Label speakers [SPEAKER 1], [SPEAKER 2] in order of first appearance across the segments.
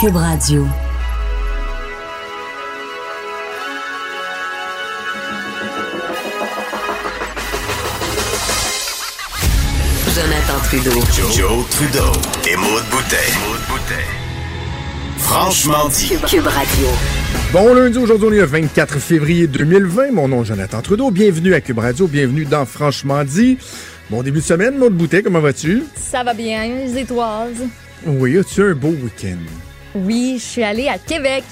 [SPEAKER 1] Cube Radio. Jonathan Trudeau.
[SPEAKER 2] Joe, Trudeau et Maude Boutet. Franchement dit.
[SPEAKER 1] Cube Radio.
[SPEAKER 3] Bon lundi, aujourd'hui on est le 24 février 2020. Mon nom est Jonathan Trudeau. Bienvenue à Cube Radio. Bienvenue dans Franchement dit. Bon début de semaine, Maude Boutet, comment vas-tu?
[SPEAKER 4] Ça va bien, les étoiles.
[SPEAKER 3] Oui, as-tu un beau week-end?
[SPEAKER 4] Oui, je suis allée à Québec.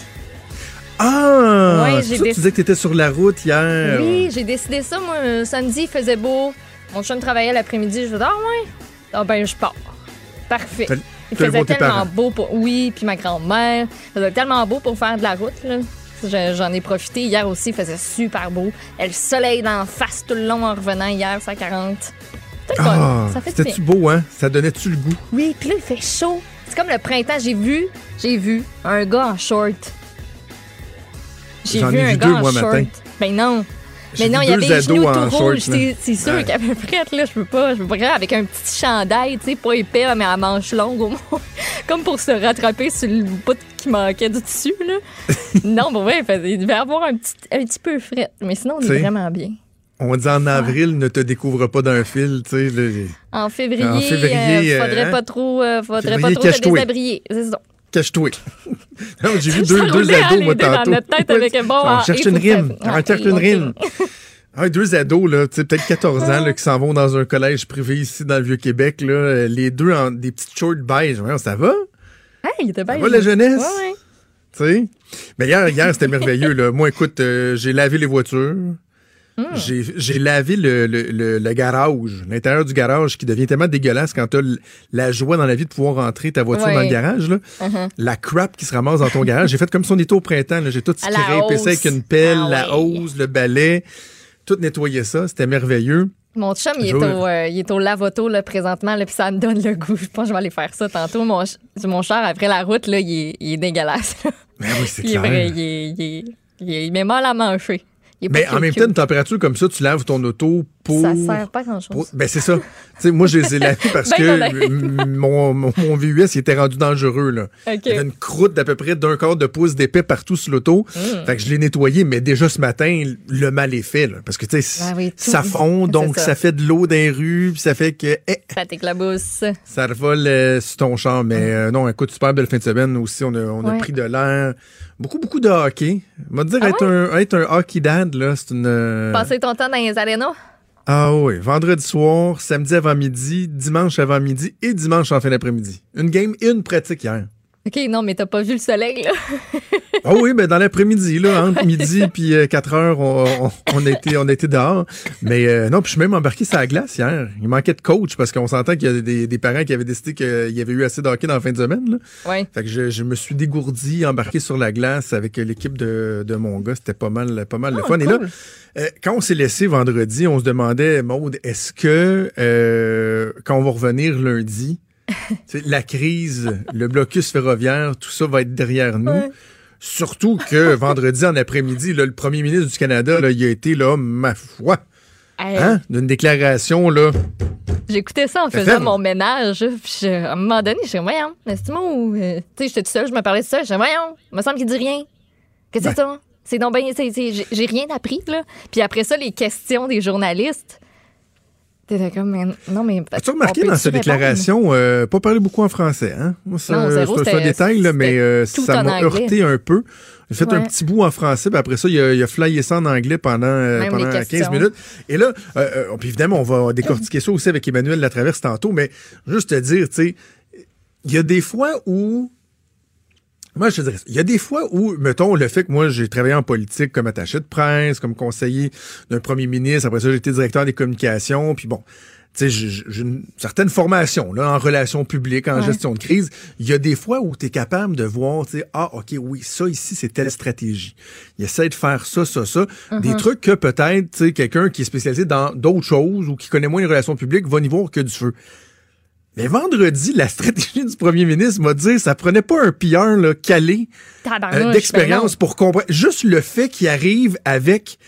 [SPEAKER 3] Ah!
[SPEAKER 4] Ouais, j'ai
[SPEAKER 3] Tu disais que t'étais sur la route hier.
[SPEAKER 4] Oui, j'ai décidé ça, moi, samedi, il faisait beau. Mon chum travaillait l'après-midi, je me dis, ah ouais? Ah ben, je pars. Parfait. Il faisait tellement beau pour. Oui, puis ma grand-mère. Il faisait tellement beau pour faire de la route, là. J'en ai profité. Hier aussi, il faisait super beau. Et le soleil d'en face tout le long en revenant hier, ça 40. C'était bien.
[SPEAKER 3] c'était-tu beau, hein? Ça donnait-tu le goût?
[SPEAKER 4] Oui, puis là, il fait chaud. C'est comme le printemps. J'ai vu, j'ai vu un gars en short. J'ai
[SPEAKER 3] J'en
[SPEAKER 4] vu
[SPEAKER 3] ai
[SPEAKER 4] un
[SPEAKER 3] vu
[SPEAKER 4] gars
[SPEAKER 3] deux,
[SPEAKER 4] en
[SPEAKER 3] moi,
[SPEAKER 4] short.
[SPEAKER 3] matin.
[SPEAKER 4] Ben non.
[SPEAKER 3] J'ai
[SPEAKER 4] Mais non,
[SPEAKER 3] vu
[SPEAKER 4] il y avait les genoux
[SPEAKER 3] ados en
[SPEAKER 4] tout rouges.
[SPEAKER 3] short, là.
[SPEAKER 4] C'est c'est sûr
[SPEAKER 3] Ouais.
[SPEAKER 4] qu'à peu près, là, je peux pas, je peux pas. Avec un petit chandail, tu sais, pas épais, mais à manches longues au moins. Comme pour se rattraper sur le bout qui manquait du dessus, là. non, bon, ouais, il faisait- il devait avoir un petit, un petit peu fret. Mais sinon, on est
[SPEAKER 3] T'sais.
[SPEAKER 4] vraiment bien.
[SPEAKER 3] On dit en avril, ne te découvre pas d'un fil, tu sais.
[SPEAKER 4] En février,
[SPEAKER 3] En février,
[SPEAKER 4] euh, faudrait
[SPEAKER 3] euh,
[SPEAKER 4] pas trop, euh, faudrait
[SPEAKER 3] février,
[SPEAKER 4] pas trop se déshabiller. C'est ça.
[SPEAKER 3] Cache-toi. j'ai vu
[SPEAKER 4] Ça
[SPEAKER 3] deux, deux ados, moi,
[SPEAKER 4] deux dans
[SPEAKER 3] tantôt.
[SPEAKER 4] notre tête avec un bon,
[SPEAKER 3] On
[SPEAKER 4] ah,
[SPEAKER 3] cherche une
[SPEAKER 4] ça-
[SPEAKER 3] rime. On
[SPEAKER 4] Ah,
[SPEAKER 3] cherche
[SPEAKER 4] ok,
[SPEAKER 3] une rime. Ah, deux ados, là, tu sais, peut-être 14 ans, là, qui s'en vont dans un collège privé ici dans le Vieux-Québec, là, les deux en des petites shorts beige. Voyons, ça va?
[SPEAKER 4] Hey, il était bien.
[SPEAKER 3] va, la jeunesse?
[SPEAKER 4] Ouais, ouais.
[SPEAKER 3] Tu sais? Mais hier, hier c'était merveilleux, là. Moi, écoute, euh, j'ai lavé les voitures.
[SPEAKER 4] Hmm.
[SPEAKER 3] J'ai lavé le, le, le, le garage, l'intérieur du garage qui devient tellement dégueulasse quand t'as l- la joie dans la vie de pouvoir rentrer ta voiture
[SPEAKER 4] Ouais.
[SPEAKER 3] dans le garage. Là.
[SPEAKER 4] Uh-huh.
[SPEAKER 3] La crap qui se ramasse dans ton garage. J'ai fait comme si on était au printemps. J'ai tout scrapé ça avec une pelle,
[SPEAKER 4] Ah
[SPEAKER 3] la
[SPEAKER 4] ouais.
[SPEAKER 3] hose, le balai. Tout nettoyer ça. C'était merveilleux.
[SPEAKER 4] Mon chum, il est, au, euh, il est au lavoto là, présentement, là, puis ça me donne le goût. Je pense que je vais aller faire ça tantôt. Mon, mon char, après la route, là, il, est, il est dégueulasse.
[SPEAKER 3] Mais oui, c'est clair.
[SPEAKER 4] vrai, il, est, il, est- il, est- il met mal à manger.
[SPEAKER 3] Mais en même temps, une température comme ça, tu laves ton auto pour...
[SPEAKER 4] Ça sert pas à grand-chose.
[SPEAKER 3] pour- Ben c'est ça. Moi, je les ai lavés parce
[SPEAKER 4] Ben
[SPEAKER 3] que mon, mon, mon VUS il était rendu dangereux. Là. Il y avait une croûte d'à peu près d'un quart de pouce d'épais partout sur l'auto.
[SPEAKER 4] Mm.
[SPEAKER 3] Fait que je l'ai nettoyé, mais déjà ce matin, le mal est fait. Là, parce que tu sais,
[SPEAKER 4] oui, tout-
[SPEAKER 3] ça fond, donc
[SPEAKER 4] ça.
[SPEAKER 3] ça. fait de l'eau dans les rues, puis ça fait que eh,
[SPEAKER 4] Ça t'éclabousse.
[SPEAKER 3] ça revole euh, sur ton champ. Mais euh, non, écoute, super belle fin de semaine aussi. On a, on a pris de l'air. Beaucoup, beaucoup de hockey. On va te dire,
[SPEAKER 4] Ah
[SPEAKER 3] être, un, être un hockey dad, là, c'est une... euh,
[SPEAKER 4] Passer ton temps dans les arénas?
[SPEAKER 3] Ah oui, vendredi soir, samedi avant midi, dimanche avant midi et dimanche en fin d'après-midi. Une game et une pratique hier.
[SPEAKER 4] OK, non, mais t'as pas vu le soleil, là.
[SPEAKER 3] Ah oui, ben dans l'après-midi, là, entre midi puis euh, 4 heures, on, on, on était, on était dehors. Mais euh, non, puis je suis même embarqué sur la glace hier. Il manquait de coach parce qu'on s'entend qu'il y a des, des parents qui avaient décidé qu'il y avait eu assez de hockey dans la fin de semaine. Là.
[SPEAKER 4] Ouais.
[SPEAKER 3] Fait que je, je me suis dégourdi, embarqué sur la glace avec l'équipe de, de mon gars. C'était pas mal, pas mal le
[SPEAKER 4] Ah,
[SPEAKER 3] fun. Et là, euh, quand on s'est laissé vendredi, on se demandait, Maude, est-ce que euh, quand on va revenir lundi, la crise, le blocus ferroviaire, tout ça va être derrière nous.
[SPEAKER 4] Ouais.
[SPEAKER 3] Surtout que vendredi en après-midi, le premier ministre du Canada, là, il a été là, ma foi,
[SPEAKER 4] Hey,
[SPEAKER 3] hein, d'une déclaration là.
[SPEAKER 4] J'écoutais ça en faisant
[SPEAKER 3] ferme.
[SPEAKER 4] mon ménage. Puis je- à un moment donné, je suis voyons, mais c'est moi ou. euh, tu sais, j'étais toute seule, je me parlais de ça. Je dis, voyons, il me semble qu'il dit rien. Qu'est-ce que c'est ça? C'est donc j'ai- J'ai rien appris, là. Puis après ça, les questions des journalistes. T'étais comme, mais non, mais.
[SPEAKER 3] As-tu remarqué dans sa déclaration, euh, pas parler beaucoup en français, hein? C'est- un détail, là, mais euh, ça m'a heurté un peu. J'ai fait un petit bout en français, puis après ça, il a, il a flyé ça en anglais pendant, euh, pendant
[SPEAKER 4] les
[SPEAKER 3] 15
[SPEAKER 4] questions.
[SPEAKER 3] minutes. Et là, puis évidemment, on va décortiquer ça aussi avec Emmanuel Latraverse tantôt, mais juste te dire, tu sais, il y a des fois où moi, je te dirais, il y a des fois où, mettons, le fait que moi, j'ai travaillé en politique comme attaché de presse, comme conseiller d'un premier ministre, après ça, j'ai été directeur des communications, puis bon, tu sais, j'ai une certaine formation là, en relations publiques, en
[SPEAKER 4] Ouais.
[SPEAKER 3] gestion de crise. Il y a des fois où tu es capable de voir, tu sais, ah, OK, oui, ça ici, c'est telle stratégie. Il essaie de faire ça, ça, ça. Des trucs que peut-être, tu sais, quelqu'un qui est spécialisé dans d'autres choses ou qui connaît moins les relations publiques va n'y voir que du feu. Mais vendredi, la stratégie du premier ministre m'a dit ça prenait pas un pilleur là, calé euh,
[SPEAKER 4] Tabarnouche,
[SPEAKER 3] d'expérience
[SPEAKER 4] ben
[SPEAKER 3] pour comprendre. Juste le fait qu'il arrive avec,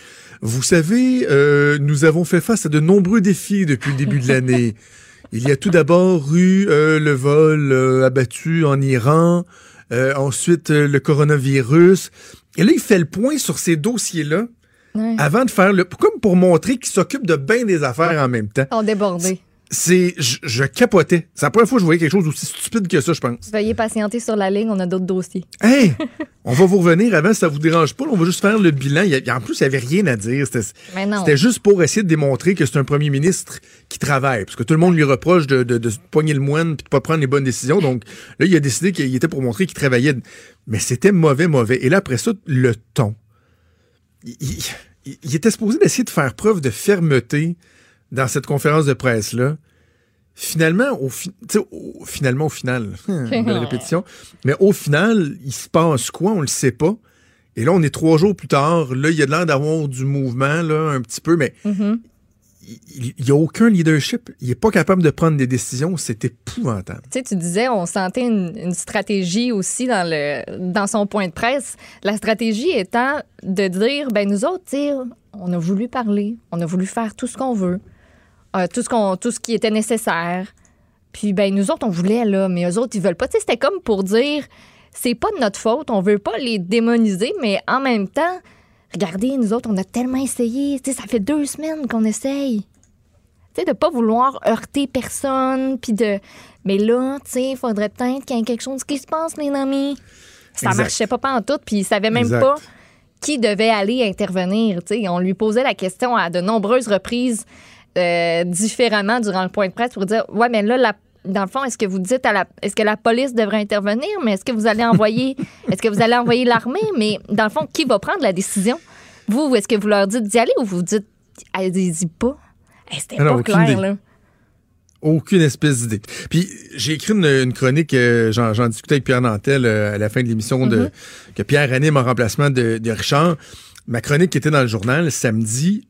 [SPEAKER 3] vous savez, euh, nous avons fait face à de nombreux défis depuis le début de l'année. Il y a tout d'abord eu euh, le vol euh, abattu en Iran. Euh, ensuite, euh, le coronavirus. Et là, il fait le point sur ces dossiers-là
[SPEAKER 4] Ouais.
[SPEAKER 3] avant de faire le... Comme pour montrer qu'il s'occupe de bien des affaires en même temps.
[SPEAKER 4] On débordé.
[SPEAKER 3] C'est... Je, je capotais. C'est la première fois que je voyais quelque chose aussi stupide que ça, je pense.
[SPEAKER 4] Veuillez patienter sur la ligne, on a d'autres dossiers.
[SPEAKER 3] Hey! on va vous revenir avant, si ça vous dérange pas. on va juste faire le bilan. Il y a- en plus, il n'y avait rien à dire. C'était... Juste pour essayer de démontrer que c'est un premier ministre qui travaille. Parce que tout le monde lui reproche de, de, poigner le moine et de pas prendre les bonnes décisions. Donc là, il a décidé qu'il était pour montrer qu'il travaillait. Mais c'était mauvais, mauvais. Et là, après ça, le ton. Il, il- il était supposé d'essayer de faire preuve de fermeté dans cette conférence de presse-là. Finalement, au, fi- au- finalement, au final, belle répétition, mais au final, il se passe quoi? On le sait pas. Et là, on est trois jours plus tard. Là, il y a de l'air d'avoir du mouvement, là, un petit peu, mais
[SPEAKER 4] Mhm.
[SPEAKER 3] il n'y a aucun leadership. Il est pas capable de prendre des décisions. C'est épouvantable.
[SPEAKER 4] Tu sais, tu disais, on sentait une, une stratégie aussi dans, le, dans son point de presse. La stratégie étant de dire, ben nous autres, on a voulu parler, on a voulu faire tout ce qu'on veut, euh, tout, ce qu'on, tout ce qui était nécessaire. Puis, ben nous autres, on voulait, là, mais eux autres, ils veulent pas. Tu sais, c'était comme pour dire, c'est pas de notre faute, on veut pas les démoniser, mais en même temps, regardez, nous autres, on a tellement essayé. Tu sais, ça fait deux semaines qu'on essaye tu sais, de pas vouloir heurter personne, puis de... Mais là, tu sais, il faudrait peut-être qu'il y ait quelque chose qui se passe, les amis. Ça
[SPEAKER 3] Exact.
[SPEAKER 4] marchait pas en tout, puis il savait même
[SPEAKER 3] Exact.
[SPEAKER 4] pas qui devait aller intervenir, tu sais. On lui posait la question à de nombreuses reprises euh, différemment durant le point de presse pour dire, ouais, mais là, la- dans le fond, est-ce que vous dites à la... Est-ce que la police devrait intervenir, mais est-ce que vous allez envoyer... est-ce que vous allez envoyer l'armée? Mais dans le fond, qui va prendre la décision? Vous, ou est-ce que vous leur dites d'y aller ou vous dites, allez-y pas? Hey, C'était
[SPEAKER 3] Ah non,
[SPEAKER 4] pas clair,
[SPEAKER 3] idée.
[SPEAKER 4] là.
[SPEAKER 3] Aucune espèce d'idée. Puis j'ai écrit une, une chronique, euh, j'en, discutais avec Pierre Nantel euh, à la fin de l'émission de, que Pierre anime en remplacement de, de Richard. Ma chronique qui était dans le journal samedi,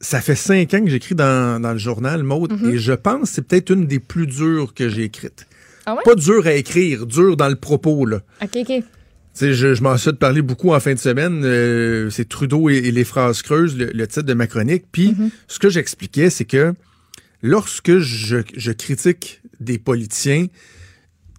[SPEAKER 3] ça fait cinq ans que j'écris dans, dans le journal, Maude, et je pense que c'est peut-être une des plus dures que j'ai écrites.
[SPEAKER 4] Ah ouais?
[SPEAKER 3] Pas dure à écrire, dure dans le propos, là.
[SPEAKER 4] OK, OK.
[SPEAKER 3] Tu sais, je, je m'en suis parler beaucoup en fin de semaine. euh, c'est Trudeau et, et les phrases creuses, le, le titre de ma chronique. Puis, ce que j'expliquais, c'est que lorsque je, je critique des politiciens,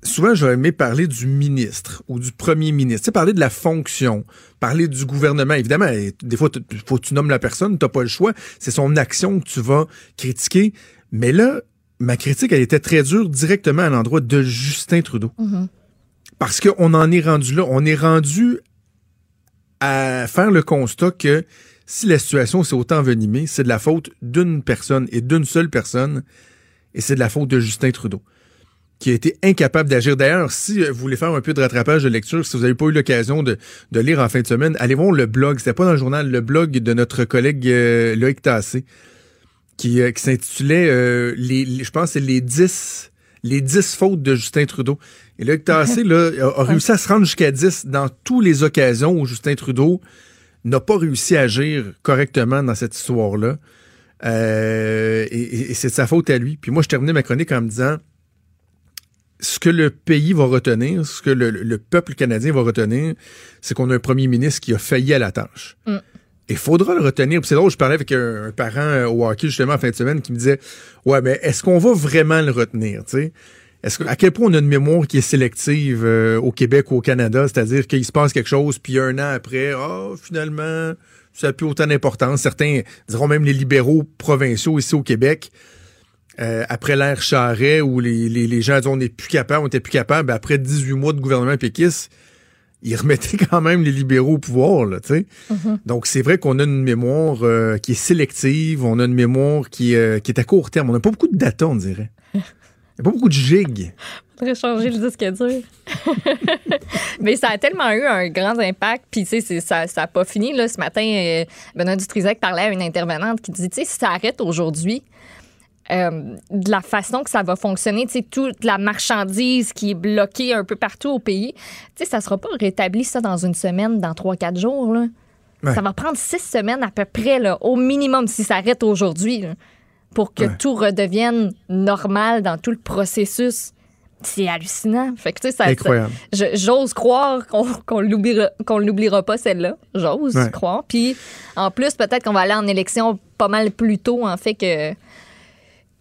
[SPEAKER 3] souvent, j'aurais aimé parler du ministre ou du premier ministre. Tu sais, parler de la fonction, parler du gouvernement. Évidemment, des fois, il faut que tu nommes la personne, t'as pas le choix. C'est son action que tu vas critiquer. Mais là, ma critique, elle était très dure directement à l'endroit de Justin Trudeau. Parce qu'on en est rendu là. On est rendu à faire le constat que si la situation s'est autant envenimée, c'est de la faute d'une personne et d'une seule personne, et c'est de la faute de Justin Trudeau, qui a été incapable d'agir. D'ailleurs, si vous voulez faire un peu de rattrapage de lecture, si vous n'avez pas eu l'occasion de, de lire en fin de semaine, allez voir le blog, c'était pas dans le journal, le blog de notre collègue euh, Loïc Tassé, qui, euh, qui s'intitulait, euh, les, je pense, c'est les 10 les 10 fautes de Justin Trudeau. Et Loïc Tassé là, a, réussi à se rendre jusqu'à 10 dans toutes les occasions où Justin Trudeau n'a pas réussi à agir correctement dans cette histoire-là. Euh, et- et c'est de sa faute à lui. Puis moi, je terminais ma chronique en me disant ce que le pays va retenir, ce que le, le peuple canadien va retenir, c'est qu'on a un premier ministre qui a failli à la tâche. Il faudra le retenir. Puis c'est drôle, je parlais avec un, un parent euh, au hockey justement en fin de semaine qui me disait Ouais, mais est-ce qu'on va vraiment le retenir? Est-ce que, à quel point on a une mémoire qui est sélective euh, au Québec ou au Canada, c'est-à-dire qu'il se passe quelque chose, puis un an après, ah, finalement, ça n'a plus autant d'importance. Certains diront même les libéraux provinciaux ici au Québec, euh, après l'ère Charret, où les, les, les gens disent on n'est plus capable, on n'était plus capable, ben, après 18 mois de gouvernement péquiste, ils remettaient quand même les libéraux au pouvoir, là, sais. Donc, c'est vrai qu'on a une mémoire euh, qui est sélective, on a une mémoire qui, euh, qui est à court terme. On n'a pas beaucoup de data, on dirait. Il n'y a pas beaucoup de gigs.
[SPEAKER 4] Faudrait changer le disque dur. Mais ça a tellement eu un grand impact. Puis, tu sais, ça n'a pas fini. Là, ce matin, Benoît Dutrisac parlait à une intervenante qui disait, tu sais, si ça arrête aujourd'hui, euh, de la façon que ça va fonctionner, tu sais, toute la marchandise qui est bloquée un peu partout au pays, tu sais, ça sera pas rétabli ça dans une semaine, dans trois, quatre jours, là.
[SPEAKER 3] Ouais.
[SPEAKER 4] Ça va prendre six semaines à peu près, là, au minimum, si ça arrête aujourd'hui, pour que
[SPEAKER 3] Ouais.
[SPEAKER 4] tout redevienne normal dans tout le processus. C'est hallucinant. Fait que, tu sais, ça,
[SPEAKER 3] Incroyable.
[SPEAKER 4] j'ose croire qu'on l'oubliera, qu'on l'oubliera pas, celle-là. J'ose
[SPEAKER 3] Ouais.
[SPEAKER 4] croire. Puis, en plus, peut-être qu'on va aller en élection pas mal plus tôt, en fait, que,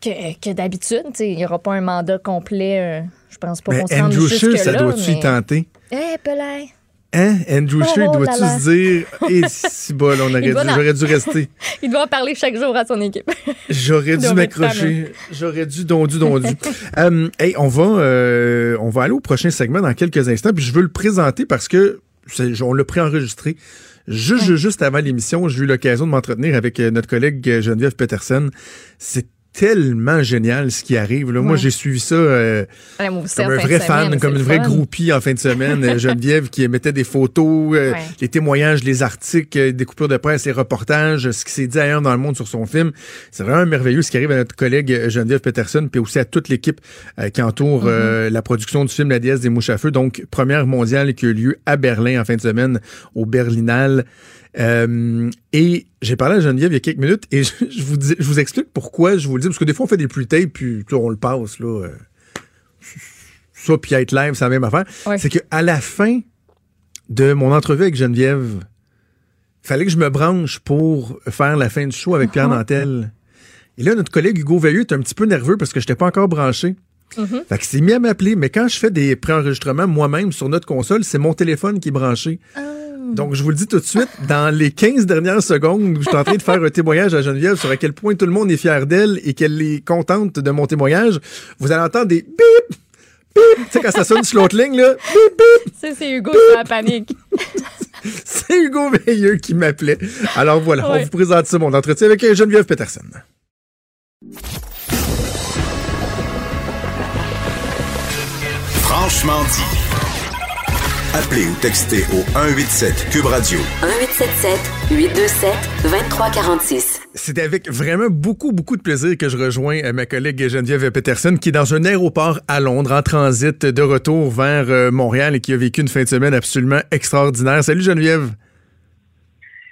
[SPEAKER 4] que, que d'habitude. Il n'y aura pas un mandat complet. euh, je pense pas qu'on se
[SPEAKER 3] Andrew Scheer, ça doit-tu y
[SPEAKER 4] mais-
[SPEAKER 3] tenter?
[SPEAKER 4] Eh, Pelay.
[SPEAKER 3] Hein? Andrew
[SPEAKER 4] Oh,
[SPEAKER 3] Scheer,
[SPEAKER 4] oh
[SPEAKER 3] doit-tu
[SPEAKER 4] là là.
[SPEAKER 3] se dire, et si bol, on aurait dû- j'aurais dû rester.
[SPEAKER 4] Il doit en parler chaque jour à son équipe.
[SPEAKER 3] J'aurais dû m'accrocher. J'aurais dû, dondu, dondu. Euh, hey, on va, euh, on va aller au prochain segment dans quelques instants. Puis je veux le présenter parce que on l'a préenregistré. Juste, juste, juste avant l'émission, j'ai eu l'occasion de m'entretenir avec euh, notre collègue Geneviève Peterson. C'est tellement génial ce qui arrive. Là. Moi, j'ai suivi ça euh,
[SPEAKER 4] Ouais, moi aussi,
[SPEAKER 3] comme un vrai fan, comme une vraie groupie en fin de semaine. Euh, Geneviève qui mettait des photos, euh,
[SPEAKER 4] Ouais.
[SPEAKER 3] les témoignages, les articles, euh, des coupures de presse, les reportages, ce qui s'est dit ailleurs dans le monde sur son film. C'est vraiment merveilleux ce qui arrive à notre collègue euh, Geneviève Peterson, puis aussi à toute l'équipe euh, qui entoure euh, la production du film La déesse des mouches à feu. Donc, première mondiale qui a eu lieu à Berlin en fin de semaine, au Berlinale. Euh, et j'ai parlé à Geneviève il y a quelques minutes et je, je vous, dis, je vous explique pourquoi je vous le dis. Parce que des fois, on fait des pre-tapes, puis on le passe, là. euh, ça, puis être live, c'est la même affaire.
[SPEAKER 4] Ouais.
[SPEAKER 3] C'est qu'à la fin de mon entrevue avec Geneviève, fallait que je me branche pour faire la fin du show avec Pierre Nantel. Et là, notre collègue Hugo Veilleux est un petit peu nerveux parce que je n'étais pas encore branché. Fait qu'il s'est mis à m'appeler, mais quand je fais des préenregistrements moi-même sur notre console, c'est mon téléphone qui est branché. Donc, je vous le dis tout de suite, dans les 15 dernières secondes où je suis en train de faire un témoignage à Geneviève sur à quel point tout le monde est fier d'elle et qu'elle est contente de mon témoignage, vous allez entendre des bip, bip. Tu sais, quand ça sonne sur l'autre ligne, là, bip, bip.
[SPEAKER 4] Ça, c'est Hugo qui la panique.
[SPEAKER 3] C'est Hugo Veilleux qui m'appelait. Alors voilà, on vous présente ça, mon entretien avec euh, Geneviève Peterson.
[SPEAKER 2] Franchement dit. Appelez ou textez au 187 Cube Radio
[SPEAKER 1] 1877 827 2346.
[SPEAKER 3] C'est avec vraiment beaucoup, beaucoup de plaisir que je rejoins euh, ma collègue Geneviève Peterson, qui est dans un aéroport à Londres, en transit de retour vers euh, Montréal et qui a vécu une fin de semaine absolument extraordinaire. Salut Geneviève.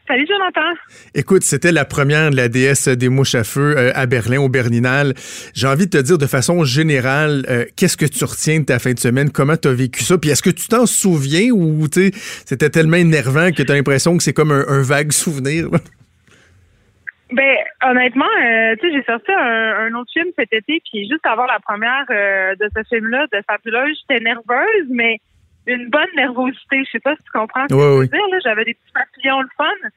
[SPEAKER 5] Salut Jonathan.
[SPEAKER 3] Écoute, c'était la première de la déesse des mouches à feu euh, à Berlin, au Berninal. J'ai envie de te dire de façon générale, euh, qu'est-ce que tu retiens de ta fin de semaine? Comment tu as vécu ça? Puis est-ce que tu t'en souviens ou c'était tellement énervant que tu as l'impression que c'est comme un, un vague souvenir?
[SPEAKER 5] Ben honnêtement, euh, tu sais, j'ai sorti un, un autre film cet été, puis juste avant la première de ce film-là, de Fabuleuse, j'étais nerveuse, mais une bonne nervosité. Je sais pas si tu comprends ce que je veux
[SPEAKER 3] ouais.
[SPEAKER 5] dire. Là, j'avais des petits papillons le fun.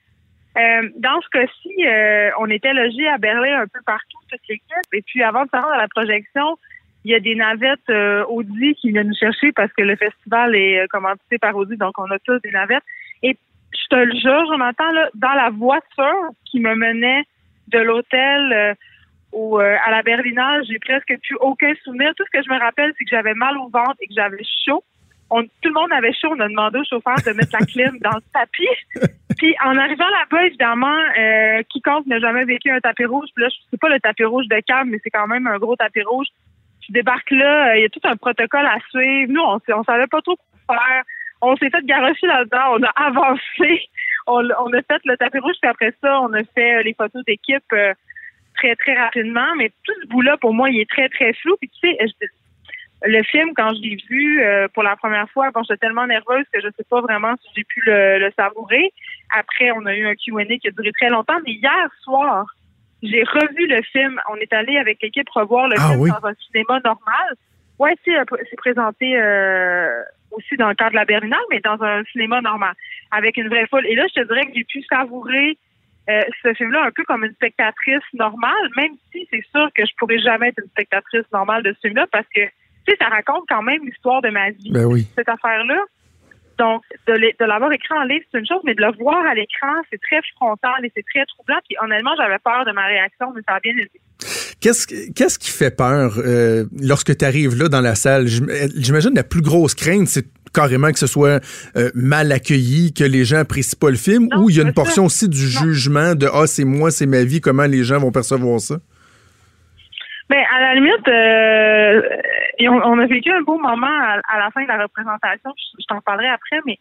[SPEAKER 5] Euh, dans ce cas-ci, euh, on était logés à Berlin un peu partout, toute l'équipe. Et puis avant de se rendre à la projection, il y a des navettes euh, Audi qui viennent nous chercher parce que le festival est euh, commandité par Audi, donc on a tous des navettes. Et je te le jure, Jonathan, là, dans la voiture qui me menait de l'hôtel euh, au, euh, à la Berlinale, j'ai presque plus aucun souvenir. Tout ce que je me rappelle, c'est que j'avais mal au ventre et que j'avais chaud. On, tout le monde avait chaud. On a demandé au chauffeur de mettre la clim dans le tapis. Puis en arrivant là-bas, évidemment, euh, quiconque n'a jamais vécu un tapis rouge, puis là, c'est pas le tapis rouge de Cam, mais c'est quand même un gros tapis rouge. Tu débarques là, euh, il y a tout un protocole à suivre. Nous, on, on savait pas trop quoi faire. On s'est fait garocher là-dedans, on a avancé, on, on a fait le tapis rouge, puis après ça, on a fait euh, les photos d'équipe euh, très, très rapidement. Mais tout ce bout-là, pour moi, il est très, très flou. Puis tu sais, je- le film, quand je l'ai vu euh, pour la première fois, bon, j'étais tellement nerveuse que je sais pas vraiment si j'ai pu le, le savourer. Après, on a eu un Q&A qui a duré très longtemps. Mais hier soir, j'ai revu le film. On est allé avec l'équipe revoir le
[SPEAKER 3] Ah
[SPEAKER 5] film
[SPEAKER 3] oui?
[SPEAKER 5] dans un cinéma normal. Ouais, c'est euh, c'est présenté euh, aussi dans le cadre de la Berlinale, mais dans un cinéma normal, avec une vraie foule. Et là, je te dirais que j'ai pu savourer euh, ce film-là un peu comme une spectatrice normale, même si c'est sûr que je pourrais jamais être une spectatrice normale de ce film-là, parce que, tu sais, ça raconte quand même l'histoire de ma vie,
[SPEAKER 3] Ben oui.
[SPEAKER 5] cette affaire-là. Donc, de, l'avoir écrit en livre, c'est une chose, mais de le voir à l'écran, c'est très frontal et c'est très troublant. Puis honnêtement, j'avais peur de ma réaction, mais ça a bien été.
[SPEAKER 3] Qu'est-ce, que- qu'est-ce qui fait peur euh, lorsque tu arrives là dans la salle? Euh, J'imagine la plus grosse crainte, c'est carrément que ce soit euh, mal accueilli, que les gens apprécient pas le film,
[SPEAKER 5] Non,
[SPEAKER 3] ou il y a une
[SPEAKER 5] ça.
[SPEAKER 3] portion aussi du
[SPEAKER 5] Non.
[SPEAKER 3] jugement de Ah, c'est moi, c'est ma vie, comment les gens vont percevoir ça?
[SPEAKER 5] Mais à la limite, euh, on, on a vécu un beau moment à, à la fin de la représentation. Je, je t'en parlerai après, mais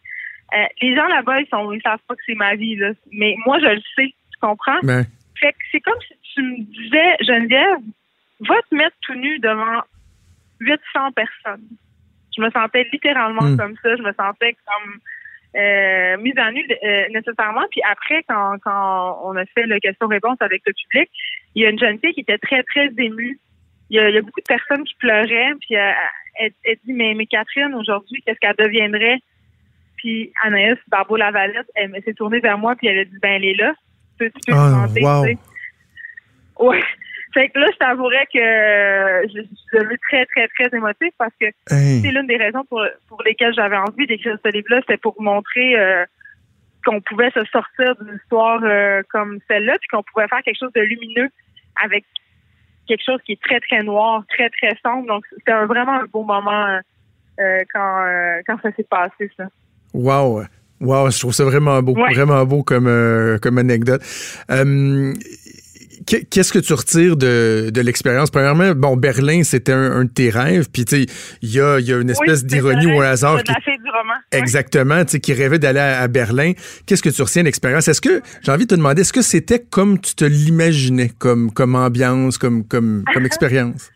[SPEAKER 5] euh, les gens là-bas, ils sont, ils savent pas que c'est ma vie. Là. Mais moi, je le sais. Tu comprends?
[SPEAKER 3] Ben,
[SPEAKER 5] Fait que c'est comme si tu me disais, Geneviève, va te mettre tout nu devant 800 personnes. Je me sentais littéralement
[SPEAKER 3] Hmm.
[SPEAKER 5] comme ça. Je me sentais comme euh, mise à nu euh, nécessairement. Puis après, quand, quand on a fait le question-réponse avec le public, il y a une jeune fille qui était très, très émue. Il y a, il y a beaucoup de personnes qui pleuraient, puis elle, elle dit, mais, mais Catherine, aujourd'hui, qu'est-ce qu'elle deviendrait? Puis Anaïs Barbeau-Lavalette, elle, elle s'est tournée vers moi, puis elle a dit, ben, elle est là. Tu tu peux
[SPEAKER 3] Ah,
[SPEAKER 5] commenter,
[SPEAKER 3] wow.
[SPEAKER 5] tu sais. Ouais. Fait que là, je t'avouerais que euh, je suis devenue très, très, très émotive parce que
[SPEAKER 3] Hey.
[SPEAKER 5] c'est l'une des raisons pour, pour lesquelles j'avais envie d'écrire ce livre-là, c'était pour montrer euh, qu'on pouvait se sortir d'une histoire euh, comme celle-là, puis qu'on pouvait faire quelque chose de lumineux avec quelque chose qui est très, très noir, très, très sombre. Donc, c'était un- vraiment un beau moment euh, euh, quand, euh, quand ça s'est passé, ça.
[SPEAKER 3] Wow. Wow, je trouve ça vraiment beau,
[SPEAKER 5] Ouais.
[SPEAKER 3] vraiment beau comme, euh, comme anecdote. Qu'est- Qu'est-ce que tu retires de, de l'expérience? Premièrement, bon, Berlin, c'était un, un de tes rêves, puis tu sais, il y a, il y a une espèce
[SPEAKER 5] Oui,
[SPEAKER 3] d'ironie ou un hasard qui
[SPEAKER 5] du roman.
[SPEAKER 3] Exactement, tu sais, qui rêvait d'aller à, à Berlin. Qu'est-ce que tu retiens de l'expérience? Est-ce que, j'ai envie de te demander, est-ce que c'était comme tu te l'imaginais, comme, comme ambiance, comme, comme, comme expérience?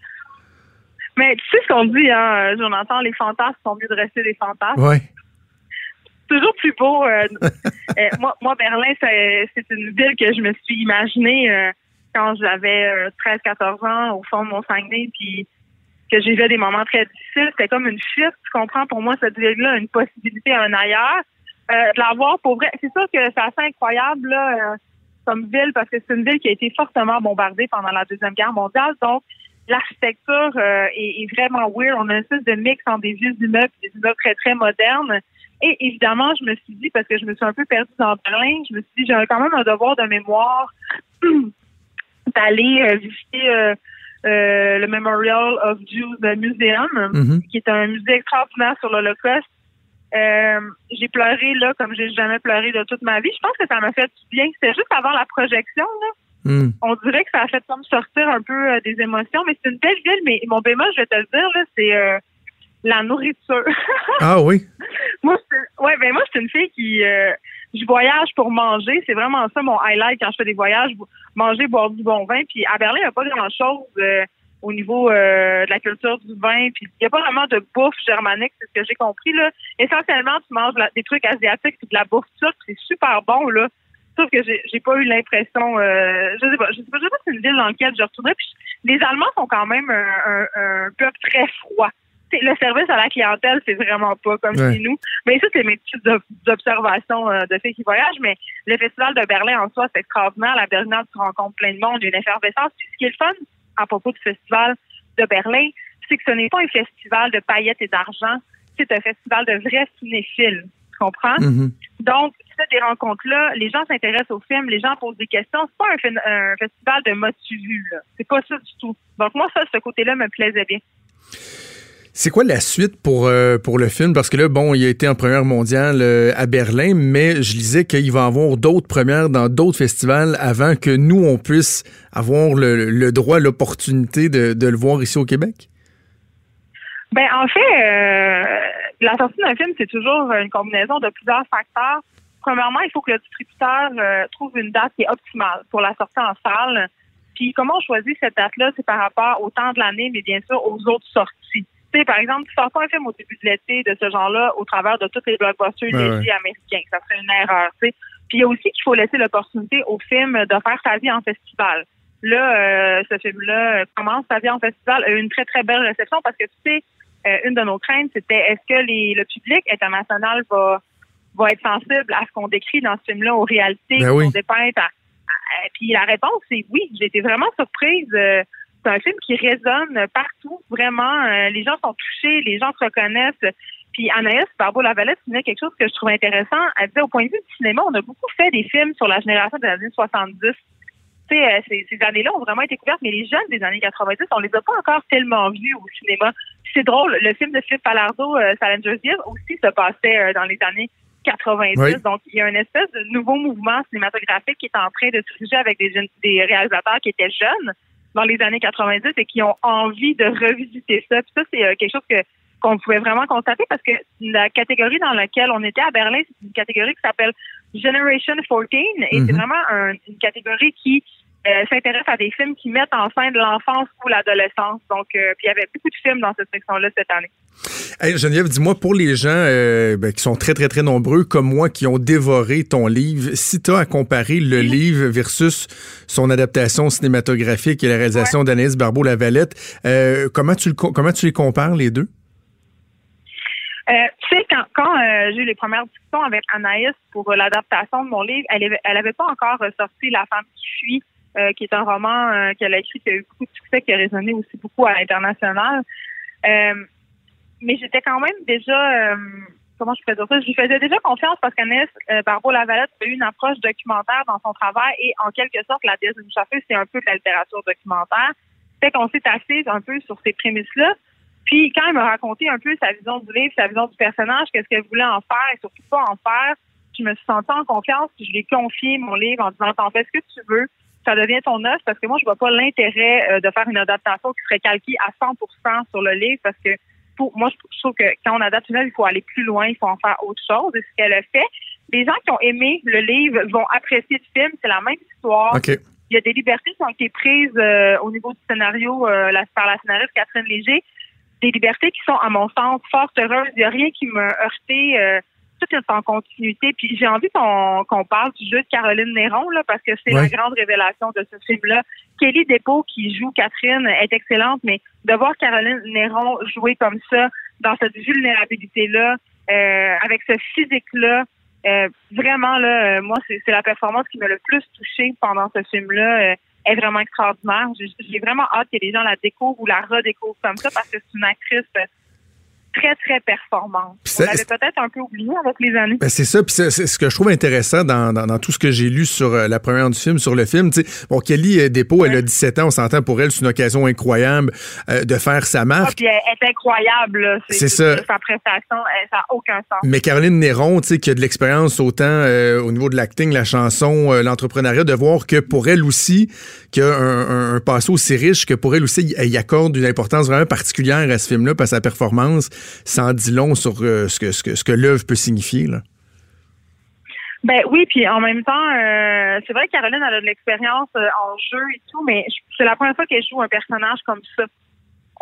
[SPEAKER 5] Mais tu sais ce qu'on dit, hein, Jonathan, les fantasmes sont mieux de rester des fantasmes.
[SPEAKER 3] Ouais.
[SPEAKER 5] toujours plus beau. euh, euh, moi, moi, Berlin, c'est c'est une ville que je me suis imaginée euh, quand j'avais euh, 13-14 ans au fond de mon Saguenay, puis que j'ai vu des moments très difficiles. C'était comme une fuite, tu comprends? Pour moi, cette ville-là, une possibilité à un ailleurs. Euh, pour vrai, c'est sûr que c'est assez incroyable là, euh, comme ville parce que c'est une ville qui a été fortement bombardée pendant la Deuxième Guerre mondiale. Donc, l'architecture euh, est, vraiment weird. On a une espèce de mix entre des vieux immeubles et des immeubles très, très modernes. Et évidemment, je me suis dit, parce que je me suis un peu perdue dans Berlin, je me suis dit, j'ai quand même un devoir de mémoire d'aller euh, visiter euh, euh, le Memorial of Jews Museum,
[SPEAKER 3] Mhm.
[SPEAKER 5] qui est un musée extraordinaire sur l'Holocauste. Euh, j'ai pleuré là comme j'ai jamais pleuré de toute ma vie. Je pense que ça m'a fait du bien. C'était juste avant la projection là
[SPEAKER 3] Hmm.
[SPEAKER 5] on dirait que ça a fait comme sortir un peu euh, des émotions, mais c'est une belle ville. Mais mon bémol, je vais te le dire, là, c'est euh, la nourriture.
[SPEAKER 3] Ah oui.
[SPEAKER 5] moi, ouais, ben moi, c'est une fille qui, euh, je voyage pour manger. C'est vraiment ça mon highlight quand je fais des voyages, manger, boire du bon vin. Puis à Berlin, il n'y a pas grand-chose euh, au niveau euh, de la culture du vin. Puis il n'y a pas vraiment de bouffe germanique, c'est ce que j'ai compris là. Essentiellement, tu manges des trucs asiatiques puis de la bouffe turque, c'est super bon là. Sauf que j'ai pas eu l'impression, euh, je sais pas, je sais pas, sais pas si c'est une ville dans laquelle je retournerais. Puis les Allemands sont quand même un, un, un peuple très froid. Le service à la clientèle, c'est vraiment pas comme
[SPEAKER 3] Ouais.
[SPEAKER 5] chez nous. Mais ça, c'est mes petites ob- observations euh, de filles qui voyagent. Mais le festival de Berlin en soi, c'est extraordinaire. La Berlinale, tu rencontres plein de monde, il y a une effervescence. Puis ce qui est le fun à propos du festival de Berlin, c'est que ce n'est pas un festival de paillettes et d'argent. C'est un festival de vrais cinéphiles. Tu comprends?
[SPEAKER 3] Mhm.
[SPEAKER 5] Donc, tu fais des rencontres-là, les gens s'intéressent au film, les gens posent des questions. C'est pas un, festival de motu là. C'est pas ça du tout. Donc, moi, ça, ce côté-là me plaisait bien.
[SPEAKER 3] C'est quoi la suite pour, euh, pour le film? Parce que là, bon, il a été en première mondiale euh, à Berlin, mais je lisais qu'il va avoir d'autres premières dans d'autres festivals avant que nous, on puisse avoir le, droit, l'opportunité de, le voir ici au Québec?
[SPEAKER 5] Ben, en fait, euh, la sortie d'un film, c'est toujours une combinaison de plusieurs facteurs. Premièrement, il faut que le distributeur trouve une date qui est optimale pour la sortie en salle. Puis, comment on choisit cette date-là, c'est par rapport au temps de l'année, mais bien sûr aux autres sorties. Sais, par exemple, tu sors pas un film au début de l'été de ce genre-là au travers de tous les blockbusters
[SPEAKER 3] Ouais,
[SPEAKER 5] légers américains. Ça serait une erreur, tu sais. Puis, il y a aussi qu'il faut laisser l'opportunité au film de faire sa vie en festival. Là, euh, ce film-là commence sa vie en festival, a eu une très, très belle réception parce que, tu sais, euh, une de nos craintes, c'était est-ce que les, le public international va, va être sensible à ce qu'on décrit dans ce film-là, aux réalités
[SPEAKER 3] Ben
[SPEAKER 5] qu'on
[SPEAKER 3] oui.
[SPEAKER 5] dépeint. à- à- puis la réponse, c'est oui. J'ai été vraiment surprise. Euh, c'est un film qui résonne partout, vraiment. Euh, les gens sont touchés, les gens se reconnaissent. Puis Anaïs Barbeau-Lavalette disait quelque chose que je trouve intéressant. Elle disait, au point de vue du cinéma, on a beaucoup fait des films sur la génération des années 70. Tu sais, euh, ces, ces années-là ont vraiment été couvertes, mais les jeunes des années 90, on les a pas encore tellement vus au cinéma. C'est drôle, le film de Philippe Palardo, euh, Salinger's Year, aussi se passait euh, dans les années 90.
[SPEAKER 3] Oui.
[SPEAKER 5] Donc, il y a une espèce de nouveau mouvement cinématographique qui est en train de se avec des, jeunes, des réalisateurs qui étaient jeunes dans les années 90 et qui ont envie de revisiter ça. Puis ça, c'est euh, quelque chose que qu'on pouvait vraiment constater parce que la catégorie dans laquelle on était à Berlin, c'est une catégorie qui s'appelle Generation 14 et c'est
[SPEAKER 3] Mhm.
[SPEAKER 5] vraiment un- une catégorie qui euh, s'intéresse à des films qui mettent en scène l'enfance ou l'adolescence. Donc, euh, puis il y avait beaucoup de films dans cette section-là cette année.
[SPEAKER 3] Hey, Geneviève, dis-moi, pour les gens euh, ben, qui sont très, très, très nombreux, comme moi, qui ont dévoré ton livre, si tu as à comparer le livre versus son adaptation cinématographique et la réalisation d'Anaïs Barbeau-Lavalette, comment, tu le, comment tu les compares, les deux?
[SPEAKER 5] Euh, tu sais, quand, quand euh, j'ai eu les premières discussions avec Anaïs pour euh, l'adaptation de mon livre, elle avait, elle avait pas encore sorti La femme qui fuit, euh, qui est un roman euh, qu'elle a écrit qui a eu beaucoup de succès, qui a résonné aussi beaucoup à l'international. mais j'étais quand même déjà, comment je peux dire ça, je lui faisais déjà confiance parce qu'Anaïs Barbeau-Lavalette a eu une approche documentaire dans son travail et en quelque sorte, La déesse d'une c'est un peu de la littérature documentaire. Fait qu'on s'est assis un peu sur ces prémices-là. Puis quand elle m'a raconté un peu sa vision du livre, sa vision du personnage, qu'est-ce qu'elle voulait en faire et surtout pas en faire, je me suis sentie en confiance puis je lui ai confié mon livre en disant t'en fais ce que tu veux, ça devient ton œuvre parce que moi je vois pas l'intérêt euh, de faire une adaptation qui serait calquée à 100% sur le livre parce que pour moi je trouve que quand on adapte une œuvre, il faut aller plus loin, il faut en faire autre chose et ce qu'elle a fait. Les gens qui ont aimé le livre vont apprécier le film, c'est la même histoire. Il y a des libertés qui ont été prises euh, au niveau du scénario euh, par la scénariste Catherine Léger des libertés qui sont, à mon sens, fort heureuses. Il n'y a rien qui m'a heurté. Euh, tout est en continuité. Puis j'ai envie qu'on parle du jeu de Caroline Néron, là, parce que c'est la grande révélation de ce film-là. Kelly Depot, qui joue Catherine, est excellente, mais de voir Caroline Néron jouer comme ça, dans cette vulnérabilité-là, euh, avec ce physique-là, euh, vraiment, là, moi, c'est la performance qui m'a le plus touchée pendant ce film-là est vraiment extraordinaire. J'ai vraiment hâte que les gens la découvrent ou la redécouvrent comme ça parce que c'est une actrice très, très performante. On l'avait peut-être un peu oublié avec les années.
[SPEAKER 3] Ben c'est ça. Puis c'est ce que je trouve intéressant dans, dans, tout ce que j'ai lu sur euh, la première du film, sur le film. sais bon, Kelly euh, Dépôt, elle a 17 ans. On s'entend pour elle, c'est une occasion incroyable euh, de faire sa marque. Ah,
[SPEAKER 5] puis elle est incroyable. C'est ça. Sa prestation, ça n'a aucun sens.
[SPEAKER 3] Mais Caroline Néron, tu sais, qui a de l'expérience autant au niveau de l'acting, la chanson, l'entrepreneuriat, de voir que pour elle aussi, qu'il y a un, un, passé aussi riche, que pour elle aussi, elle y accorde une importance vraiment particulière à ce film-là, par sa performance ça en dit long sur euh, ce que, ce que, ce que l'œuvre peut signifier. Là.
[SPEAKER 5] Ben oui, puis en même temps, euh, c'est vrai que Caroline a de l'expérience euh, en jeu et tout, mais c'est la première fois qu'elle joue un personnage comme ça.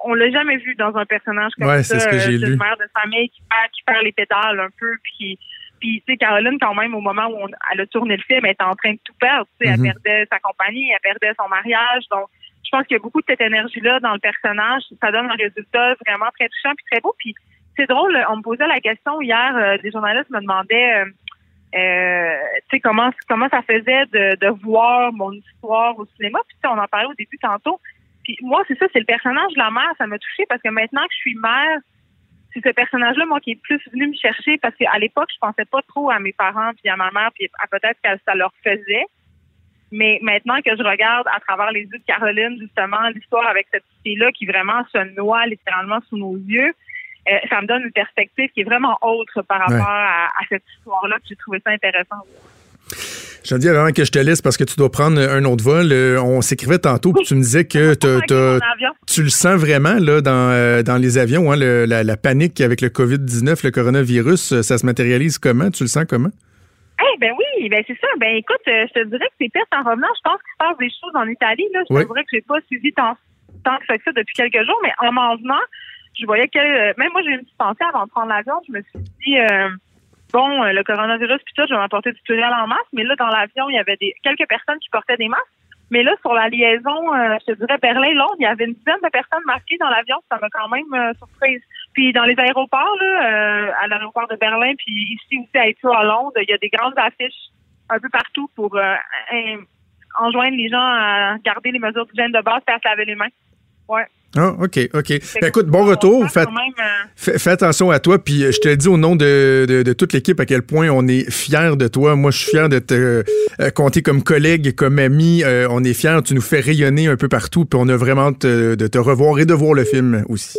[SPEAKER 5] On l'a jamais vu dans un personnage comme
[SPEAKER 3] ouais,
[SPEAKER 5] ça.
[SPEAKER 3] C'est ce que j'ai lu.
[SPEAKER 5] Une mère de famille qui perd, qui perd les pédales un peu, puis puis, tu sais, Caroline, quand même, au moment où elle a tourné le film, elle était en train de tout perdre. Tu sais, elle mm-hmm. perdait sa compagnie, elle perdait son mariage. Donc, pense qu'il y a beaucoup de cette énergie-là dans le personnage. Ça donne un résultat vraiment très touchant puis très beau. Puis, c'est drôle, on me posait la question hier, euh, des journalistes me demandaient euh, euh, tu sais comment comment ça faisait de, de voir mon histoire au cinéma. Puis on en parlait au début tantôt. Puis moi, c'est ça, c'est le personnage de la mère, ça m'a touché parce que maintenant que je suis mère, c'est ce personnage-là, moi, qui est plus venu me chercher parce qu'à l'époque, je pensais pas trop à mes parents puis à ma mère puis à peut-être que ça leur faisait. Mais maintenant que je regarde à travers les yeux de Caroline, justement, l'histoire avec cette fille-là qui vraiment se noie littéralement sous nos yeux, euh, ça me donne une perspective qui est vraiment autre par rapport à, cette histoire-là. J'ai trouvé ça intéressant.
[SPEAKER 3] Je dis avant que je te laisse parce que tu dois prendre un autre vol. Euh, on s'écrivait tantôt, puis tu me disais que tu le sens vraiment là dans, euh, dans les avions, hein, la, panique avec le COVID-19, le coronavirus, ça se matérialise comment? Tu le sens comment?
[SPEAKER 5] Ben oui, ben c'est ça. Ben écoute, je te dirais que c'est peut-être en revenant, je pense qu'il se passe des choses en Italie. Là. Je te dirais que j'ai pas suivi tant, tant que ça depuis quelques jours, mais en m'en venant, je voyais que euh, même moi j'ai eu une petite pensée avant de prendre l'avion, je me suis dit euh, bon, euh, le coronavirus puis tout, je vais m'apporter du tutoriel en masque, mais là dans l'avion, il y avait des quelques personnes qui portaient des masques. Mais là, sur la liaison, je te dirais Berlin-Londres, il y avait une dizaine de personnes masquées dans l'avion. Ça m'a quand même surprise. Puis dans les aéroports, là, à l'aéroport de Berlin, puis ici aussi à Heathrow à Londres, il y a des grandes affiches un peu partout pour enjoindre les gens à garder les mesures d'hygiène de base et à se laver les mains. Ouais.
[SPEAKER 3] Ah, OK, OK. Ben, écoute, bon retour. Fais, euh, fais, attention à toi. Puis je te le dis au nom de, de, toute l'équipe à quel point on est fiers de toi. Moi, je suis fier de te euh, compter comme collègue, comme ami. Euh, on est fiers. Tu nous fais rayonner un peu partout. Puis on a vraiment de te revoir et de voir le film aussi.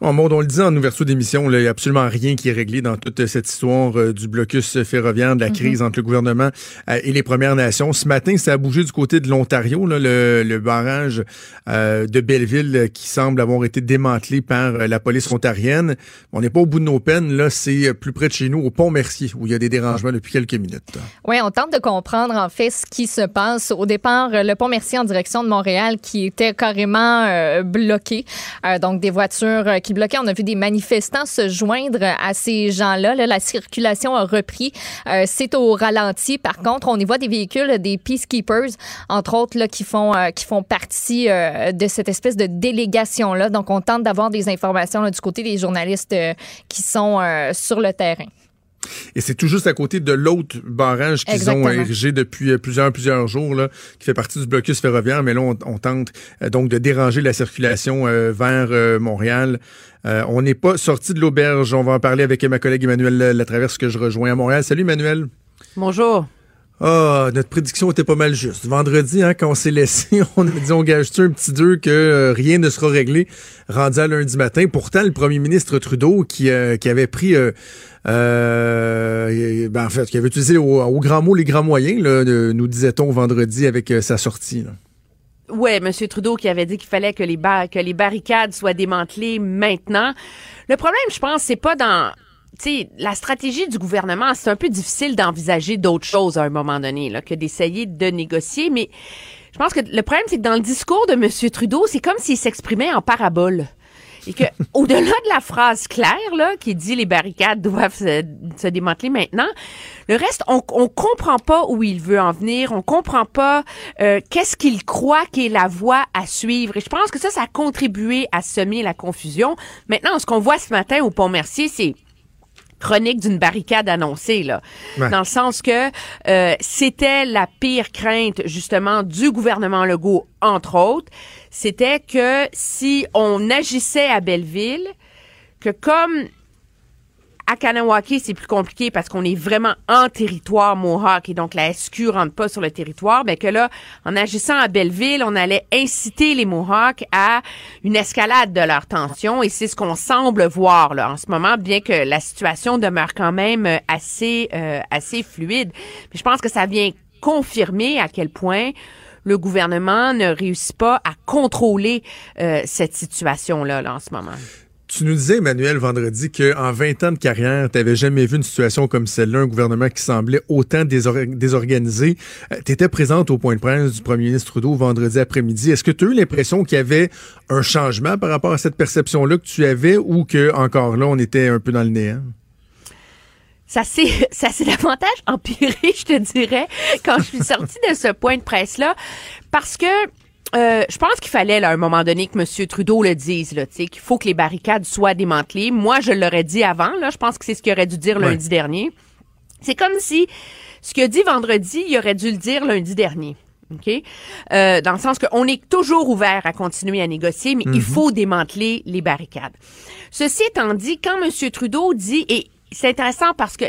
[SPEAKER 3] Bon, Maud, on le dit en ouverture d'émission, il n'y a absolument rien qui est réglé dans toute cette histoire euh, du blocus ferroviaire, de la crise entre le gouvernement euh, et les Premières Nations. Ce matin, ça a bougé du côté de l'Ontario, le, le, barrage euh, de Belleville qui semble avoir été démantelé par la police ontarienne. On n'est pas au bout de nos peines, là, c'est plus près de chez nous, au pont Mercier, où il y a des dérangements depuis quelques minutes.
[SPEAKER 4] Oui, on tente de comprendre en fait ce qui se passe. Au départ, le pont Mercier en direction de Montréal qui était carrément bloqué. donc, des voitures qui bloquaient. On a vu des manifestants se joindre à ces gens-là. la circulation a repris. Euh, c'est au ralenti. Par contre, on y voit des véhicules, des peacekeepers, entre autres, qui font euh, qui font partie euh, de cette espèce de délégation-là. Donc, on tente d'avoir des informations du côté des journalistes qui sont sur le terrain.
[SPEAKER 3] Et c'est tout juste à côté de l'autre barrage qu'ils ont érigé depuis euh, plusieurs plusieurs jours, là, qui fait partie du blocus ferroviaire. Mais là, on, tente euh, donc de déranger la circulation euh, vers Montréal. on n'est pas sorti de l'auberge. On va en parler avec ma collègue Emmanuel Latraverse que je rejoins à Montréal. Salut Emmanuel.
[SPEAKER 6] Bonjour.
[SPEAKER 3] Ah, notre prédiction était pas mal juste. Vendredi, hein, quand on s'est laissé, on a dit on gage un petit deux que rien ne sera réglé rendu à lundi matin. Pourtant, le premier ministre Trudeau qui, qui avait pris euh, ben en fait, qui avait utilisé au, grand mot les grands moyens, nous disait-on vendredi avec euh, sa sortie.
[SPEAKER 6] Oui, M. Trudeau qui avait dit qu'il fallait que les, les barricades soient démantelées maintenant. Le problème, je pense, c'est pas dans sais, la stratégie du gouvernement, c'est un peu difficile d'envisager d'autres choses à un moment donné là, que d'essayer de négocier. Mais je pense que le problème, c'est que dans le discours de M. Trudeau, c'est comme s'il s'exprimait en parabole et que au-delà de la phrase claire là qui dit les barricades doivent se, démanteler maintenant, le reste on on comprend pas où il veut en venir, on comprend pas euh, qu'est-ce qu'il croit qui est la voie à suivre. Et je pense que ça ça a contribué à semer la confusion. Maintenant ce qu'on voit ce matin au Pont Mercier c'est chronique d'une barricade annoncée là, dans le sens que euh, c'était la pire crainte justement du gouvernement Legault entre autres, c'était que si on agissait à Belleville, que comme à Kanawaki, c'est plus compliqué parce qu'on est vraiment en territoire Mohawk et donc la SQ rentre pas sur le territoire, ben que là, en agissant à Belleville, on allait inciter les Mohawks à une escalade de leur tension et c'est ce qu'on semble voir là en ce moment, bien que la situation demeure quand même euh, assez euh, assez fluide. Mais je pense que ça vient confirmer à quel point le gouvernement ne réussit pas à contrôler euh, cette situation-là là, en ce moment.
[SPEAKER 3] Tu nous disais, Emmanuel, vendredi, qu'en 20 ans de carrière, tu n'avais jamais vu une situation comme celle-là, un gouvernement qui semblait autant désorganisé. Euh, tu étais présente au point de presse du premier ministre Trudeau vendredi après-midi. Est-ce que tu as eu l'impression qu'il y avait un changement par rapport à cette perception-là que tu avais ou que encore là, on était un peu dans le néant?
[SPEAKER 6] Ça s'est ça s'est davantage empiré, je te dirais, quand je suis sortie de ce point de presse là, parce que euh, je pense qu'il fallait à un moment donné que M. Trudeau le dise, là, qu'il faut que les barricades soient démantelées. Moi, je l'aurais dit avant. Là, je pense que c'est ce qu'il aurait dû dire lundi dernier. C'est comme si ce qu'il a dit vendredi, il aurait dû le dire lundi dernier. OK? Euh, dans le sens qu'on est toujours ouvert à continuer à négocier, mais il mhm. faut démanteler les barricades. Ceci étant dit, quand M. Trudeau dit, et c'est intéressant parce que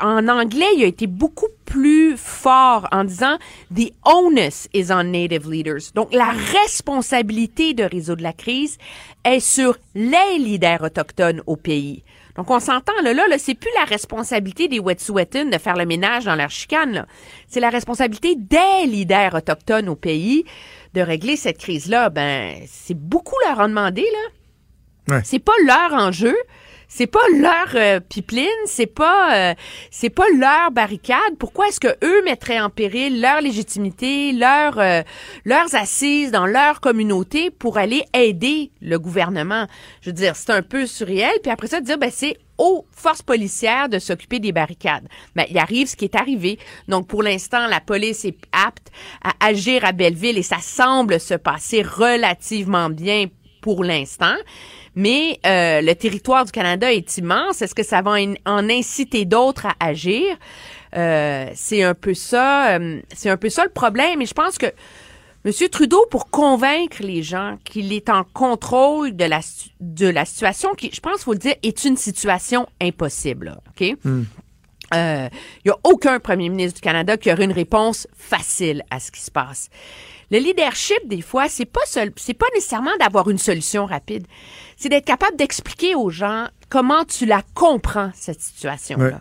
[SPEAKER 6] en anglais, il a été beaucoup plus fort en disant the onus is on native leaders. Donc la responsabilité de résoudre la crise est sur les leaders autochtones au pays. Donc on s'entend là là, là c'est plus la responsabilité des Wet'suwet'en de faire le ménage dans leur chicane C'est la responsabilité des leaders autochtones au pays de régler cette crise là. Ben c'est beaucoup leur en demander là. Ouais. C'est pas leur enjeu c'est pas leur euh, pipeline, c'est pas euh, c'est pas leur barricade. Pourquoi est-ce que eux mettraient en péril leur légitimité, leur euh, leurs assises dans leur communauté pour aller aider le gouvernement? Je veux dire, c'est un peu surréel. Puis après ça, dire ben c'est aux forces policières de s'occuper des barricades. Ben, il arrive ce qui est arrivé. Donc, pour l'instant, la police est apte à agir à Belleville et ça semble se passer relativement bien pour l'instant mais euh, le territoire du Canada est immense. Est-ce que ça va en inciter d'autres à agir? Euh, c'est un peu ça, euh, c'est un peu ça le problème. Et je pense que M. Trudeau, pour convaincre les gens qu'il est en contrôle de la, de la situation, qui, je pense, faut le dire, est une situation impossible. OK? Hmm. Il euh, n'y a aucun premier ministre du Canada qui aurait une réponse facile à ce qui se passe. Le leadership, des fois, c'est pas seul, c'est pas nécessairement d'avoir une solution rapide c'est d'être capable d'expliquer aux gens comment tu la comprends, cette situation-là.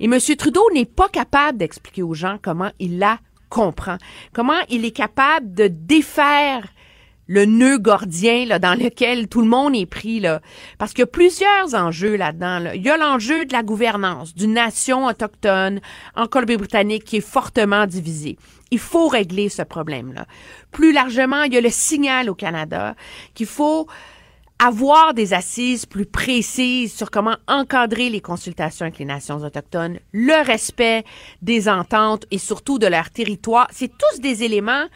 [SPEAKER 6] Et M. Trudeau n'est pas capable d'expliquer aux gens comment il la comprend, comment il est capable de défaire le nœud gordien là, dans lequel tout le monde est pris. Là. Parce qu'il y a plusieurs enjeux là-dedans. Là. Il y a l'enjeu de la gouvernance d'une nation autochtone en Colombie-Britannique qui est fortement divisée. Il faut régler ce problème-là. Plus largement, il y a le signal au Canada qu'il faut avoir des assises plus précises sur comment encadrer les consultations avec les nations autochtones, le respect des ententes et surtout de leur territoire. C'est tous des éléments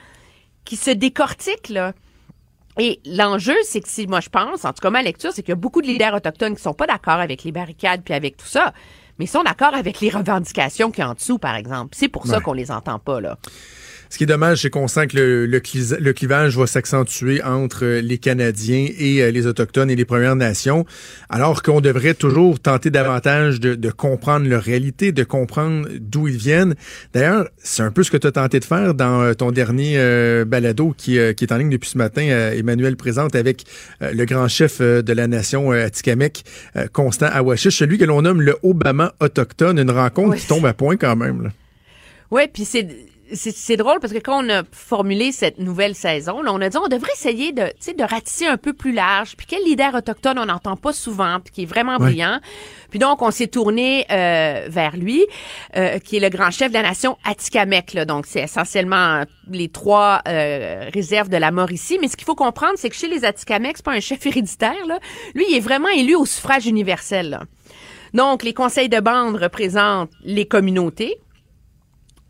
[SPEAKER 6] qui se décortiquent, là. Et l'enjeu, c'est que si, moi, je pense, en tout cas, ma lecture, c'est qu'il y a beaucoup de leaders autochtones qui sont pas d'accord avec les barricades puis avec tout ça, mais ils sont d'accord avec les revendications qui en dessous, par exemple. C'est pour ça qu'on les entend pas, là.
[SPEAKER 3] Ce qui est dommage, c'est qu'on sent que le, le, clis- le clivage va s'accentuer entre euh, les Canadiens et euh, les Autochtones et les Premières Nations, alors qu'on devrait toujours tenter davantage de, de comprendre leur réalité, de comprendre d'où ils viennent. D'ailleurs, c'est un peu ce que tu as tenté de faire dans euh, ton dernier euh, balado qui, euh, qui est en ligne depuis ce matin, euh, Emmanuel présente avec le grand chef de la nation Atikamekw, euh, Constant Awashish, celui que l'on nomme le Obama autochtone, une rencontre
[SPEAKER 6] Oui.
[SPEAKER 3] qui tombe à point quand même. là.
[SPEAKER 6] Ouais, puis c'est c'est c'est drôle parce que quand on a formulé cette nouvelle saison, là, on a dit on devrait essayer de, tu sais, de ratisser un peu plus large. Puis quel leader autochtone on n'entend pas souvent, puis qui est vraiment brillant. Puis donc on s'est tourné euh, vers lui, euh, qui est le grand chef de la nation Atikamekw. Là. Donc c'est essentiellement les trois euh, réserves de la Mauricie. Mais ce qu'il faut comprendre, c'est que chez les Atikamekw, c'est pas un chef héréditaire. Là. Lui, il est vraiment élu au suffrage universel. là. Donc les conseils de bande représentent les communautés.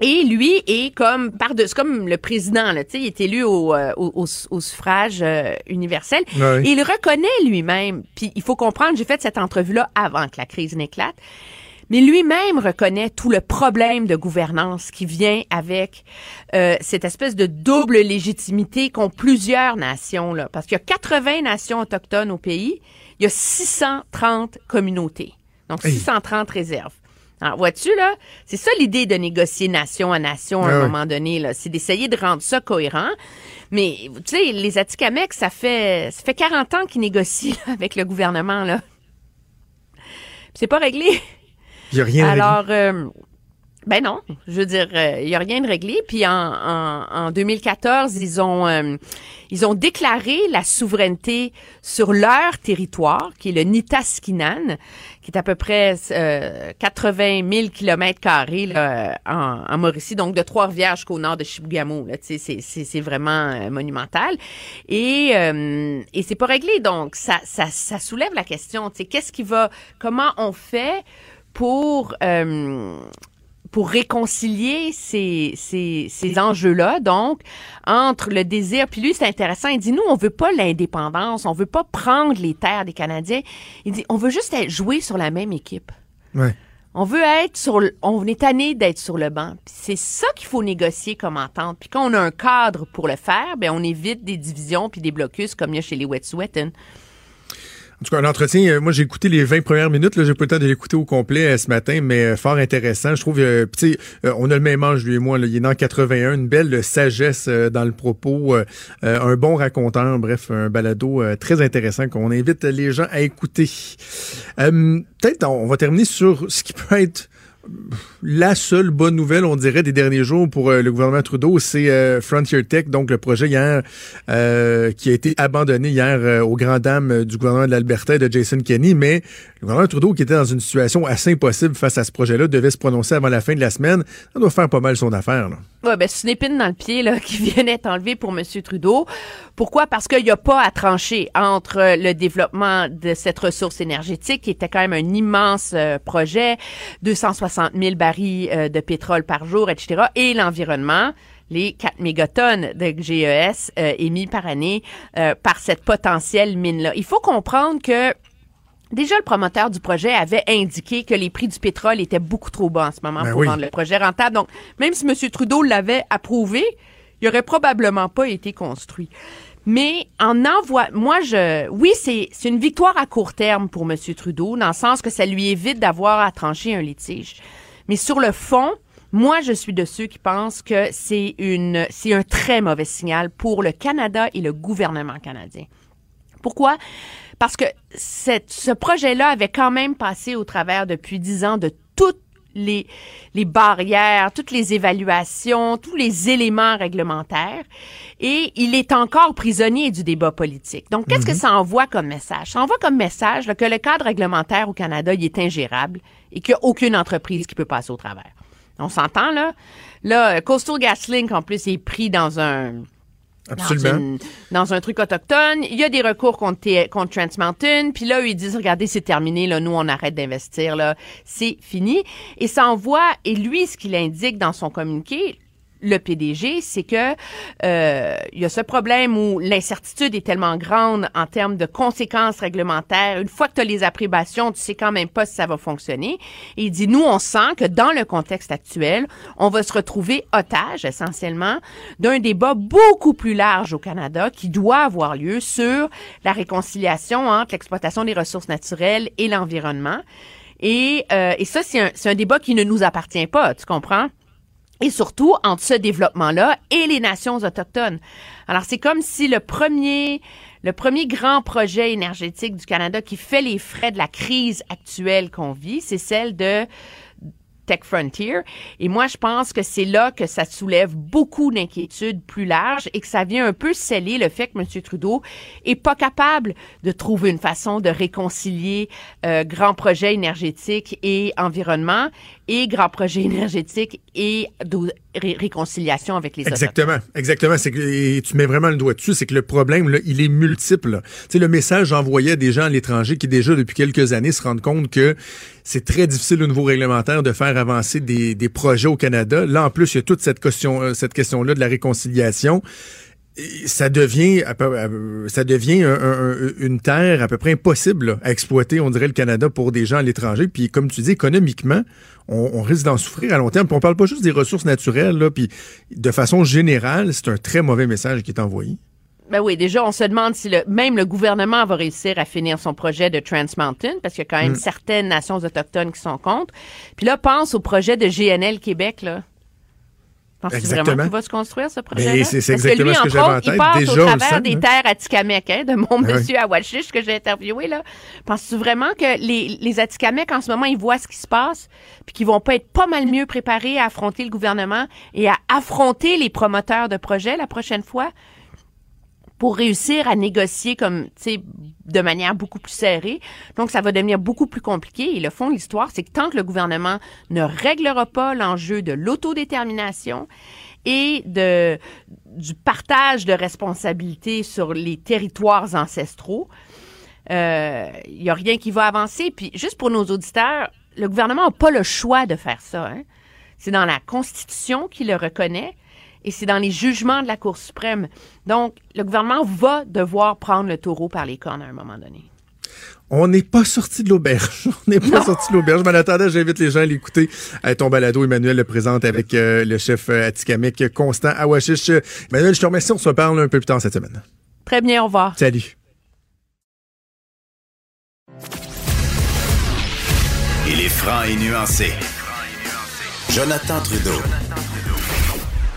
[SPEAKER 6] Et lui est comme par c'est comme le président là, tu sais, il est élu au, euh, au, au- suffrage euh, universel. Et il reconnaît lui-même. Puis il faut comprendre, j'ai fait cette entrevue là avant que la crise n'éclate. Mais lui-même reconnaît tout le problème de gouvernance qui vient avec euh, cette espèce de double légitimité qu'ont plusieurs nations là, parce qu'il y a 80 nations autochtones au pays, il y a 630 communautés, donc
[SPEAKER 3] Hey.
[SPEAKER 6] 630 réserves. Alors, vois-tu, là, c'est ça l'idée de négocier nation à nation à
[SPEAKER 3] Ah
[SPEAKER 6] un
[SPEAKER 3] ouais.
[SPEAKER 6] moment donné, là. C'est d'essayer de rendre ça cohérent. Mais, tu sais, les Atikamekw, ça fait, ça fait 40 ans qu'ils négocient là, avec le gouvernement, là. C'est pas réglé.
[SPEAKER 3] Il n'y a rien de réglé.
[SPEAKER 6] Alors, euh, ben non, je veux dire, euh, il y a rien de réglé. Puis en, en, en 2014, ils ont euh, ils ont déclaré la souveraineté sur leur territoire, qui est le Nitaskinan, qui est à peu près euh, 80 000 kilomètres carrés en, en Mauricie, donc de Trois-Rivières jusqu'au nord de Chibougamau. Là, c'est, c'est, c'est vraiment euh, monumental. Et, euh, et c'est pas réglé, donc ça, ça, ça soulève la question, tu sais, qu'est-ce qui va, comment on fait pour euh, pour réconcilier ces, ces, ces enjeux-là, donc, entre le désir, puis lui, c'est intéressant, il dit, nous, on veut pas l'indépendance, on veut pas prendre les terres des Canadiens, il dit, on veut juste jouer sur la même équipe.
[SPEAKER 3] Ouais.
[SPEAKER 6] On veut être sur le, on est tanné d'être sur le banc. C'est ça qu'il faut négocier comme entente. Puis quand on a un cadre pour le faire, ben on évite des divisions puis des blocus comme il y a chez les Wet'suwet'en.
[SPEAKER 3] En tout cas, un entretien, euh, moi j'ai écouté les 20 premières minutes, là, j'ai pas le temps de l'écouter au complet euh, ce matin, mais euh, fort intéressant. Je trouve, euh, tu euh, on a le même âge, lui et moi, là, il est en 81, une belle sagesse dans le propos, un bon raconteur, bref, un balado très intéressant qu'on invite les gens à écouter. Peut-être on va terminer sur ce qui peut être la seule bonne nouvelle, on dirait, des derniers jours pour euh, le gouvernement Trudeau, c'est euh, Frontier Tech, donc le projet hier euh, qui a été abandonné hier aux grandes dames du gouvernement de l'Alberta et de Jason Kenney, mais le gouvernement Trudeau, qui était dans une situation assez impossible face à ce projet-là, devait se prononcer avant la fin de la semaine. Ça doit faire pas mal son affaire. Là.
[SPEAKER 6] Ouais, ben, c'est une épine dans le pied là, qui vient d'être enlevée pour M. Trudeau. Pourquoi? Parce qu'il n'y a pas à trancher entre le développement de cette ressource énergétique, qui était quand même un immense projet, 260 000 barils euh, de pétrole par jour, etc., et l'environnement les 4 mégatonnes de GES euh, émis par année euh, par cette potentielle mine-là. Il faut comprendre que Déjà, le promoteur du projet avait indiqué que les prix du pétrole étaient beaucoup trop bas en ce moment
[SPEAKER 3] Ben
[SPEAKER 6] pour
[SPEAKER 3] oui.
[SPEAKER 6] rendre le projet rentable. Donc, même si M. Trudeau l'avait approuvé, il aurait probablement pas été construit. Mais en envoi, moi je, oui, c'est c'est une victoire à court terme pour M. Trudeau, dans le sens que ça lui évite d'avoir à trancher un litige. Mais sur le fond, moi je suis de ceux qui pensent que c'est une, c'est un très mauvais signal pour le Canada et le gouvernement canadien. Pourquoi? parce que cette, ce projet-là avait quand même passé au travers depuis dix ans de toutes les, les barrières, toutes les évaluations, tous les éléments réglementaires. Et il est encore prisonnier du débat politique. Donc, qu'est-ce que ça envoie comme message? Ça envoie comme message là, que le cadre réglementaire au Canada, il est ingérable et qu'il n'y a aucune entreprise qui peut passer au travers. On s'entend, là? Là, Coastal GasLink, en plus, est pris dans un
[SPEAKER 3] Absolument.
[SPEAKER 6] dans, une- dans un truc autochtone. Il y a des recours contre, contre Trans Mountain. Puis là, eux, ils disent, regardez, c'est terminé. Là, nous, on arrête d'investir. Là, c'est fini. Et ça envoie. Et lui, ce qu'il indique dans son communiqué, le PDG, c'est que euh, il y a ce problème où l'incertitude est tellement grande en termes de conséquences réglementaires. Une fois que tu as les approbations, tu sais quand même pas si ça va fonctionner. Et il dit, nous, on sent que dans le contexte actuel, on va se retrouver otage essentiellement d'un débat beaucoup plus large au Canada qui doit avoir lieu sur la réconciliation entre l'exploitation des ressources naturelles et l'environnement. Et, euh, et ça, c'est un, un débat qui ne nous appartient pas, tu comprends? Et surtout entre ce développement-là et les nations autochtones. Alors c'est comme si le premier le premier grand projet énergétique du Canada qui fait les frais de la crise actuelle qu'on vit, c'est celle de Tech Frontier. Et moi, je pense que c'est là que ça soulève beaucoup d'inquiétudes plus larges et que ça vient un peu sceller le fait que M. Trudeau est pas capable de trouver une façon de réconcilier euh, grand projet énergétique et environnement et grand projet énergétique et de ré- réconciliation avec les Autochtones.
[SPEAKER 3] Exactement, exactement. C'est que et tu mets vraiment le doigt dessus, c'est que le problème là, il est multiple. là. Tu sais, le message envoyé à des gens à l'étranger qui déjà depuis quelques années se rendent compte que c'est très difficile au niveau réglementaire de faire avancer des, des projets au Canada. Là, en plus, il y a toute cette question, euh, cette question-là de la réconciliation. Ça devient, ça un- un- une terre à peu près impossible là, à exploiter, on dirait, le Canada pour des gens à l'étranger. Puis, comme tu dis, économiquement, on, on risque d'en souffrir à long terme. Puis on parle pas juste des ressources naturelles, là, puis de façon générale, c'est un très mauvais message qui est envoyé.
[SPEAKER 6] Ben oui, déjà, on se demande si le, même le gouvernement va réussir à finir son projet de Trans Mountain, parce qu'il y a quand même
[SPEAKER 3] Mm.
[SPEAKER 6] certaines nations autochtones qui sont contre. Puis là, pense au projet de GNL Québec, là. Penses-tu vraiment qu'il va se construire, ce projet-là?
[SPEAKER 3] Ben, c'est- c'est
[SPEAKER 6] que
[SPEAKER 3] exactement
[SPEAKER 6] lui,
[SPEAKER 3] ce que j'avais en tête.
[SPEAKER 6] il passe
[SPEAKER 3] Déjà,
[SPEAKER 6] au travers des
[SPEAKER 3] hein.
[SPEAKER 6] terres Atikamekw, hein, de mon
[SPEAKER 3] Ah oui.
[SPEAKER 6] monsieur Awashish que j'ai interviewé, là. Penses-tu vraiment que les, les Atikamekw, en ce moment, ils voient ce qui se passe, puis qu'ils vont pas être pas mal mieux préparés à affronter le gouvernement et à affronter les promoteurs de projets la prochaine fois? Pour réussir à négocier comme, tu de manière beaucoup plus serrée. Donc, ça va devenir beaucoup plus compliqué. Et le fond de l'histoire, c'est que tant que le gouvernement ne réglera pas l'enjeu de l'autodétermination et de, du partage de responsabilités sur les territoires ancestraux, euh, il y a rien qui va avancer. Puis, juste pour nos auditeurs, le gouvernement n'a pas le choix de faire ça. Hein. C'est dans la Constitution qu'il le reconnaît et c'est dans les jugements de la Cour suprême. Donc, le gouvernement va devoir prendre le taureau par les cornes à un moment donné.
[SPEAKER 3] On n'est pas sorti de l'auberge. On n'est pas sorti de l'auberge. Mais en attendant, j'invite les gens à l'écouter. Euh, ton balado, Emmanuel le présente avec euh, le chef euh, Atikamekw, Constant Awashish. Emmanuel, je te remercie. On se reparle un peu plus tard cette semaine.
[SPEAKER 6] Très bien, au revoir.
[SPEAKER 3] Salut.
[SPEAKER 2] Il est franc et nuancé. Jonathan Trudeau.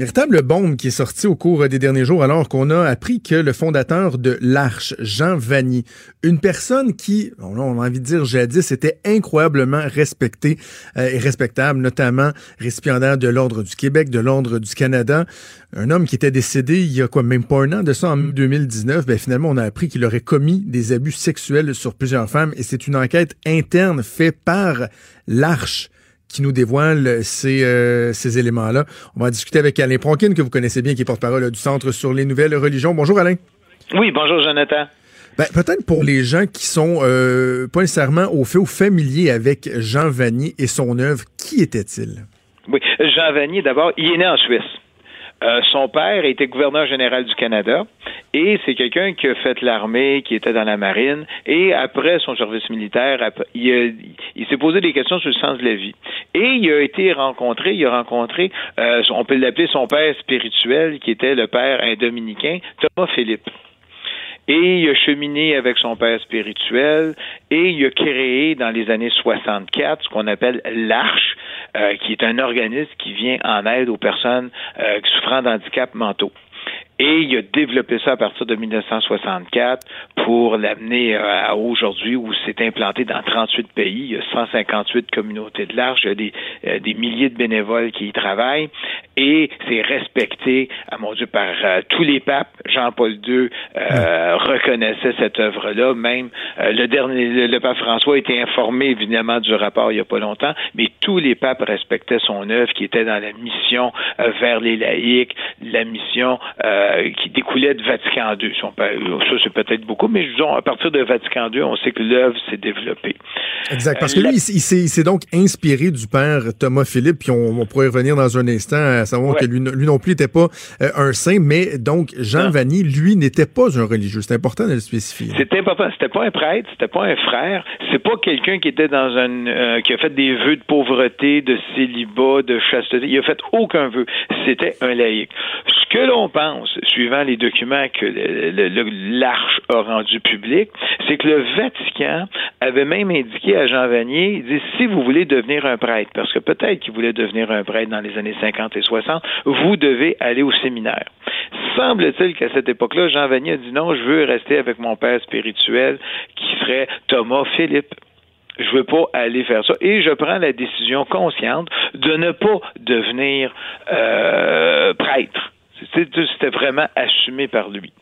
[SPEAKER 3] Véritable bombe qui est sortie au cours des derniers jours alors qu'on a appris que le fondateur de l'Arche, Jean Vanier, une personne qui, on a envie de dire jadis, était incroyablement respectée euh, et respectable, notamment récipiendaire de l'Ordre du Québec, de l'Ordre du Canada, un homme qui était décédé il y a quoi, même pas un an de ça, en 2019, ben finalement on a appris qu'il aurait commis des abus sexuels sur plusieurs femmes et c'est une enquête interne faite par l'Arche qui nous dévoile ces, euh, ces éléments-là. On va en discuter avec Alain Pronkin, que vous connaissez bien, qui est porte-parole euh, du Centre sur les nouvelles religions. Bonjour Alain.
[SPEAKER 7] Oui, bonjour Jonathan.
[SPEAKER 3] Ben, peut-être pour les gens qui sont euh, pas nécessairement au fait ou familiers avec Jean Vanier et son œuvre, qui était-il?
[SPEAKER 7] Oui, Jean Vanier, d'abord, il est né en Suisse. Euh, son père était gouverneur général du Canada et c'est quelqu'un qui a fait l'armée, qui était dans la marine et après son service militaire, il, s'est posé des questions sur le sens de la vie. Et il a été rencontré, il a rencontré, euh, on peut l'appeler son père spirituel, qui était le père dominicain, Thomas Philippe. Et il a cheminé avec son père spirituel et il a créé dans les années 64 ce qu'on appelle l'Arche, euh, qui est un organisme qui vient en aide aux personnes euh, souffrant d'handicap mentaux. Et il a développé ça à partir de 1964 pour l'amener euh, à aujourd'hui où c'est implanté dans 38 pays. Il y a 158 communautés de l'Arche, il y a des, euh, des milliers de bénévoles qui y travaillent et c'est respecté, à mon Dieu, par euh, tous les papes. Jean-Paul II reconnaissait cette œuvre-là. Même le dernier, le, pape François a été informé évidemment du rapport il n'y a pas longtemps, mais tous les papes respectaient son œuvre qui était dans la mission vers les laïcs, la mission euh, qui découlait de Vatican II. Ça, c'est peut-être beaucoup, mais disons, à partir de Vatican II, on sait que l'œuvre s'est développée.
[SPEAKER 3] Exact, parce que lui, il, s'est donc inspiré du père Thomas Philippe, puis on, pourrait revenir dans un instant à savoir que lui, non plus n'était pas euh, un saint, mais donc Jean Vanny, lui, n'était pas un religieux. C'est important de le spécifier.
[SPEAKER 7] C'est important. C'était pas un prêtre, c'était pas un frère, c'est pas quelqu'un qui était dans un euh, qui a fait des vœux de pauvreté, de célibat, de chasteté. Il a fait aucun vœu. C'était un laïc. Que l'on pense, suivant les documents que l'Arche a rendus publics, c'est que le Vatican avait même indiqué à Jean Vanier, il dit, si vous voulez devenir un prêtre, parce que peut-être qu'il voulait devenir un prêtre dans les années 50 et 60, vous devez aller au séminaire. Semble-t-il qu'à cette époque-là, Jean Vanier a dit non, je veux rester avec mon père spirituel, qui serait Thomas Philippe je veux pas aller faire ça. Et je prends la décision consciente de ne pas devenir euh, prêtre. C'était vraiment assumé par lui.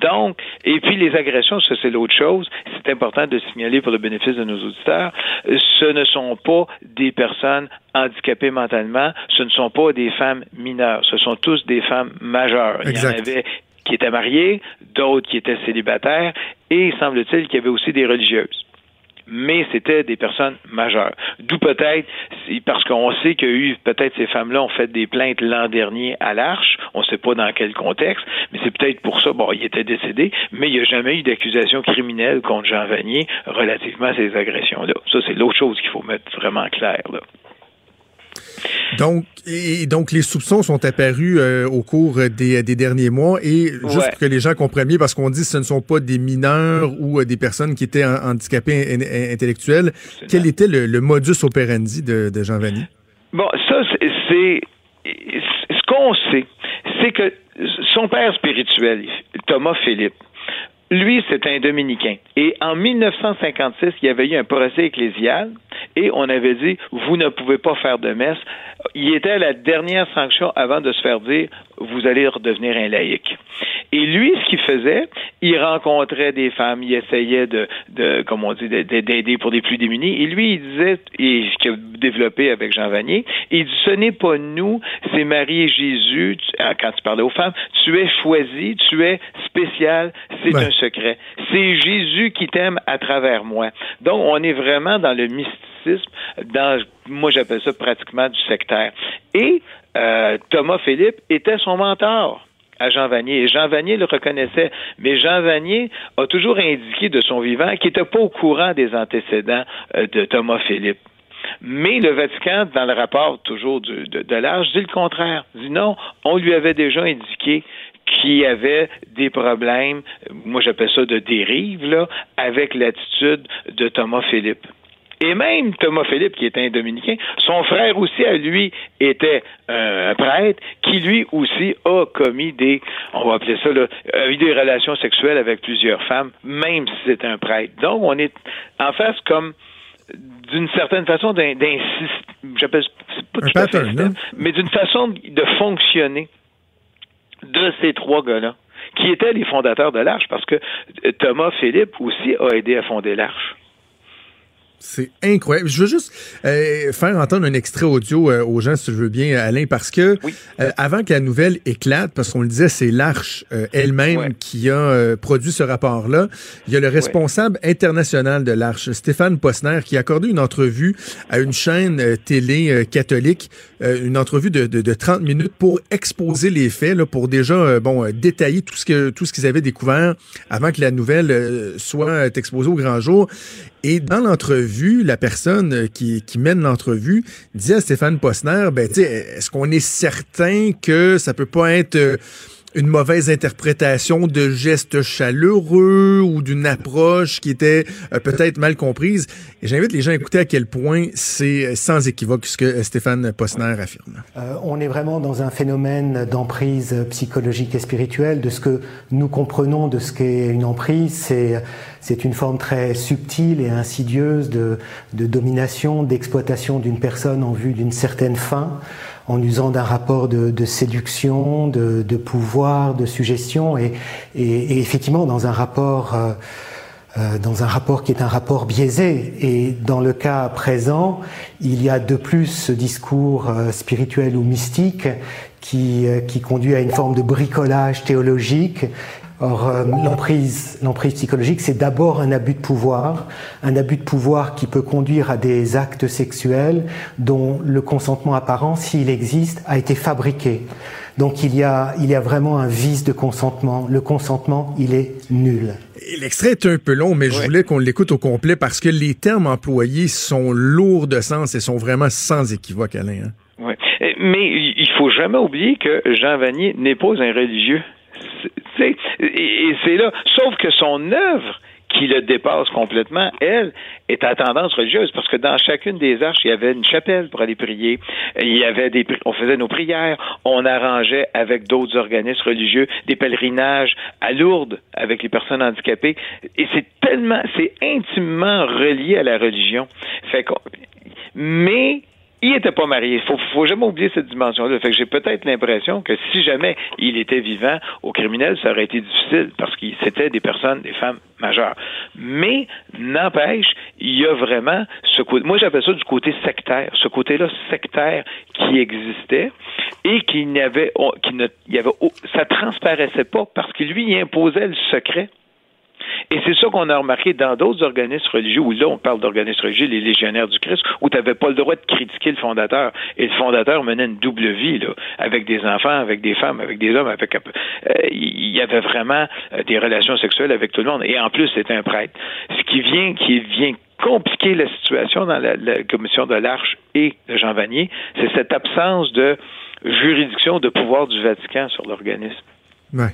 [SPEAKER 7] Donc, et puis les agressions, ça c'est l'autre chose. C'est important de signaler pour le bénéfice de nos auditeurs. Ce ne sont pas des personnes handicapées mentalement. Ce ne sont pas des femmes mineures. Ce sont tous des femmes majeures. Il y en avait qui étaient mariées, d'autres qui étaient célibataires, et semble-t-il qu'il y avait aussi des religieuses mais c'était des personnes majeures. D'où peut-être, parce qu'on sait qu'il y a eu, peut-être ces femmes-là ont fait des plaintes l'an dernier à l'Arche, on ne sait pas dans quel contexte, mais c'est peut-être pour ça, bon, il était décédé, mais il n'y a jamais eu d'accusation criminelle contre Jean Vanier relativement à ces agressions-là. Ça, c'est l'autre chose qu'il faut mettre vraiment clair, là.
[SPEAKER 3] Donc, et donc les soupçons sont apparus euh, au cours des, derniers mois et juste pour que les gens comprennent bien, parce qu'on dit que ce ne sont pas des mineurs ou euh, des personnes qui étaient handicapées intellectuels, quel était le, modus operandi de, Jean Vanny?
[SPEAKER 7] Bon, ça, c'est ce qu'on sait, c'est que son père spirituel, Thomas Philippe, lui, c'est un dominicain. Et en 1956, il y avait eu un procès ecclésial et on avait dit, vous ne pouvez pas faire de messe. Il était à la dernière sanction avant de se faire dire, vous allez redevenir un laïc. Et lui, ce qu'il faisait, il rencontrait des femmes, il essayait de, de comme on dit, d'aider pour des plus démunis. Et lui, il disait, et ce qu'il a développé avec Jean Vanier, il dit, ce n'est pas nous, c'est Marie et Jésus, ah, quand tu parlais aux femmes, tu es choisi, tu es spécial, c'est un secret. C'est Jésus qui t'aime à travers moi. Donc, on est vraiment dans le mysticisme, dans, moi j'appelle ça pratiquement du sectaire. Et euh, Thomas Philippe était son mentor à Jean Vanier. Et Jean Vanier le reconnaissait. Mais Jean Vanier a toujours indiqué de son vivant qu'il n'était pas au courant des antécédents euh, de Thomas Philippe. Mais le Vatican, dans le rapport toujours de, l'âge, dit le contraire. Dit non, on lui avait déjà indiqué qu'il y avait des problèmes, moi j'appelle ça de dérive, là, avec l'attitude de Thomas Philippe. Et même Thomas Philippe, qui était un dominicain, son frère aussi, à lui, était un prêtre, qui lui aussi a commis des, on va appeler ça, là, eu des relations sexuelles avec plusieurs femmes, même si c'est un prêtre. Donc, on est en face comme d'une certaine façon d'insister, j'appelle pas tout pattern, mais d'une façon de fonctionner de ces trois gars-là, qui étaient les fondateurs de l'Arche, parce que Thomas Philippe aussi a aidé à fonder l'Arche.
[SPEAKER 3] C'est incroyable. Je veux juste euh, faire entendre un extrait audio euh, aux gens, si tu veux bien, Alain, parce que euh, avant que la nouvelle éclate, parce qu'on le disait, c'est l'Arche elle-même qui a produit ce rapport-là. Il y a le responsable international de l'Arche, Stéphane Posner, qui a accordé une entrevue à une chaîne télé catholique, une entrevue de, de, de, 30 minutes pour exposer les faits, là, pour déjà bon détailler tout ce que tout ce qu'ils avaient découvert avant que la nouvelle soit exposée au grand jour. Et dans l'entrevue, la personne qui, qui mène l'entrevue dit à Stéphane Posner, ben, est-ce qu'on est certain que ça peut pas être euh, une mauvaise interprétation de gestes chaleureux ou d'une approche qui était euh, peut-être mal comprise. Et j'invite les gens à écouter à quel point c'est sans équivoque ce que Stéphane Posner affirme.
[SPEAKER 8] Euh, on est vraiment dans un phénomène d'emprise psychologique et spirituelle. De ce que nous comprenons de ce qu'est une emprise, c'est c'est une forme très subtile et insidieuse de, de domination, d'exploitation d'une personne en vue d'une certaine fin en usant d'un rapport de, séduction, de, pouvoir, de suggestion, et, effectivement dans un rapport, euh, euh, dans un rapport qui est un rapport biaisé. Et dans le cas présent, il y a de plus ce discours euh, spirituel ou mystique qui, qui conduit à une forme de bricolage théologique Or, euh, l'emprise, l'emprise psychologique, c'est d'abord un abus de pouvoir, un abus de pouvoir qui peut conduire à des actes sexuels dont le consentement apparent, s'il existe, a été fabriqué. Donc il y a, il y a vraiment un vice de consentement. Le consentement, il est nul.
[SPEAKER 3] L'extrait est un peu long, mais je voulais qu'on l'écoute au complet parce que les termes employés sont lourds de sens et sont vraiment sans équivoque, Alain. Hein?
[SPEAKER 7] Oui. Mais il faut jamais oublier que Jean Vanier n'est pas un religieux et c'est là, sauf que son œuvre qui le dépasse complètement, elle, est à tendance religieuse parce que dans chacune des arches, il y avait une chapelle pour aller prier. Il y avait des, on faisait nos prières, on arrangeait avec d'autres organismes religieux des pèlerinages à Lourdes avec les personnes handicapées. Et c'est tellement, c'est intimement relié à la religion. Fait mais il n'était pas marié. Faut, faut jamais oublier cette dimension-là. Fait j'ai peut-être l'impression que si jamais il était vivant, au criminel, ça aurait été difficile parce que c'était des personnes, des femmes majeures. Mais n'empêche, il y a vraiment ce côté. Moi, j'appelle ça du côté sectaire. Ce côté-là sectaire qui existait et qui n'avait, qui ne, il avait, ça transparaissait pas parce que lui, il imposait le secret. Et c'est ça qu'on a remarqué dans d'autres organismes religieux, où là, on parle d'organismes religieux, les légionnaires du Christ, où tu n'avais pas le droit de critiquer le fondateur. Et le fondateur menait une double vie, là, avec des enfants, avec des femmes, avec des hommes, avec... Euh, il y avait vraiment euh, des relations sexuelles avec tout le monde. Et en plus, c'était un prêtre. Ce qui vient, qui vient compliquer la situation dans la, commission de l'Arche et de Jean Vanier, c'est cette absence de juridiction, de pouvoir du Vatican sur l'organisme.
[SPEAKER 3] Ouais.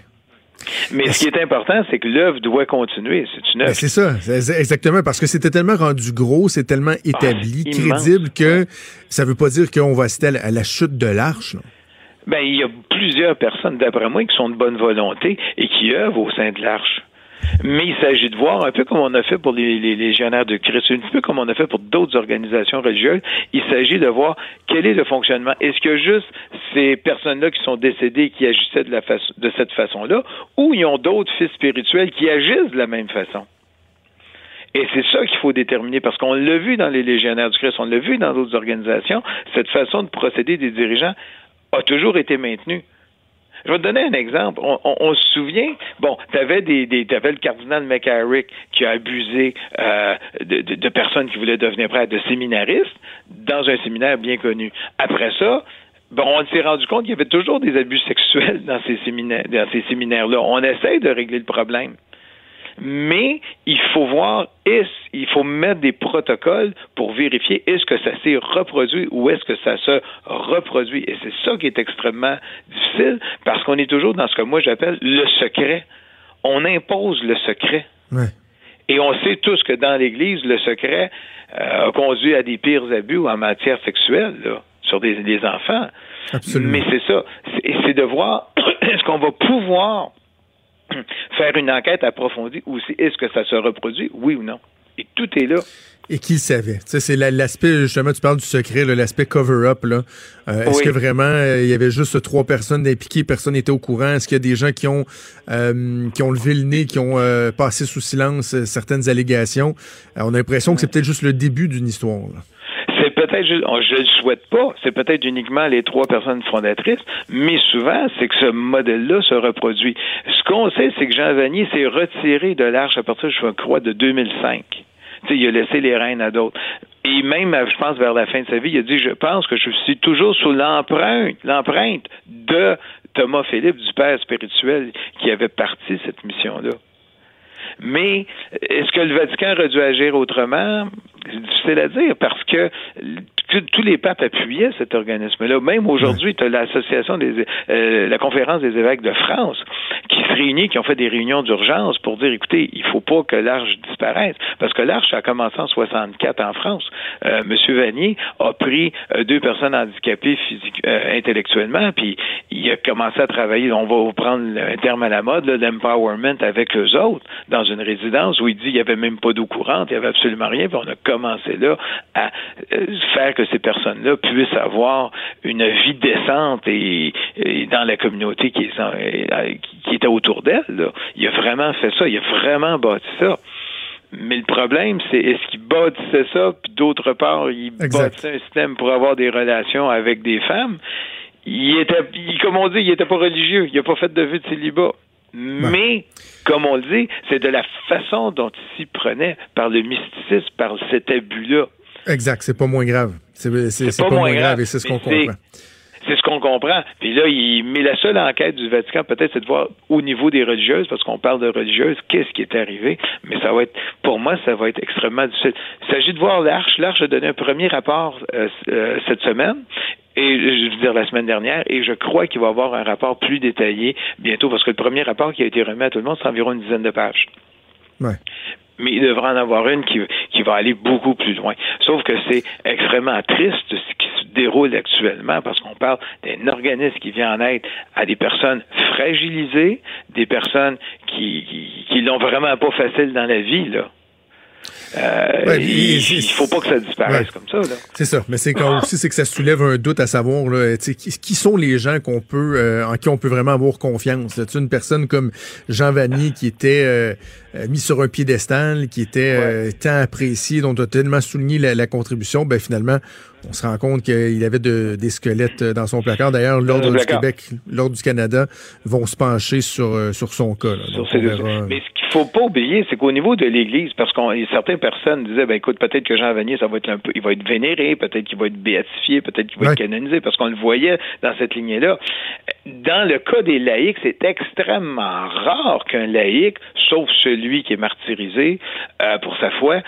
[SPEAKER 7] Mais ce qui est important, c'est que l'œuvre doit continuer. C'est une œuvre.
[SPEAKER 3] C'est ça, exactement, parce que c'était tellement rendu gros, c'est tellement ah, établi, crédible que ça veut pas dire qu'on va assister à la chute de l'arche.
[SPEAKER 7] Ben, il y a plusieurs personnes, d'après moi, qui sont de bonne volonté et qui œuvrent au sein de l'arche. Mais il s'agit de voir, un peu comme on a fait pour les, légionnaires de Christ, un peu comme on a fait pour d'autres organisations religieuses, il s'agit de voir quel est le fonctionnement. Est-ce que juste ces personnes-là qui sont décédées qui agissaient de, de cette façon-là, ou ils ont d'autres fils spirituels qui agissent de la même façon? Et c'est ça qu'il faut déterminer, parce qu'on l'a vu dans les légionnaires du Christ, on l'a vu dans d'autres organisations, cette façon de procéder des dirigeants a toujours été maintenue. Je vais te donner un exemple. On, se souvient, bon, tu avais des, des le cardinal McCarrick qui a abusé euh, de, de, personnes qui voulaient devenir prêtres, de séminaristes, dans un séminaire bien connu. Après ça, Bon, on s'est rendu compte qu'il y avait toujours des abus sexuels dans ces séminaires, dans ces séminaires-là. On essaye de régler le problème mais il faut voir, est il faut mettre des protocoles pour vérifier est-ce que ça s'est reproduit ou est-ce que ça se reproduit. Et c'est ça qui est extrêmement difficile parce qu'on est toujours dans ce que moi j'appelle le secret. On impose le secret. Et on sait tous que dans l'Église, le secret euh, a conduit à des pires abus en matière sexuelle sur des, des enfants.
[SPEAKER 3] Absolument.
[SPEAKER 7] Mais c'est ça. C'est de voir est-ce qu'on va pouvoir faire une enquête approfondie aussi. Est-ce que ça se reproduit, oui ou non? Et tout est là.
[SPEAKER 3] Et qui le savait? C'est l'aspect, justement, tu parles du secret, l'aspect cover-up. Euh, est-ce que vraiment euh, il y avait juste trois personnes impliquées, personne n'était au courant? Est-ce qu'il y a des gens qui ont euh, qui ont levé le nez, qui ont passé sous silence certaines allégations? on a l'impression que c'est peut-être juste le début d'une histoire.
[SPEAKER 7] C'est peut-être, je ne le souhaite pas, c'est peut-être uniquement les trois personnes fondatrices, mais souvent, c'est que ce modèle-là se reproduit. Ce qu'on sait, c'est que Jean Vanier s'est retiré de l'Arche à partir, je crois, de 2005. sais, il a laissé les rênes à d'autres. Et même, je pense, vers la fin de sa vie, il a dit, je pense que je suis toujours sous l'empreinte, l'empreinte de Thomas Philippe, du père spirituel, qui avait parti cette mission-là. Mais est-ce que le Vatican aurait dû agir autrement? C'est difficile à dire parce que tous les papes appuyaient cet organisme-là. Même aujourd'hui, tu as l'association des euh, la conférence des évêques de France qui se réunit, qui ont fait des réunions d'urgence pour dire écoutez, il faut pas que l'arche disparaisse. Parce que l'arche a commencé en 64 en France. Monsieur Vanier a pris euh, deux personnes handicapées physique, euh, intellectuellement, puis il a commencé à travailler, on va prendre un terme à la mode, l'empowerment avec eux autres, dans une résidence où il dit il n'y avait même pas d'eau courante, il n'y avait absolument rien, puis on a commencé là à euh, faire que ces personnes-là puissent avoir une vie décente et, dans la communauté qui, est, qui était autour d'elle. Il a vraiment fait ça, il a vraiment bâti ça. Mais le problème, c'est est-ce qu'il bâtissait ça, puis d'autre part, il bâtissait un système pour avoir des relations avec des femmes? Il était, comme on dit, il était pas religieux. Il n'a pas fait de vue de célibat. Mais, comme on le dit, c'est de la façon dont il s'y prenait, par le mysticisme, par cet abus-là.
[SPEAKER 3] Exact, c'est pas moins grave. C'est pas, moins grave, et c'est ce qu'on comprend.
[SPEAKER 7] C'est ce qu'on comprend. Puis là, il met la seule enquête du Vatican, peut-être, c'est de voir au niveau des religieuses, parce qu'on parle de religieuses, qu'est-ce qui est arrivé. Mais ça va être, pour moi, ça va être extrêmement difficile. Il s'agit de voir l'Arche. L'Arche a donné un premier rapport euh, euh, cette semaine et je veux dire la semaine dernière, et je crois qu'il va y avoir un rapport plus détaillé bientôt, parce que le premier rapport qui a été remis à tout le monde, c'est environ une dizaine de pages.
[SPEAKER 3] Ouais
[SPEAKER 7] mais il devrait en avoir une qui, qui va aller beaucoup plus loin. Sauf que c'est extrêmement triste ce qui se déroule actuellement parce qu'on parle d'un organisme qui vient en aide à des personnes fragilisées, des personnes qui, qui, qui l'ont vraiment pas facile dans la vie, là. Euh, il, faut pas que ça disparaisse comme ça.
[SPEAKER 3] C'est ça. Mais c'est quand aussi c'est que ça soulève un doute à savoir là, qui, qui sont les gens qu'on peut euh, en qui on peut vraiment avoir confiance? Tu une personne comme Jean Vanier qui était euh, mis sur un piédestal, qui était tant apprécié, dont on a tellement souligné la, la contribution, ben finalement on se rend compte qu'il avait de, des squelettes dans son placard. D'ailleurs, l'Ordre du Québec, l'Ordre du Canada vont se pencher sur, sur son cas.
[SPEAKER 7] Mais ce qu'il faut pas oublier, c'est qu'au niveau de l'Église, parce qu'on certaines personnes disaient, ben écoute, peut-être que Jean Vanier, ça va être un peu, il va être vénéré, peut-être qu'il va être béatifié, peut-être qu'il va être canonisé, parce qu'on le voyait dans cette lignée-là. Dans le cas des laïcs, c'est extrêmement rare qu'un laïc, sauf celui qui est martyrisé euh, pour sa foi,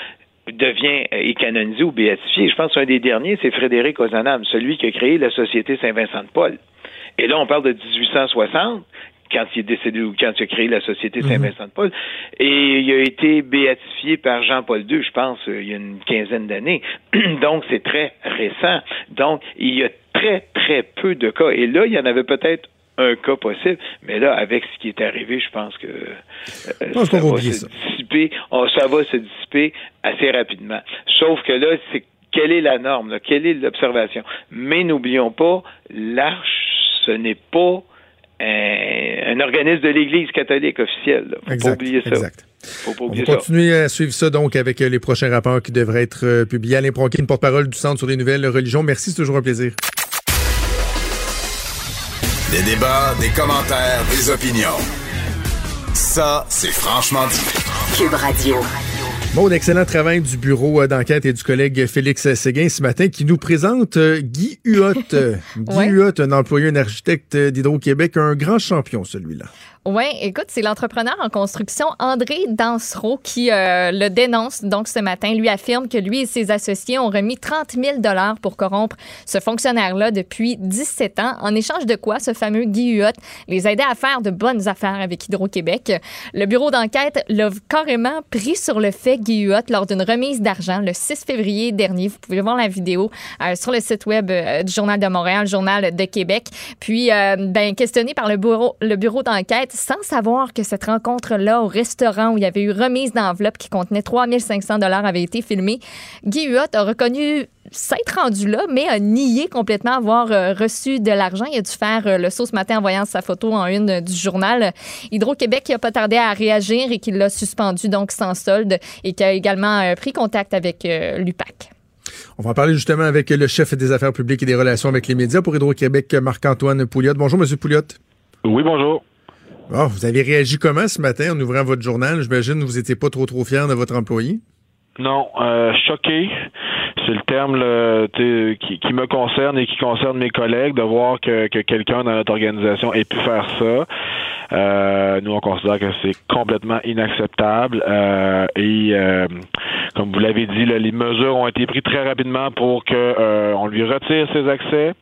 [SPEAKER 7] devient est canonisé ou béatifié. Je pense qu'un des derniers, c'est Frédéric Ozanam, celui qui a créé la Société Saint-Vincent de Paul. Et là, on parle de 1860 quand il est décédé ou quand il a créé la Société mhm. Saint-Vincent de Paul. Et il a été béatifié par Jean-Paul II, je pense, euh, il y a une quinzaine d'années. Donc, c'est très récent. Donc, il y a très, très peu de cas. Et là, il y en avait peut-être un cas possible, mais là, avec ce qui est arrivé, je pense que
[SPEAKER 3] euh, ça, va se
[SPEAKER 7] dissiper, ça va se dissiper assez rapidement. Sauf que là, c'est quelle est la norme, quelle est l'observation? Mais n'oublions pas, l'arche, ce n'est pas un, organisme de l'Église catholique officielle. Faut pas oublier ça. Exact. Faut pas oublier
[SPEAKER 3] On va continuer à suivre ça donc avec euh, les prochains rapports qui devraient être euh, publiés. Alain Pronkin, porte-parole du Centre sur les nouvelles religions. Merci, c'est toujours un plaisir.
[SPEAKER 2] Des débats, des commentaires, des opinions. Ça, c'est franchement dit.
[SPEAKER 1] Cube Radio.
[SPEAKER 3] Bon, excellent travail du bureau euh, d'enquête et du collègue Félix Séguin ce matin qui nous présente euh, Guy Huot. Guy Huot, un employé, un architecte d'Hydro-Québec, un grand champion celui-là.
[SPEAKER 4] Oui, écoute, c'est l'entrepreneur en construction André Dansereau qui euh, le dénonce donc ce matin. Lui affirme que lui et ses associés ont remis 30 000 dollars pour corrompre ce fonctionnaire-là depuis 17 ans. En échange de quoi, ce fameux Guy Huot les aidait à faire de bonnes affaires avec Hydro-Québec. Le bureau d'enquête l'a carrément pris sur le fait, Guy Huot, lors d'une remise d'argent le 6 février dernier. Vous pouvez voir la vidéo euh, sur le site web euh, du Journal de Montréal, Journal de Québec. Puis, ben, questionné par le bureau, le bureau d'enquête, sans savoir que cette rencontre-là au restaurant où il y avait eu remise d'enveloppe qui contenait 3500 dollars avait été filmée. Guy Huot a reconnu s'être rendu là, mais a nié complètement avoir euh, reçu de l'argent. Il a dû faire euh, le saut ce matin en voyant sa photo en une du journal. Hydro-Québec n'a pas tardé à réagir et qu'il l'a suspendu donc sans solde et qui a également euh, pris contact avec l'UPAC.
[SPEAKER 3] On va en parler justement avec le chef des affaires publiques et des relations avec les médias pour Hydro-Québec, Marc-Antoine Pouliot. Bonjour, Monsieur Pouliot.
[SPEAKER 9] Oui, bonjour.
[SPEAKER 3] Oh, vous avez réagi comment ce matin en ouvrant votre journal? J'imagine que vous n'étiez pas trop trop fier de votre employé.
[SPEAKER 9] Non, euh, choqué. C'est le terme qui, me concerne et qui concerne mes collègues de voir que, quelqu'un dans notre organisation ait pu faire ça. Euh, nous, on considère que c'est complètement inacceptable. Euh, et comme vous l'avez dit, les mesures ont été prises très rapidement pour que on lui retire ses accès.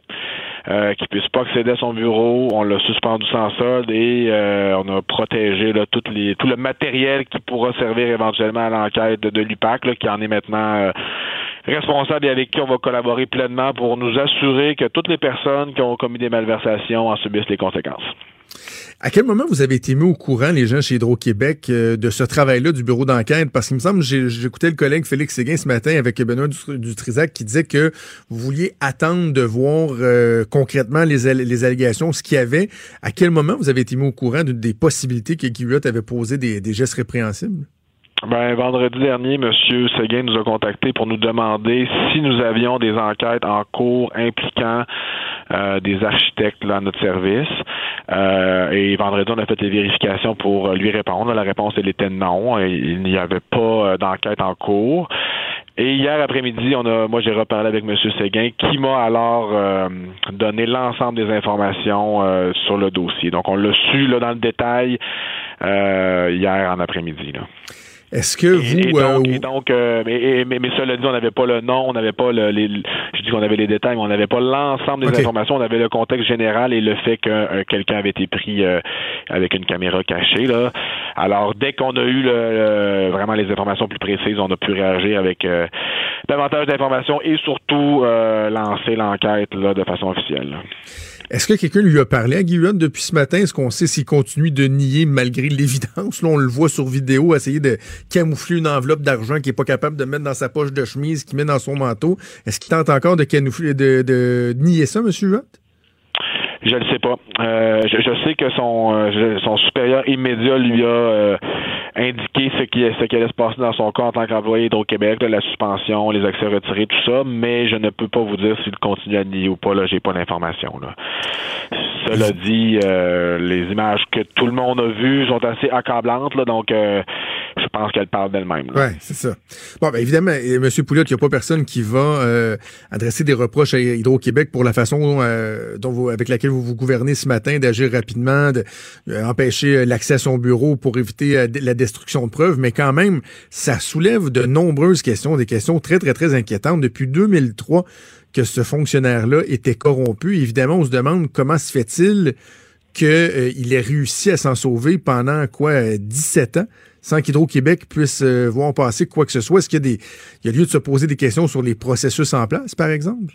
[SPEAKER 9] Euh, qui puisse pas accéder à son bureau. On l'a suspendu sans solde et euh, on a protégé tout le matériel qui pourra servir éventuellement à l'enquête de, l'UPAC, qui en est maintenant euh, responsable et avec qui on va collaborer pleinement pour nous assurer que toutes les personnes qui ont commis des malversations en subissent les conséquences.
[SPEAKER 3] À quel moment vous avez été mis au courant, les gens chez Hydro-Québec, euh, de ce travail-là du bureau d'enquête? Parce qu'il me semble, j'écoutais le collègue Félix Séguin ce matin avec Benoît Dutrisac qui disait que vous vouliez attendre de voir euh, concrètement les, allégations, ce qu'il y avait. À quel moment vous avez été mis au courant des possibilités que Guy avait posé des, des gestes répréhensibles?
[SPEAKER 9] Ben, vendredi dernier, M. Seguin nous a contacté pour nous demander si nous avions des enquêtes en cours impliquant euh, des architectes là, à notre service. Euh, et vendredi, on a fait les vérifications pour lui répondre. La réponse, elle était non. Il n'y avait pas euh, d'enquête en cours. Et hier après-midi, on a, moi, j'ai reparlé avec M. Séguin, qui m'a alors donné l'ensemble des informations sur le dossier. Donc, on l'a su là dans le détail hier en après-midi.
[SPEAKER 3] Est-ce que vous...
[SPEAKER 9] Et donc, euh, euh, mais, mais, cela dit, on n'avait pas le nom, on n'avait pas le, les... Je dis qu'on avait les détails, mais on n'avait pas l'ensemble des informations. On avait le contexte général et le fait que euh, quelqu'un avait été pris avec une caméra cachée. Là. Alors, dès qu'on a eu le, vraiment les informations plus précises, on a pu réagir avec davantage d'informations et surtout lancer l'enquête là, de façon officielle.
[SPEAKER 3] Est-ce que quelqu'un lui a parlé à Guillaume depuis ce matin? Est-ce qu'on sait s'il continue de nier malgré l'évidence? Là, on le voit sur vidéo essayer de camoufler une enveloppe d'argent qu'il n'est pas capable de mettre dans sa poche de chemise, qu'il met dans son manteau. Est-ce qu'il tente encore de, camoufler, de, nier ça, M. Huot?
[SPEAKER 9] Je ne sais pas. Euh, je, sais que son, euh, son supérieur immédiat lui a euh, indiqué ce qui, ce qui allait se passer dans son cas en tant qu'employé Hydro-Québec, la suspension, les accès retirés, tout ça, mais je ne peux pas vous dire s'il continue à nier ou pas. Là, j'ai pas l'information. Là. Cela dit, les images que tout le monde a vues sont assez accablantes, là, donc je pense qu'elle parle d'elle-même.
[SPEAKER 3] Oui, c'est ça. Bon, ben évidemment, M. Pouliot, il n'y a pas personne qui va adresser des reproches à Hydro-Québec pour la façon dont vous, avec laquelle vous vous gouvernez ce matin d'agir rapidement, d'empêcher l'accès à son bureau pour éviter la destruction de preuves, mais quand même, ça soulève de nombreuses questions, des questions très, très, très inquiétantes. Depuis 2003 que ce fonctionnaire-là était corrompu, évidemment, on se demande comment se fait-il qu'il ait réussi à s'en sauver pendant quoi 17 ans sans qu'Hydro-Québec puisse voir passer quoi que ce soit. Est-ce qu'il y y a lieu de se poser des questions sur les processus en place, par exemple?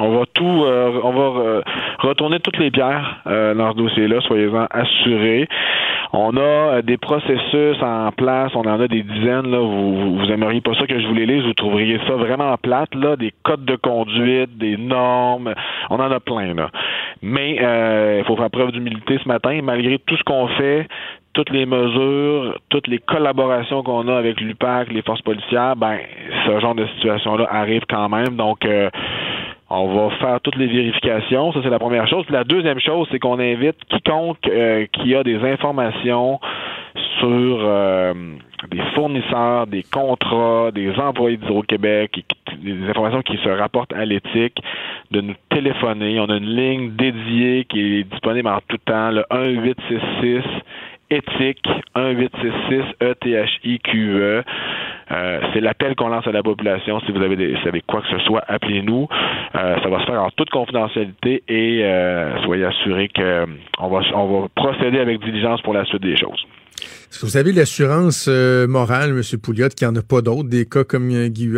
[SPEAKER 9] On va tout, euh, on va euh, retourner toutes les pierres euh, dans ce dossier-là, soyez-en assurés. On a des processus en place, on en a des dizaines. Là, vous, vous aimeriez pas ça que je vous les lise, vous trouveriez ça vraiment plate, là, des codes de conduite, des normes, on en a plein là. Mais il faut faire preuve d'humilité ce matin, malgré tout ce qu'on fait, toutes les mesures, toutes les collaborations qu'on a avec l'UPAC, les forces policières, ben ce genre de situation-là arrive quand même. Donc on va faire toutes les vérifications. Ça, c'est la première chose. la deuxième chose, c'est qu'on invite quiconque euh, qui a des informations sur euh, des fournisseurs, des contrats, des employés d'Hydro-Québec, des informations qui se rapportent à l'éthique, de nous téléphoner. On a une ligne dédiée qui est disponible en tout temps, le 1866 éthique 1866 ETHIQE. Euh, c'est l'appel qu'on lance à la population. Si vous avez, des, savez quoi que ce soit, appelez-nous. Euh, ça va se faire en toute confidentialité et euh, soyez assurés qu'on va, on va procéder avec diligence pour la suite des choses.
[SPEAKER 3] Est-ce que vous avez l'assurance morale, M. Pouliot, qu'il n'y en a pas d'autres, des cas comme Guy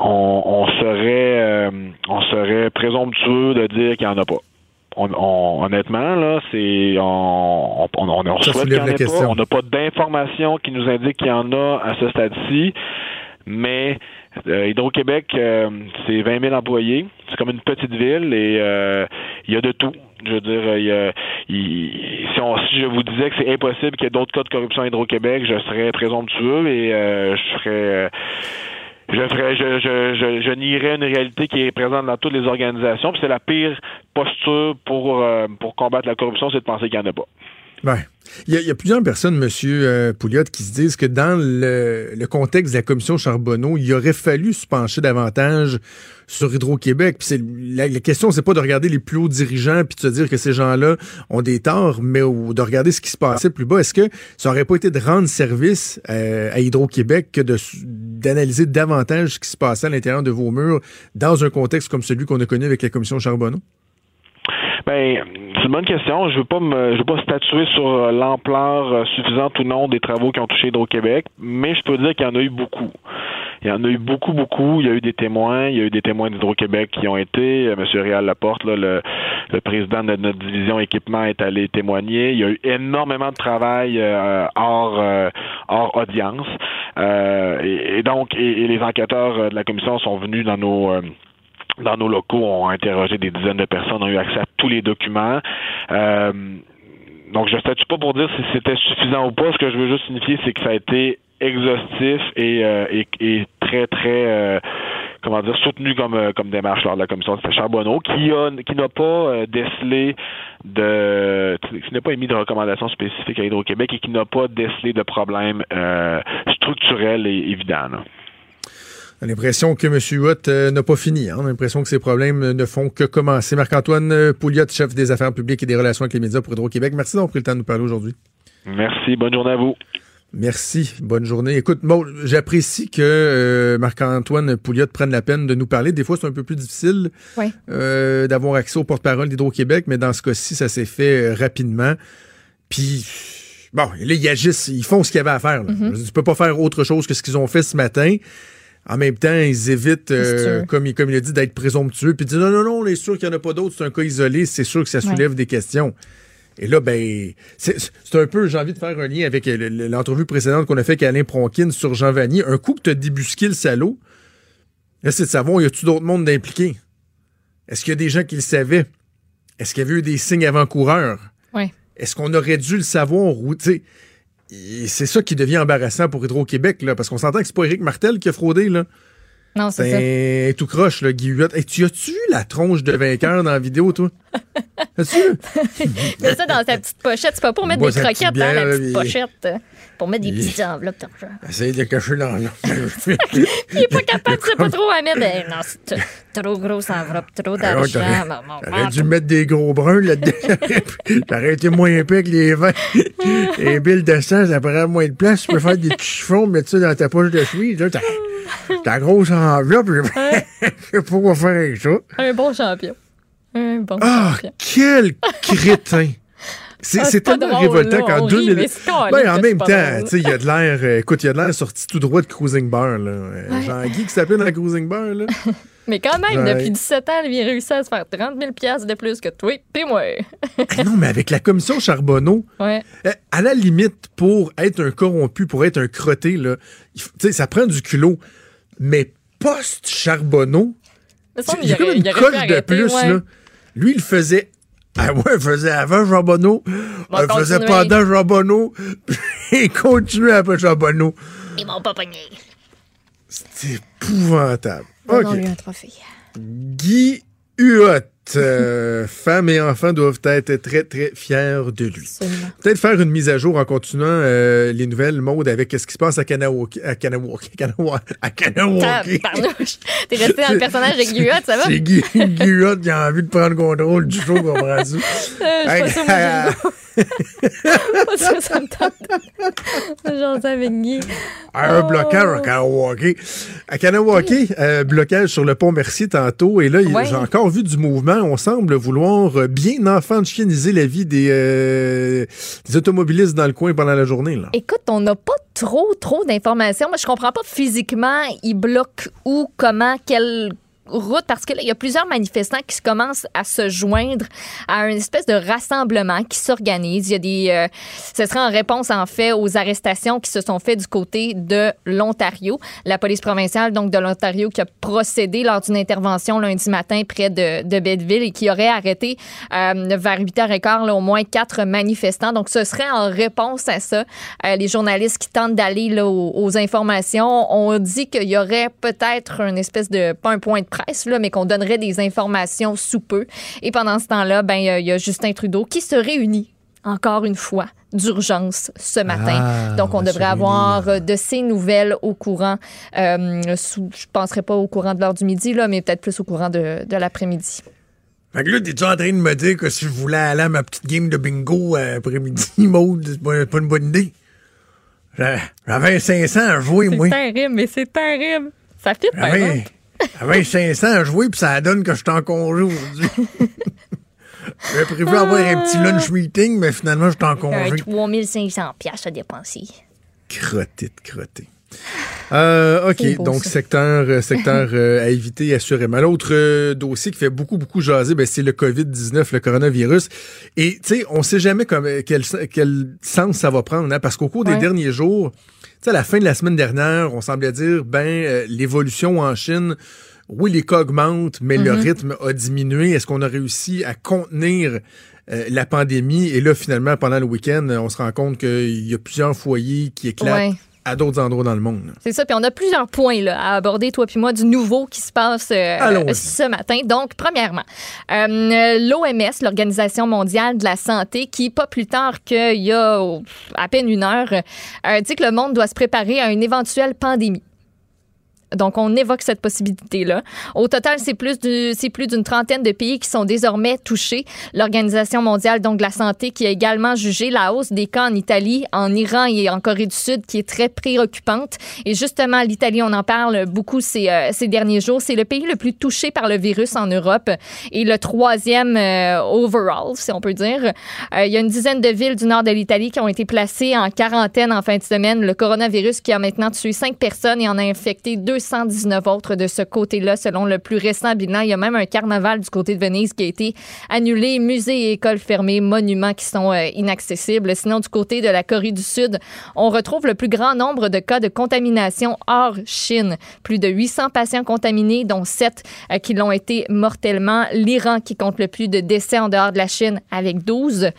[SPEAKER 9] on, on, serait on serait présomptueux de dire qu'il n'y en a pas on, honnêtement, là, c'est on, on, on, on qu'il en pas. On n'a pas d'informations qui nous indiquent qu'il y en a à ce stade-ci, mais euh, Hydro-Québec, euh, c'est 20 000 employés. C'est comme une petite ville et euh, il y a de tout. Je veux dire, il y a, si, on, si je vous disais que c'est impossible qu'il y ait d'autres cas de corruption à Hydro-Québec, je serais présomptueux et je serais je ferais, je, je, je, nierais une réalité qui est présente dans toutes les organisations. Puis c'est la pire posture pour, euh, pour combattre la corruption, c'est de penser qu'il n'y en a pas.
[SPEAKER 3] Ouais. Il y, a, plusieurs personnes, Monsieur euh, Pouliot, qui se disent que dans le, contexte de la commission Charbonneau, il aurait fallu se pencher davantage sur Hydro-Québec. La, la question, c'est pas de regarder les plus hauts dirigeants puis de se dire que ces gens-là ont des torts, mais de regarder ce qui se passait plus bas. Est-ce que ça aurait pas été de rendre service euh, à Hydro-Québec que d'analyser davantage ce qui se passait à l'intérieur de vos murs dans un contexte comme celui qu'on a connu avec la commission Charbonneau?
[SPEAKER 9] Ben, c'est une bonne question. Je veux pas me, je veux pas statuer sur euh, l'ampleur euh, suffisante ou non des travaux qui ont touché Hydro-Québec, mais je peux dire qu'il y en a eu beaucoup. Il y en a eu beaucoup, beaucoup. Il y a eu des témoins. Il y a eu des témoins d'Hydro-Québec qui ont été. Euh, Monsieur Réal Laporte, là, le, le président de notre division équipement, est allé témoigner. Il y a eu énormément de travail euh, hors, euh, hors audience. Euh, et, donc, et, et les enquêteurs de la commission sont venus dans nos dans nos locaux, ont interrogé des dizaines de personnes, ont eu accès à tous les documents. Euh, donc, je ne statue pas pour dire si c'était suffisant ou pas. Ce que je veux juste signifier, c'est que ça a été exhaustif et, euh, et, et très, très, euh, comment dire, soutenu comme, euh, comme démarche lors de la commission. C'était Charbonneau qui a, qui n'a pas euh, décelé de, qui n'a pas émis de recommandations spécifiques à Hydro-Québec et qui n'a pas décelé de problèmes euh, structurels et évidents.
[SPEAKER 3] On a l'impression que M. Huot euh, n'a pas fini. hein. On a l'impression que ces problèmes ne font que commencer. Marc-Antoine euh, Pouliot, chef des affaires publiques et des relations avec les médias pour Hydro-Québec. Merci d'avoir pris le temps de nous parler aujourd'hui.
[SPEAKER 9] Merci. Bonne journée à vous.
[SPEAKER 3] Merci. Bonne journée. Écoute, bon, j'apprécie que euh, Marc-Antoine Pouliot prenne la peine de nous parler. Des fois, c'est un peu plus difficile
[SPEAKER 4] Oui.
[SPEAKER 3] euh, d'avoir accès au porte-parole d'Hydro-Québec, mais dans ce cas-ci, ça s'est fait rapidement. Puis, bon, là, ils agissent, ils font ce qu'il y avait à faire. là. Je veux dire, Tu peux pas faire autre chose que ce qu'ils ont fait ce matin. En même temps, ils évitent, euh, comme, il- comme il a dit, d'être présomptueux. Puis dire non, non, non, on est sûr qu'il n'y en a pas d'autres, c'est un cas isolé, c'est sûr que ça soulève des questions. Et là, ben, c'est un peu, j'ai envie de faire un lien avec euh, le- le- l'entrevue précédente qu'on a fait avec Alain Pronkin sur Jean Vanier. Un coup que tu as débusqué le salaud, là, c'est de savoir, y a-tu d'autres mondes d'impliqués? Est-ce qu'il y a des gens qui le savaient? Est-ce qu'il y avait eu des signes avant-coureurs?
[SPEAKER 4] Ouais.
[SPEAKER 3] Est-ce qu'on aurait dû le savoir? ou, tu sais, C'est ça qui devient embarrassant pour Hydro-Québec, là, parce qu'on s'entend que c'est pas Éric Martel qui a fraudé, là.
[SPEAKER 4] Non, c'est ça.
[SPEAKER 3] C'est tout croche, là, Guy Huot. Hey, tu as-tu vu la tronche de vainqueur dans la vidéo, toi? As-tu?
[SPEAKER 4] C'est ça dans sa petite pochette. C'est pas pour mettre des croquettes dans la
[SPEAKER 3] bière,
[SPEAKER 4] petite pochette. euh, Pour mettre des petites enveloppes d'argent.
[SPEAKER 3] Essaye de cacher dans là.
[SPEAKER 4] Il est pas capable, tu sais pas trop à mettre. Eh, non, c'est trop grosse enveloppe, trop
[SPEAKER 3] Alors,
[SPEAKER 4] d'argent. bon.
[SPEAKER 3] dû mettre des gros bruns là-dedans. T'aurais été moins épais que les vins. Les billes de sang, ça prend moins de place. Tu peux faire des petits chiffons, mettre ça dans ta poche de chemise. Là, ta grosse enveloppe. Je sais pas quoi faire avec ça.
[SPEAKER 4] Un bon champion. Un bon
[SPEAKER 3] Ah,
[SPEAKER 4] champion.
[SPEAKER 3] quel crétin! C'est,
[SPEAKER 4] Ah,
[SPEAKER 3] tellement
[SPEAKER 4] drôle,
[SPEAKER 3] révoltant qu'en
[SPEAKER 4] on rit,
[SPEAKER 3] 2000.
[SPEAKER 4] mais c'est carré
[SPEAKER 3] Ben, en même temps,
[SPEAKER 4] drôle.
[SPEAKER 3] tu sais, il y a de l'air. euh, écoute, il y a de l'air sorti tout droit de Cruising Bar, là. Euh, Jean-Guy qui s'appelle dans Cruising Bar, là.
[SPEAKER 4] Mais quand même,
[SPEAKER 3] Ouais.
[SPEAKER 4] depuis 17 ans, il a réussi à se faire 30 000 piastres de plus que toi et moi.
[SPEAKER 3] Ah non, mais avec la commission Charbonneau,
[SPEAKER 4] Ouais.
[SPEAKER 3] euh, à la limite, pour être un corrompu, pour être un crotté, là, ça prend du culot. Mais post-Charbonneau, il y a comme une coche de
[SPEAKER 4] arrêter,
[SPEAKER 3] plus,
[SPEAKER 4] ouais.
[SPEAKER 3] là. Lui, il faisait. Ah ouais, il faisait avant Charbonneau,
[SPEAKER 4] Va
[SPEAKER 3] il faisait pendant Charbonneau, puis il continuait après Charbonneau.
[SPEAKER 4] Ils m'ont pas pogné.
[SPEAKER 3] C'est épouvantable.
[SPEAKER 4] Donnons-lui un trophée.
[SPEAKER 3] Guy Huot, euh, femmes et enfants doivent être très, très fiers de lui. Peut-être faire une mise à jour en continuant euh, les nouvelles modes avec ce qui se passe à Kanawaki. À Kanawaki. Kanawa- À.
[SPEAKER 4] T'es resté dans le personnage de Guillaume, ça va?
[SPEAKER 3] C'est Guy, Guy Huot qui a envie de prendre contrôle du show, comprends-tu?
[SPEAKER 4] Je suis pas sûre, ça me tente. Avec Guy.
[SPEAKER 3] Un
[SPEAKER 4] Oh.
[SPEAKER 3] blocage à Kanawaki. À euh, blocage sur le pont Mercier tantôt. Et là,
[SPEAKER 4] Ouais.
[SPEAKER 3] j'ai encore vu du mouvement. On semble vouloir euh, bien enfantianiser la vie des, euh, des automobilistes dans le coin pendant la journée. Là.
[SPEAKER 4] Écoute, on n'a pas trop, trop d'informations. Moi, je comprends pas physiquement, ils bloquent où, comment, quelle route, parce que là, il y a plusieurs manifestants qui commencent à se joindre à une espèce de rassemblement qui s'organise. Il y a des... euh, ce serait en réponse, en fait, aux arrestations qui se sont faites du côté de l'Ontario. La police provinciale, donc, de l'Ontario, qui a procédé lors d'une intervention lundi matin près de, de Betteville et qui aurait arrêté euh, vers 8h15 là, au moins quatre manifestants. Donc, ce serait en réponse à ça. Euh, les journalistes qui tentent d'aller aux, aux informations ont dit qu'il y aurait peut-être une espèce de, pas un point de presse, là, mais qu'on donnerait des informations sous peu. Et pendant ce temps-là, ben, il y a- il y a Justin Trudeau qui se réunit encore une fois, d'urgence ce matin.
[SPEAKER 3] Ah,
[SPEAKER 4] Donc, on devrait avoir euh, de ces nouvelles au courant, euh, sous- je ne penserai pas au courant de l'heure du midi, là, mais peut-être plus au courant de, de l'après-midi.
[SPEAKER 3] Fait que là, t'es-tu en train de me dire que si je voulais aller à ma petite game de bingo euh, après-midi, Maud, c'est pas, pas une bonne idée? J'a- J'avais 500 à jouer, moi.
[SPEAKER 4] terrible, mais c'est terrible. Ça fit par
[SPEAKER 3] J'avais 500 à jouer, puis ça donne que je suis en congé aujourd'hui. J'avais prévu avoir un petit lunch meeting, mais finalement, je suis en congé.
[SPEAKER 4] 3500 piastres à dépenser.
[SPEAKER 3] Crotté de crotté. Euh, OK,
[SPEAKER 4] beau,
[SPEAKER 3] donc
[SPEAKER 4] ça.
[SPEAKER 3] secteur, euh, secteur euh, à éviter assurément. L'autre euh, dossier qui fait beaucoup, beaucoup jaser, ben, c'est le COVID-19, le coronavirus. Et, tu sais, on sait jamais comme, quel, quel sens ça va prendre, hein, parce qu'au cours des derniers jours, sais, à la fin de la semaine dernière, on semblait dire, ben, euh, l'évolution en Chine, oui, les cas augmentent, mais le
[SPEAKER 4] Mhm.
[SPEAKER 3] rythme a diminué. Est-ce qu'on a réussi à contenir euh, la pandémie? Et là, finalement, pendant le week-end, on se rend compte qu'il y a plusieurs foyers qui éclatent
[SPEAKER 4] Ouais.
[SPEAKER 3] À d'autres endroits dans le monde.
[SPEAKER 4] C'est ça, puis on a plusieurs points là, à aborder, toi puis moi, du nouveau qui se passe euh, ce matin. Donc, premièrement, euh, l'OMS, l'Organisation mondiale de la santé, qui, pas plus tard qu'il y a à peine une heure, euh, dit que le monde doit se préparer à une éventuelle pandémie. Donc, on évoque cette possibilité-là. Au total, c'est plus c'est plus d'une trentaine de pays qui sont désormais touchés. L'Organisation mondiale donc de la santé qui a également jugé la hausse des cas en Italie, en Iran et en Corée du Sud qui est très préoccupante. Et justement, l'Italie, on en parle beaucoup ces, euh, ces derniers jours. C'est le pays le plus touché par le virus en Europe et le troisième euh, overall, si on peut dire. Euh, il y a une dizaine de villes du nord de l'Italie qui ont été placées en quarantaine en fin de semaine. Le coronavirus qui a maintenant tué cinq personnes et en a infecté 219 autres de ce côté-là, selon le plus récent bilan. Il y a même un carnaval du côté de Venise qui a été annulé, musées et écoles fermées, monuments qui sont euh, inaccessibles. Sinon, du côté de la Corée du Sud, on retrouve le plus grand nombre de cas de contamination hors Chine. Plus de 800 patients contaminés, dont 7 euh, qui l'ont été mortellement. L'Iran qui compte le plus de décès en dehors de la Chine avec 12.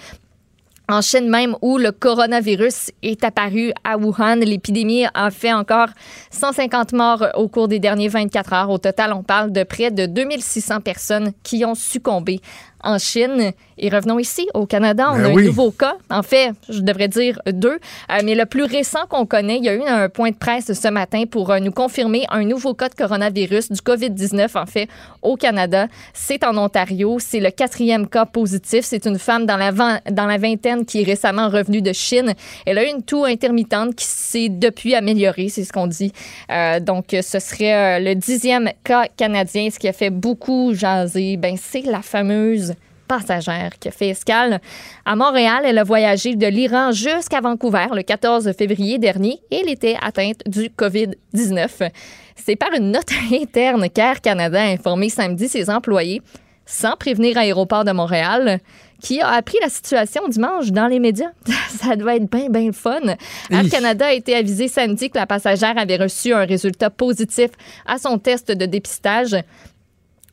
[SPEAKER 4] En Chine même, où le coronavirus est apparu à Wuhan, l'épidémie a fait encore 150 morts au cours des derniers 24 heures. Au total, on parle de près de 2600 personnes qui ont succombé en Chine. Et revenons ici, au Canada, on
[SPEAKER 3] Ben
[SPEAKER 4] a
[SPEAKER 3] oui.
[SPEAKER 4] un nouveau cas. En fait, je devrais dire deux. Euh, mais le plus récent qu'on connaît, il y a eu un point de presse ce matin pour euh, nous confirmer un nouveau cas de coronavirus, du COVID-19, en fait, au Canada. C'est en Ontario. C'est le quatrième cas positif. C'est une femme dans la, dans la vingtaine qui est récemment revenue de Chine. Elle a eu une toux intermittente qui s'est depuis améliorée, c'est ce qu'on dit. Euh, donc, ce serait euh, le dixième cas canadien, ce qui a fait beaucoup jaser. Ben, c'est la fameuse passagère qui a fait escale à Montréal. Elle a voyagé de l'Iran jusqu'à Vancouver le 14 février dernier et elle était atteinte du COVID-19. C'est par une note interne qu'Air Canada a informé samedi ses employés sans prévenir Aéroport de Montréal qui a appris la situation dimanche dans les médias. Ça doit être bien, bien fun. Air
[SPEAKER 3] Hi.
[SPEAKER 4] Canada a été avisé samedi que la passagère avait reçu un résultat positif à son test de dépistage.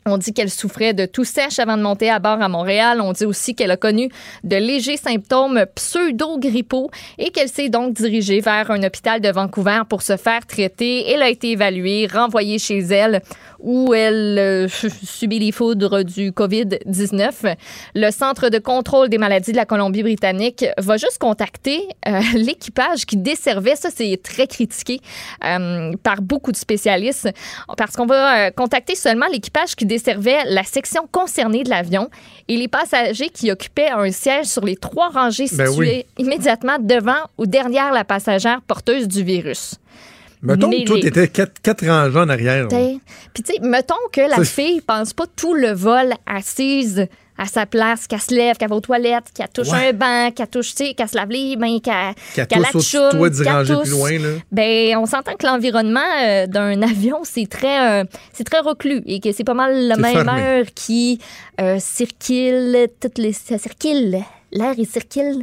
[SPEAKER 4] On dit qu'elle souffrait de tout sèche avant de monter à bord à Montréal. On dit aussi qu'elle a connu de légers symptômes pseudo-grippaux et qu'elle s'est donc dirigée vers un hôpital de Vancouver pour se faire traiter. Elle a été évaluée, renvoyée chez elle où elle euh, subit les foudres du COVID-19. Le Centre de contrôle des maladies de la Colombie-Britannique va juste contacter euh, l'équipage qui desservait, ça c'est très critiqué euh, par beaucoup de spécialistes, parce qu'on va contacter seulement l'équipage qui desservait la section concernée de l'avion et les passagers qui occupaient un siège sur les trois rangées
[SPEAKER 3] Ben
[SPEAKER 4] situées immédiatement devant ou derrière la passagère porteuse du virus.
[SPEAKER 3] Mettons
[SPEAKER 4] Mais
[SPEAKER 3] que toi, t'étais quatre, quatre rangées en arrière.
[SPEAKER 4] Puis, tu sais, mettons que la fille pense pas tout le vol assise à sa place, qu'elle se lève, qu'elle va aux toilettes, qu'elle touche
[SPEAKER 3] Ouais.
[SPEAKER 4] un banc, qu'elle touche, tu sais, qu'elle se lave les mains, qu'elle
[SPEAKER 3] toi, dix
[SPEAKER 4] qu'elle
[SPEAKER 3] rangées plus loin, là.
[SPEAKER 4] Ben, on s'entend que l'environnement euh, d'un avion, c'est très, euh, c'est très reclus et que c'est pas mal la même
[SPEAKER 3] fermé.
[SPEAKER 4] heure qui euh, circule, toutes les, ça circule, l'air, il circule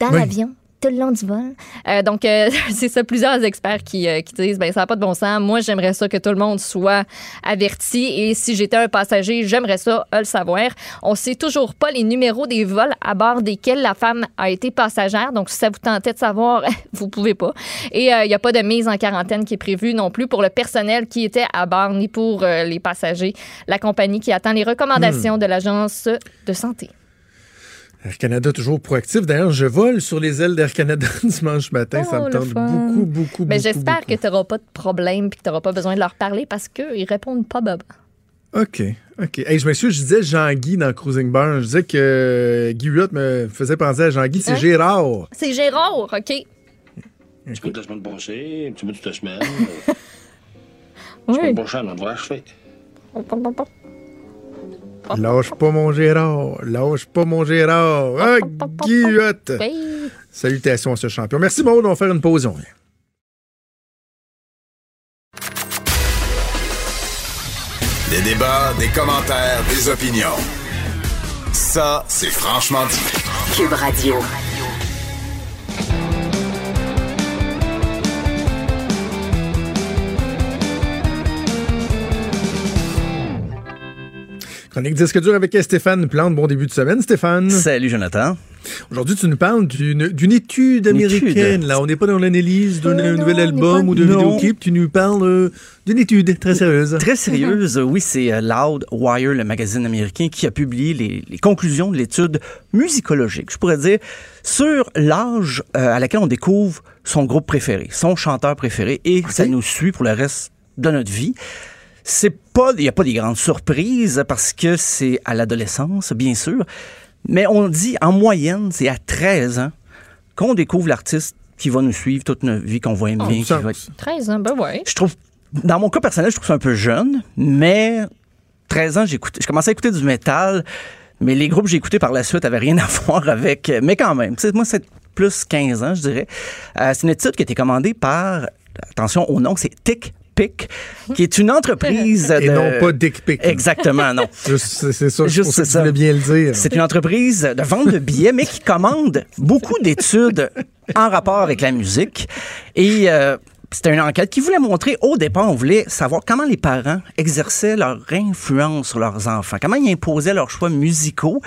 [SPEAKER 4] dans
[SPEAKER 3] Oui.
[SPEAKER 4] l'avion tout le long du vol. Euh, donc, euh, c'est ça, plusieurs experts qui, euh, qui disent, ben ça n'a pas de bon sens. Moi, j'aimerais ça que tout le monde soit averti. Et si j'étais un passager, j'aimerais ça euh, le savoir. On sait toujours pas les numéros des vols à bord desquels la femme a été passagère. Donc, si ça vous tentait de savoir, vous pouvez pas. Et euh, il n'y a pas de mise en quarantaine qui est prévue non plus pour le personnel qui était à bord, ni pour euh, les passagers. La compagnie qui attend les recommandations de l'Agence de santé.
[SPEAKER 3] Air Canada toujours proactif. D'ailleurs, je vole sur les ailes d'Air Canada dimanche matin. ça
[SPEAKER 4] Oh,
[SPEAKER 3] me
[SPEAKER 4] le
[SPEAKER 3] tente
[SPEAKER 4] fun.
[SPEAKER 3] beaucoup, beaucoup,
[SPEAKER 4] Mais
[SPEAKER 3] beaucoup.
[SPEAKER 4] j'espère que tu n'auras pas de problème puis que tu n'auras pas besoin de leur parler parce qu'ils répondent pas baba.
[SPEAKER 3] OK, OK. Hey, je m'excuse, je disais Jean-Guy dans Cruising Bar. Je disais que euh, Guy Huot me faisait penser à Jean-Guy. C'est
[SPEAKER 4] Hein?
[SPEAKER 3] Gérard.
[SPEAKER 4] C'est Gérard, OK?
[SPEAKER 10] Tu écoutes la semaine passée, un petit bout de ta semaine.
[SPEAKER 4] Oui.
[SPEAKER 10] Semaine prochaine, on devrait achever.
[SPEAKER 3] Lâche pas mon Gérard. Lâche pas mon Gérard. Ah.
[SPEAKER 4] Oui.
[SPEAKER 3] Salutations à ce champion. Merci, Maud. On va faire une pause. On.
[SPEAKER 2] Des débats, des commentaires, des opinions. Ça, c'est franchement dit.
[SPEAKER 1] Cube Radio.
[SPEAKER 3] Chronique disque dur avec Stéphane Plante. Bon début de semaine, Stéphane.
[SPEAKER 11] Salut Jonathan.
[SPEAKER 3] Aujourd'hui, tu nous parles d'une étude américaine.
[SPEAKER 11] étude.
[SPEAKER 3] Là, on n'est pas dans l'analyse d'un
[SPEAKER 4] Euh,
[SPEAKER 3] nouvel album ou d'un
[SPEAKER 11] Non.
[SPEAKER 3] vidéoclip. Tu nous parles euh, d'une étude très sérieuse.
[SPEAKER 11] Très sérieuse, oui, c'est euh, Loud Wire, le magazine américain, qui a publié les, les conclusions de l'étude musicologique, je pourrais dire, sur l'âge euh, à laquelle on découvre son groupe préféré, son chanteur préféré, et ça nous suit pour le reste de notre vie. C'est pas, il n'y a pas des grandes surprises parce que c'est à l'adolescence, bien sûr, mais on dit en moyenne, c'est à 13 ans qu'on découvre l'artiste qui va nous suivre toute notre vie, qu'on va aimer. qui va être-
[SPEAKER 4] 13 ans, ben ouais.
[SPEAKER 11] je trouve, dans mon cas personnel, je trouve ça un peu jeune, mais 13 ans, j'écoutais, je commençais à écouter du métal, mais les groupes que j'ai écoutés par la suite avaient rien à voir avec, mais quand même, tu sais, moi, c'est plus 15 ans, je dirais. Euh, c'est une étude qui a été commandée par, attention au nom, c'est Tick Qui est une entreprise
[SPEAKER 3] Et
[SPEAKER 11] de...
[SPEAKER 3] non pas Dick Pic.
[SPEAKER 11] Exactement, non.
[SPEAKER 3] C'est ça,
[SPEAKER 11] Juste
[SPEAKER 3] ça que tu bien le dire.
[SPEAKER 11] C'est une entreprise de vente de billets, mais qui commande beaucoup d'études en rapport avec la musique. Et euh, c'était une enquête qui voulait montrer, au départ, on voulait savoir comment les parents exerçaient leur influence sur leurs enfants, comment ils imposaient leurs choix musicaux.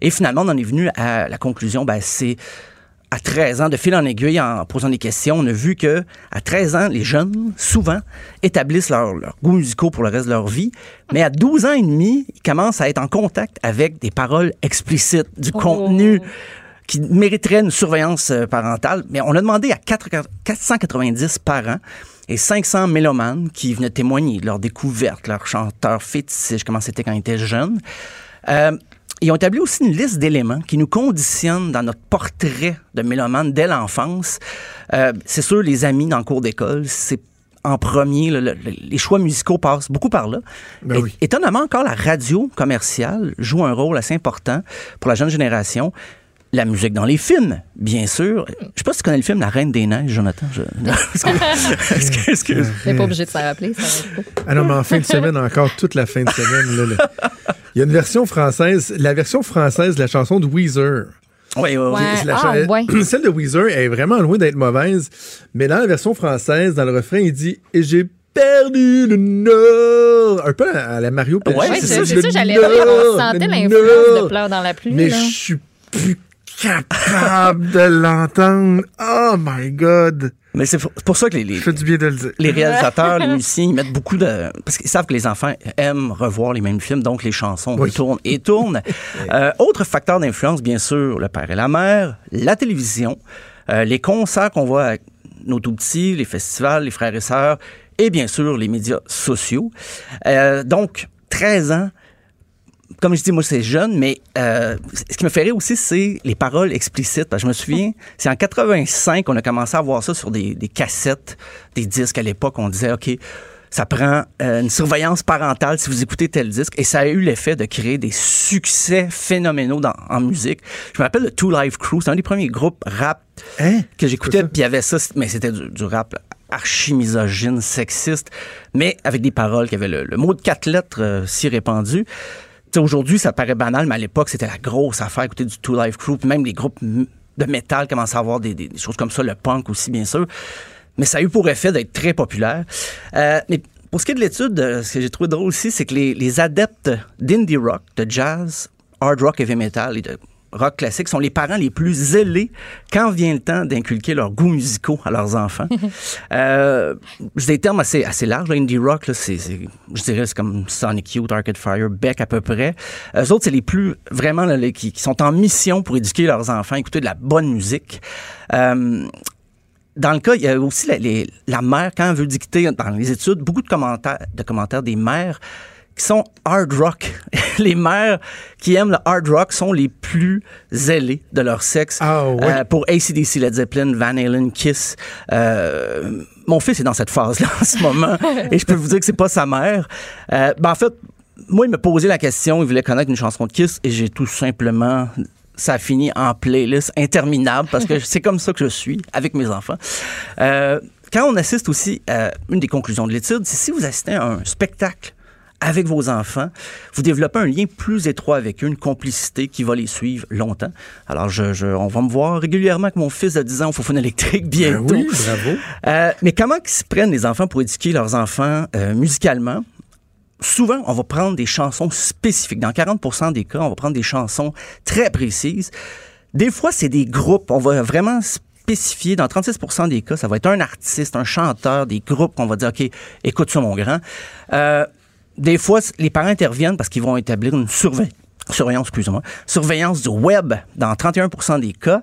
[SPEAKER 11] Et finalement, on en est venu à la conclusion, ben, c'est à 13 ans, de fil en aiguille, en posant des questions, on a vu que à 13 ans, les jeunes, souvent, établissent leurs leur goûts musicaux pour le reste de leur vie. Mais à 12 ans et demi, ils commencent à être en contact avec des paroles explicites, du
[SPEAKER 4] Oh.
[SPEAKER 11] contenu qui mériterait une surveillance euh, parentale. Mais on a demandé à 4 490 parents et 500 mélomanes qui venaient témoigner de leur découverte, leur chanteur fétiche, comment c'était quand ils étaient jeunes. Euh, ils ont établi aussi une liste d'éléments qui nous conditionnent dans notre portrait de mélomane dès l'enfance. Euh, c'est sûr, les amis dans le cours d'école, c'est en premier. le- le- les choix musicaux passent beaucoup par là.
[SPEAKER 3] Ben oui.
[SPEAKER 11] Étonnamment, encore, la radio commerciale joue un rôle assez important pour la jeune génération. La musique dans les films, bien sûr. Je sais pas si tu connais le film La Reine des Neiges, Jonathan. Je... Est-ce que-
[SPEAKER 4] Mais pas obligé de s'en rappeler. Ça.
[SPEAKER 3] Ah non, mais en fin de semaine, encore toute la fin de semaine. là, là. Il y a une version française, la version française de la chanson de Weezer.
[SPEAKER 11] Oui, oui, oui.
[SPEAKER 4] Ouais. Ah, ouais.
[SPEAKER 3] Celle de Weezer est vraiment loin d'être mauvaise, mais dans la version française, dans le refrain, il dit « Et j'ai perdu le nord ». Un peu à la Mario Pelchat.
[SPEAKER 11] Ouais, c'est ça,
[SPEAKER 4] j'allais dire. On sentait l'influence de. Pleurs dans la pluie.
[SPEAKER 3] Mais je suis plus capable de l'entendre. Oh my God.
[SPEAKER 11] Mais c'est pour, ça que les, les-
[SPEAKER 3] du bien de le dire.
[SPEAKER 11] les réalisateurs, les musiciens, ils mettent beaucoup de... Parce qu'ils savent que les enfants aiment revoir les mêmes films, donc les chansons
[SPEAKER 3] Oui.
[SPEAKER 11] tournent et tournent. Euh, autre facteur d'influence, bien sûr, le père et la mère, la télévision, euh, les concerts qu'on voit avec nos tout-petits, les festivals, les frères et sœurs, et bien sûr, les médias sociaux. Euh, donc, 13 ans, comme je dis, moi, c'est jeune, mais euh, ce qui me ferait aussi, c'est les paroles explicites. Parce que je me souviens, c'est en 85 qu'on a commencé à voir ça sur des, des cassettes, des disques. À l'époque, on disait, OK, ça prend euh, une surveillance parentale si vous écoutez tel disque. Et ça a eu l'effet de créer des succès phénoménaux dans, en musique. Je me rappelle le Two Live Crew, c'est un des premiers groupes rap
[SPEAKER 3] Hein?
[SPEAKER 11] que j'écoutais, puis il y avait ça, mais c'était du, du rap archi-misogyne, sexiste, mais avec des paroles qui avaient le, le mot de quatre lettres euh, si répandu. Aujourd'hui, ça paraît banal, mais à l'époque, c'était la grosse affaire, écouter du Two Life Crew, même les groupes de métal commençaient à avoir des choses comme ça, le punk aussi, bien sûr. Mais ça a eu pour effet d'être très populaire. Euh, mais pour ce qui est de l'étude, euh, ce que j'ai trouvé drôle aussi, c'est que les, les adeptes d'indie rock, de jazz, hard rock, heavy metal et de rock classique sont les parents les plus zélés quand vient le temps d'inculquer leurs goûts musicaux à leurs enfants. euh, c'est des termes assez, assez larges. là. Indie rock, là, c'est, c'est- je dirais, c'est comme Sonic Youth, Arcade Fire, Beck à peu près. Eux autres, c'est les plus vraiment là, les- qui, qui sont en mission pour éduquer leurs enfants, écouter de la bonne musique. Euh, dans le cas, il y a aussi la, les- la mère, quand elle veut dicter dans les études, beaucoup de commentaires, de commentaires des mères qui sont hard rock. les mères qui aiment le hard rock sont les plus zélées de leur sexe.
[SPEAKER 3] Ah, oui.
[SPEAKER 11] Euh, pour ACDC, Led Zeppelin, Van Halen, Kiss. Euh, mon fils est dans cette phase-là en ce moment et je peux vous dire que c'est pas sa mère. Euh, ben, en fait, moi, il me posait la question, il voulait connaître une chanson de Kiss et j'ai tout simplement ça a fini en playlist interminable parce que c'est comme ça que je suis avec mes enfants. Euh, quand on assiste aussi à une des conclusions de l'étude, c'est si vous assistez à un spectacle avec vos enfants, vous développez un lien plus étroit avec eux, une complicité qui va les suivre longtemps. Alors, je, je- on va me voir régulièrement avec mon fils de 10 ans au Fofone électrique bientôt.
[SPEAKER 3] Ben oui, bravo.
[SPEAKER 11] Euh, mais comment ils se prennent les enfants pour éduquer leurs enfants euh, musicalement? Souvent, on va prendre des chansons spécifiques. Dans 40 des cas, on va prendre des chansons très précises. Des fois, c'est des groupes. On va vraiment spécifier. Dans 36 des cas, ça va être un artiste, un chanteur, des groupes qu'on va dire, OK, écoute ça, mon grand. Euh, des fois, les parents interviennent parce qu'ils vont établir une surveillance. Surveillance, du web dans 31% des cas.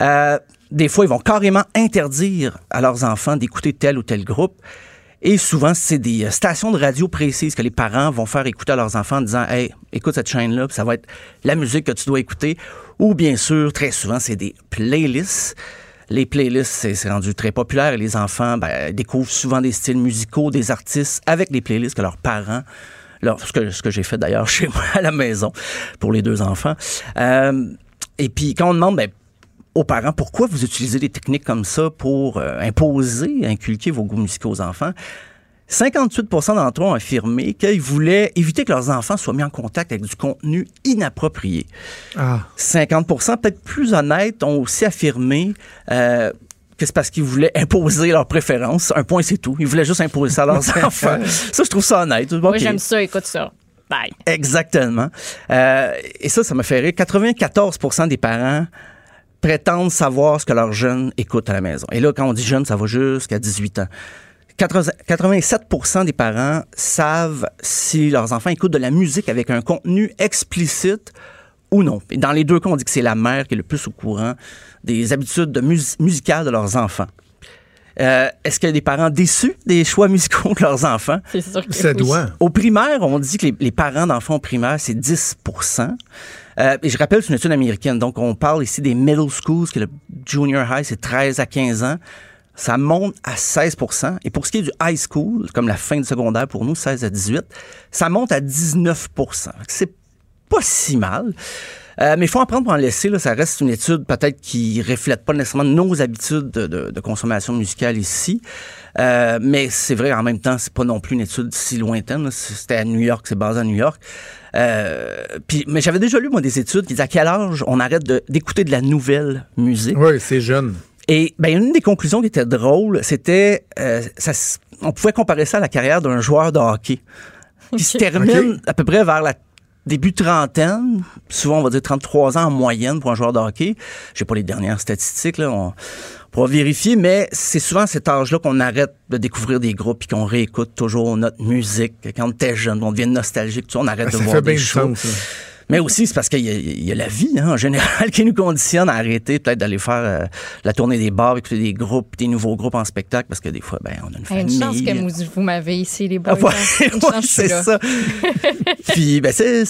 [SPEAKER 11] Euh, des fois, ils vont carrément interdire à leurs enfants d'écouter tel ou tel groupe. Et souvent, c'est des euh, stations de radio précises que les parents vont faire écouter à leurs enfants en disant Hey, écoute cette chaîne-là, ça va être la musique que tu dois écouter. Ou bien sûr, très souvent, c'est des playlists. Les playlists, c'est rendu très populaire et les enfants ben, découvrent souvent des styles musicaux, des artistes avec les playlists que leurs parents leur- ce que, ce que j'ai fait d'ailleurs chez moi à la maison pour les deux enfants. Euh, et puis quand on demande ben, aux parents pourquoi vous utilisez des techniques comme ça pour euh, imposer, inculquer vos goûts musicaux aux enfants, 58% d'entre eux ont affirmé qu'ils voulaient éviter que leurs enfants soient mis en contact avec du contenu inapproprié.
[SPEAKER 3] Ah.
[SPEAKER 11] 50% peut-être plus honnêtes, ont aussi affirmé euh, que c'est parce qu'ils voulaient imposer leurs préférences. Un point, c'est tout. Ils voulaient juste imposer ça à leurs enfants. Ça, je trouve ça honnête.
[SPEAKER 4] Moi,
[SPEAKER 11] Ok.
[SPEAKER 4] j'aime ça, écoute ça. Bye.
[SPEAKER 11] Exactement. Euh, et ça, ça me fait rire. 94% des parents prétendent savoir ce que leurs jeunes écoutent à la maison. Et là, quand on dit jeunes, ça va jusqu'à 18 ans. 80 87% des parents savent si leurs enfants écoutent de la musique avec un contenu explicite ou non. Et dans les deux cas, on dit que c'est la mère qui est le plus au courant des habitudes de mus- musicales de leurs enfants. Euh, Est-ce qu'il y a des parents déçus des choix musicaux de leurs enfants?
[SPEAKER 4] C'est sûr que
[SPEAKER 3] Ça
[SPEAKER 4] oui.
[SPEAKER 3] doit.
[SPEAKER 11] Au primaire, on dit que les, les parents d'enfants au primaire, c'est 10 Euh, Et je rappelle, c'est une étude américaine. Donc, on parle ici des middle schools, que le junior high, c'est 13 à 15 ans. Ça monte à 16 Et pour ce qui est du high school, comme la fin du secondaire pour nous, 16 à 18, ça monte à 19% C'est pas si mal. Euh, mais il faut en prendre pour en laisser. Ça reste une étude peut-être qui reflète pas nécessairement nos habitudes de, de- de consommation musicale ici. Euh, mais c'est vrai, en même temps, c'est pas non plus une étude si lointaine. C'était à New York, c'est basé à New York. Euh, mais j'avais déjà lu, moi, des études qui disaient à quel âge on arrête de- d'écouter de, la nouvelle musique.
[SPEAKER 3] Oui, c'est jeune.
[SPEAKER 11] Et ben, une des conclusions qui était drôle, c'était euh, ça on pouvait comparer ça à la carrière d'un joueur de hockey qui se termine à peu près vers la début trentaine, souvent on va dire 33 ans en moyenne pour un joueur de hockey. J'ai pas les dernières statistiques là, on pourra vérifier, mais c'est souvent à cet âge-là qu'on arrête de découvrir des groupes et qu'on réécoute toujours notre musique. Quand on était jeune, on devient nostalgique, on arrête
[SPEAKER 3] Ah,
[SPEAKER 11] de
[SPEAKER 3] ça
[SPEAKER 11] voir des
[SPEAKER 3] du
[SPEAKER 11] shows.
[SPEAKER 3] sens. là.
[SPEAKER 11] Mais aussi, c'est parce qu'il y, a- il y a la vie, hein, en général, qui nous conditionne à arrêter peut-être d'aller faire euh, la tournée des bars, écouter des groupes, des nouveaux groupes en spectacle, parce que des fois, ben, on a une famille.
[SPEAKER 4] une chance que vous, vous m'avez ici, les.
[SPEAKER 11] Ah, ouais,
[SPEAKER 4] hein.
[SPEAKER 11] Ouais, c'est ça. Puis, ben, c'est,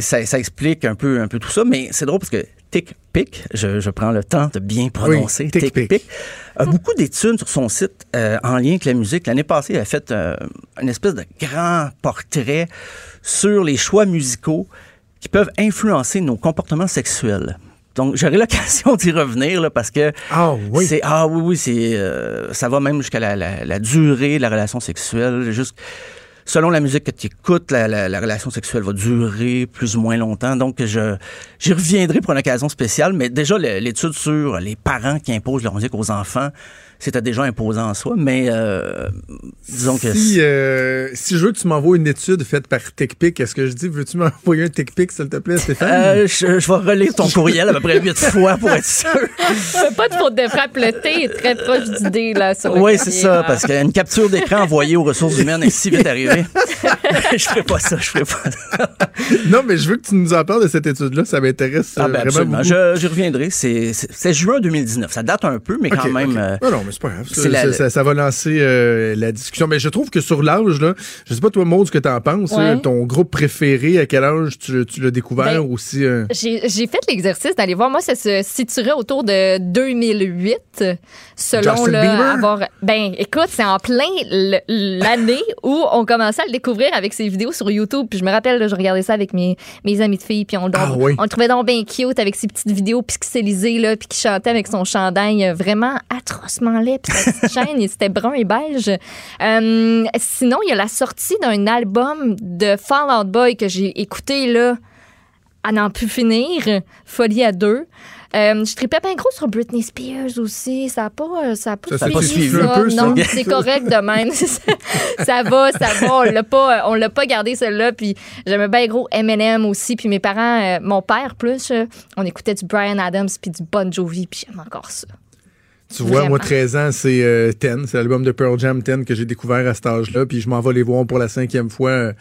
[SPEAKER 11] ça, ça explique un peu, un peu tout ça, mais c'est drôle parce que TickPick, je, je prends le temps de bien prononcer,
[SPEAKER 3] Oui, TickPick.
[SPEAKER 11] TickPick, a beaucoup d'études sur son site euh, en lien avec la musique. L'année passée, il a fait euh, une espèce de grand portrait sur les choix musicaux qui peuvent influencer nos comportements sexuels. Donc, j'aurai l'occasion d'y revenir là, parce que
[SPEAKER 3] Ah oui.
[SPEAKER 11] c'est ah oui oui c'est euh, ça va même jusqu'à la, la- la durée de la relation sexuelle. Juste selon la musique que tu écoutes, la, la- la relation sexuelle va durer plus ou moins longtemps. Donc, je j'y reviendrai pour une occasion spéciale. Mais déjà, l'étude sur les parents qui imposent leur musique aux enfants, c'était déjà imposant en soi. Mais euh, disons que
[SPEAKER 3] Si, euh, si je veux que tu m'envoies une étude faite par TechPic, est-ce que je dis, veux-tu m'envoyer un TechPic, s'il te plaît, Stéphane?
[SPEAKER 11] euh, je, je vais relire ton courriel à peu près huit fois pour être sûr.
[SPEAKER 4] Fais pas de faute de frappe. Le thé est très proche du dé, là. sur
[SPEAKER 11] Oui, c'est ça,
[SPEAKER 4] là.
[SPEAKER 11] parce qu'une capture d'écran envoyée aux ressources humaines est si vite arrivée. je ferai pas ça, je ferai pas ça.
[SPEAKER 3] non, mais je veux que tu nous en parles de cette étude-là. Ça m'intéresse
[SPEAKER 11] Ah
[SPEAKER 3] euh,
[SPEAKER 11] ben
[SPEAKER 3] vraiment
[SPEAKER 11] absolument.
[SPEAKER 3] beaucoup.
[SPEAKER 11] Je- J'y reviendrai. C'est juin 2019. Ça date un peu, mais quand même. euh,
[SPEAKER 3] non, mais c'est pas grave. Ça,
[SPEAKER 11] c'est la-
[SPEAKER 3] ça- ça- ça va lancer euh, la discussion. Mais je trouve que sur l'âge, là, je sais pas toi, Maud, ce que t'en penses.
[SPEAKER 4] Ouais.
[SPEAKER 3] ton groupe préféré, à quel âge tu, tu l'as découvert
[SPEAKER 4] Ben,
[SPEAKER 3] aussi? euh,
[SPEAKER 4] J'ai j'ai fait l'exercice d'aller voir. Moi, ça se situerait autour de 2008, selon
[SPEAKER 3] Justin
[SPEAKER 4] là,
[SPEAKER 3] Bieber?
[SPEAKER 4] avoir. Ben, écoute, c'est en plein le- l'année où on commençait à le découvrir avec ses vidéos sur YouTube. Puis je me rappelle, là, je regardais ça avec mes, mes amis de filles, puis on, le-
[SPEAKER 3] Ah oui.
[SPEAKER 4] on le trouvait donc bien cute avec ses petites vidéos pixelisées, là, puis qui chantait avec son chandail euh, vraiment atrocement puis sa petite chaîne, et c'était brun et beige. Euh, sinon, il y a la sortie d'un album de Fall Out Boy que j'ai écouté, là, à n'en plus finir. Folie à deux. Euh, je tripais bien gros sur Britney Spears aussi. Ça n'a pas, euh, ça a pas,
[SPEAKER 3] Ça
[SPEAKER 11] suivi
[SPEAKER 3] un peu, ça?
[SPEAKER 4] Non, c'est correct de même. ça va, ça va. On l'a pas, on l'a pas gardé celle-là. Puis j'aimais bien gros Eminem aussi. Puis mes parents, euh, mon père plus, euh, on écoutait du Brian Adams puis du Bon Jovi. Puis j'aime encore ça.
[SPEAKER 3] Tu vois, moi,
[SPEAKER 4] Vraiment.
[SPEAKER 3] 13 ans, c'est euh, Ten. C'est l'album de Pearl Jam 10 que j'ai découvert à cet âge-là. Puis je m'en vais les voir pour la cinquième fois euh,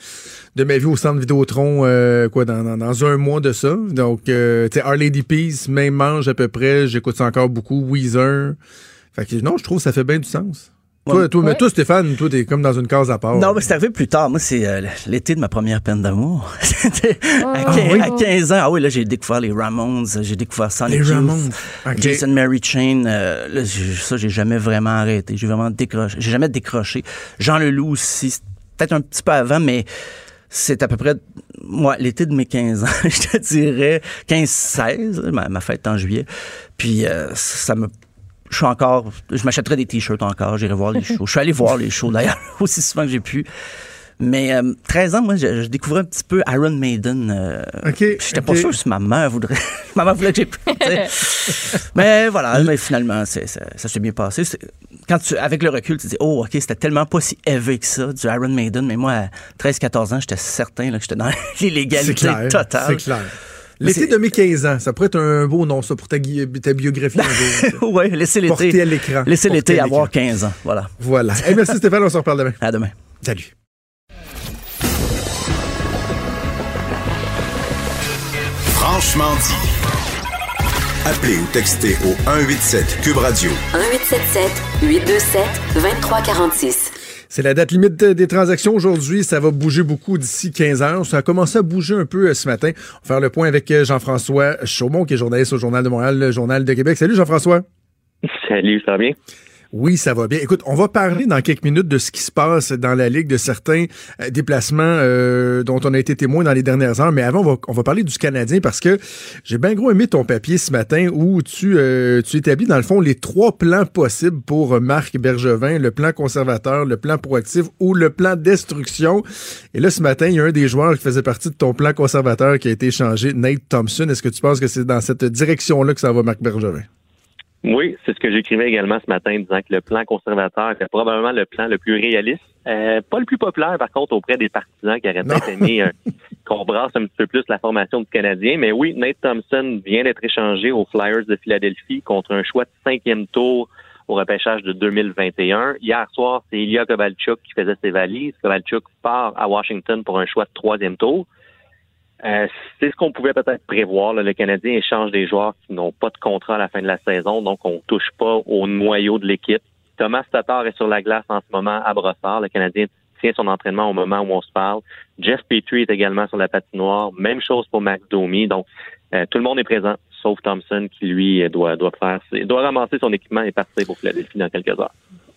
[SPEAKER 3] de ma vie au centre Vidéotron, euh, quoi, dans, dans, dans un mois de ça. Donc, euh, tu sais, Our Lady Peace, même mange à peu près. J'écoute ça encore beaucoup. Weezer. Fait que non, je trouve que ça fait bien du sens. Toi, toi, mais toi, Stéphane, toi, t'es comme dans une case à part.
[SPEAKER 11] Non, mais c'est arrivé plus tard. Moi, c'est euh, l'été de ma première peine d'amour. C'était à,
[SPEAKER 4] Ah, oui.
[SPEAKER 11] à 15 ans. Ah oui, là, j'ai découvert les Ramones, j'ai découvert Sonic
[SPEAKER 3] Les
[SPEAKER 11] Youth,
[SPEAKER 3] Ramones.
[SPEAKER 11] Jason Mary Chain. euh, là, ça, j'ai jamais vraiment arrêté. J'ai vraiment décroché. J'ai jamais décroché. Jean Leloup aussi, peut-être un petit peu avant, mais c'est à peu près moi l'été de mes 15 ans, je te dirais 15-16, ma, ma fête est en juillet. Puis euh, ça me je suis encore je m'achèterais des t-shirts encore, j'irai voir les shows. Je suis allé voir les shows d'ailleurs aussi souvent que j'ai pu. Mais euh, 13 ans, moi, je, je découvrais un petit peu Iron Maiden. euh,
[SPEAKER 3] OK,
[SPEAKER 11] puis J'étais pas sûr si ma mère voudrait. ma mère voulait que j'ai. mais voilà, mais finalement, ça, ça s'est bien passé. Quand tu, avec le recul, tu dis, oh, OK, c'était tellement pas si élevé que ça, du Iron Maiden. Mais moi, à 13-14 ans, j'étais certain là, que j'étais dans l'illégalité totale.
[SPEAKER 3] C'est clair. L'été de mes 15 ans, ça pourrait être un beau nom, ça, pour ta, gui- ta biographie un jour.
[SPEAKER 11] ouais, laissez
[SPEAKER 3] Porté à
[SPEAKER 11] l'été.
[SPEAKER 3] l'écran.
[SPEAKER 11] Laissez l'été
[SPEAKER 3] à
[SPEAKER 11] avoir
[SPEAKER 3] l'écran.
[SPEAKER 11] 15 ans. Voilà.
[SPEAKER 3] Voilà. Hey, merci Stéphane, on se reparle demain.
[SPEAKER 11] À demain.
[SPEAKER 3] Salut.
[SPEAKER 2] Franchement dit. Appelez ou textez au 187 Cube Radio.
[SPEAKER 1] 1877 827 2346.
[SPEAKER 3] C'est la date limite de- des transactions aujourd'hui. Ça va bouger beaucoup d'ici 15 heures. Ça a commencé à bouger un peu euh, ce matin. On va faire le point avec euh, Jean-François Chaumont, qui est journaliste au Journal de Montréal, le Journal de Québec. Salut Jean-François.
[SPEAKER 12] Salut, ça va bien?
[SPEAKER 3] Oui, ça va bien. Écoute, on va parler dans quelques minutes de ce qui se passe dans la Ligue, de certains euh, déplacements euh, dont on a été témoin dans les dernières heures. Mais avant, on va, on va parler du Canadien parce que j'ai bien gros aimé ton papier ce matin où tu, euh, tu établis, dans le fond, les trois plans possibles pour Marc Bergevin, le plan conservateur, le plan proactif ou le plan destruction. Et là, ce matin, il y a un des joueurs qui faisait partie de ton plan conservateur qui a été échangé, Nate Thompson. Est-ce que tu penses que c'est dans cette direction-là que ça va, Marc Bergevin?
[SPEAKER 12] Oui, c'est ce que j'écrivais également ce matin, disant que le plan conservateur était probablement le plan le plus réaliste. Euh, pas le plus populaire, par contre, auprès des partisans qui auraient peut-être aimé euh, qu'on brasse un petit peu plus la formation du Canadien. Mais oui, Nate Thompson vient d'être échangé aux Flyers de Philadelphie contre un choix de cinquième tour au repêchage de 2021. Hier soir, c'est Ilya Kovalchuk qui faisait ses valises. Kovalchuk part à Washington pour un choix de troisième tour. Euh, c'est ce qu'on pouvait peut-être prévoir. là. Le Canadien échange des joueurs qui n'ont pas de contrat à la fin de la saison, donc on touche pas au noyau de l'équipe. Thomas Tatar est sur la glace en ce moment à Brossard. Le Canadien tient son entraînement au moment où on se parle. Jeff Petrie est également sur la patinoire. Même chose pour Max Domi. Donc, euh, tout le monde est présent, sauf Thompson qui, lui, doit, doit faire, doit ramasser son équipement et partir pour Philadelphie dans quelques heures.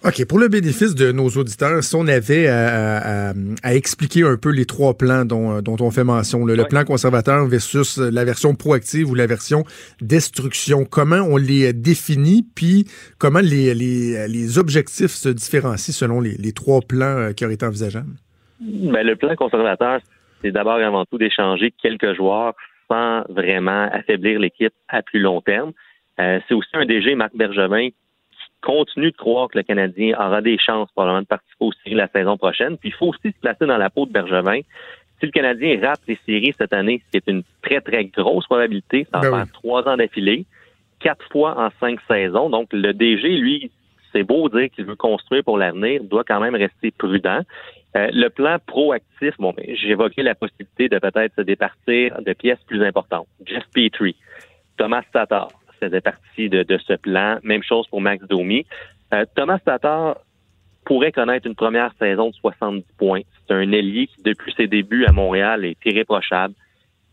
[SPEAKER 3] OK, pour le bénéfice de nos auditeurs, si on avait à, à- à expliquer un peu les trois plans dont, dont on fait mention, le
[SPEAKER 12] Ouais.
[SPEAKER 3] plan conservateur versus la version proactive ou la version destruction, comment on les définit, puis comment les, les, les objectifs se différencient selon les, les trois plans euh, qui auraient été envisageables?
[SPEAKER 12] Ben, le plan conservateur, c'est d'abord et avant tout d'échanger quelques joueurs sans vraiment affaiblir l'équipe à plus long terme. Euh, c'est aussi un DG, Marc Bergevin, continue de croire que le Canadien aura des chances probablement de participer aux séries la saison prochaine. Puis il faut aussi se placer dans la peau de Bergevin. Si le Canadien rate les séries cette année, c'est une très, très grosse probabilité. Ça va
[SPEAKER 3] Ben
[SPEAKER 12] faire trois ans d'affilée, quatre fois en cinq saisons. Donc le DG, lui, c'est beau dire qu'il veut construire pour l'avenir, doit quand même rester prudent. Euh, le plan proactif, bon, ben, j'évoquais la possibilité de peut-être se départir de pièces plus importantes. Jeff Petrie, Thomas Tatar faisait partie de, de ce plan. Même chose pour Max Domi. Euh, Thomas Tatar pourrait connaître une première saison de 70 points. C'est un ailier qui, depuis ses débuts à Montréal, est irréprochable.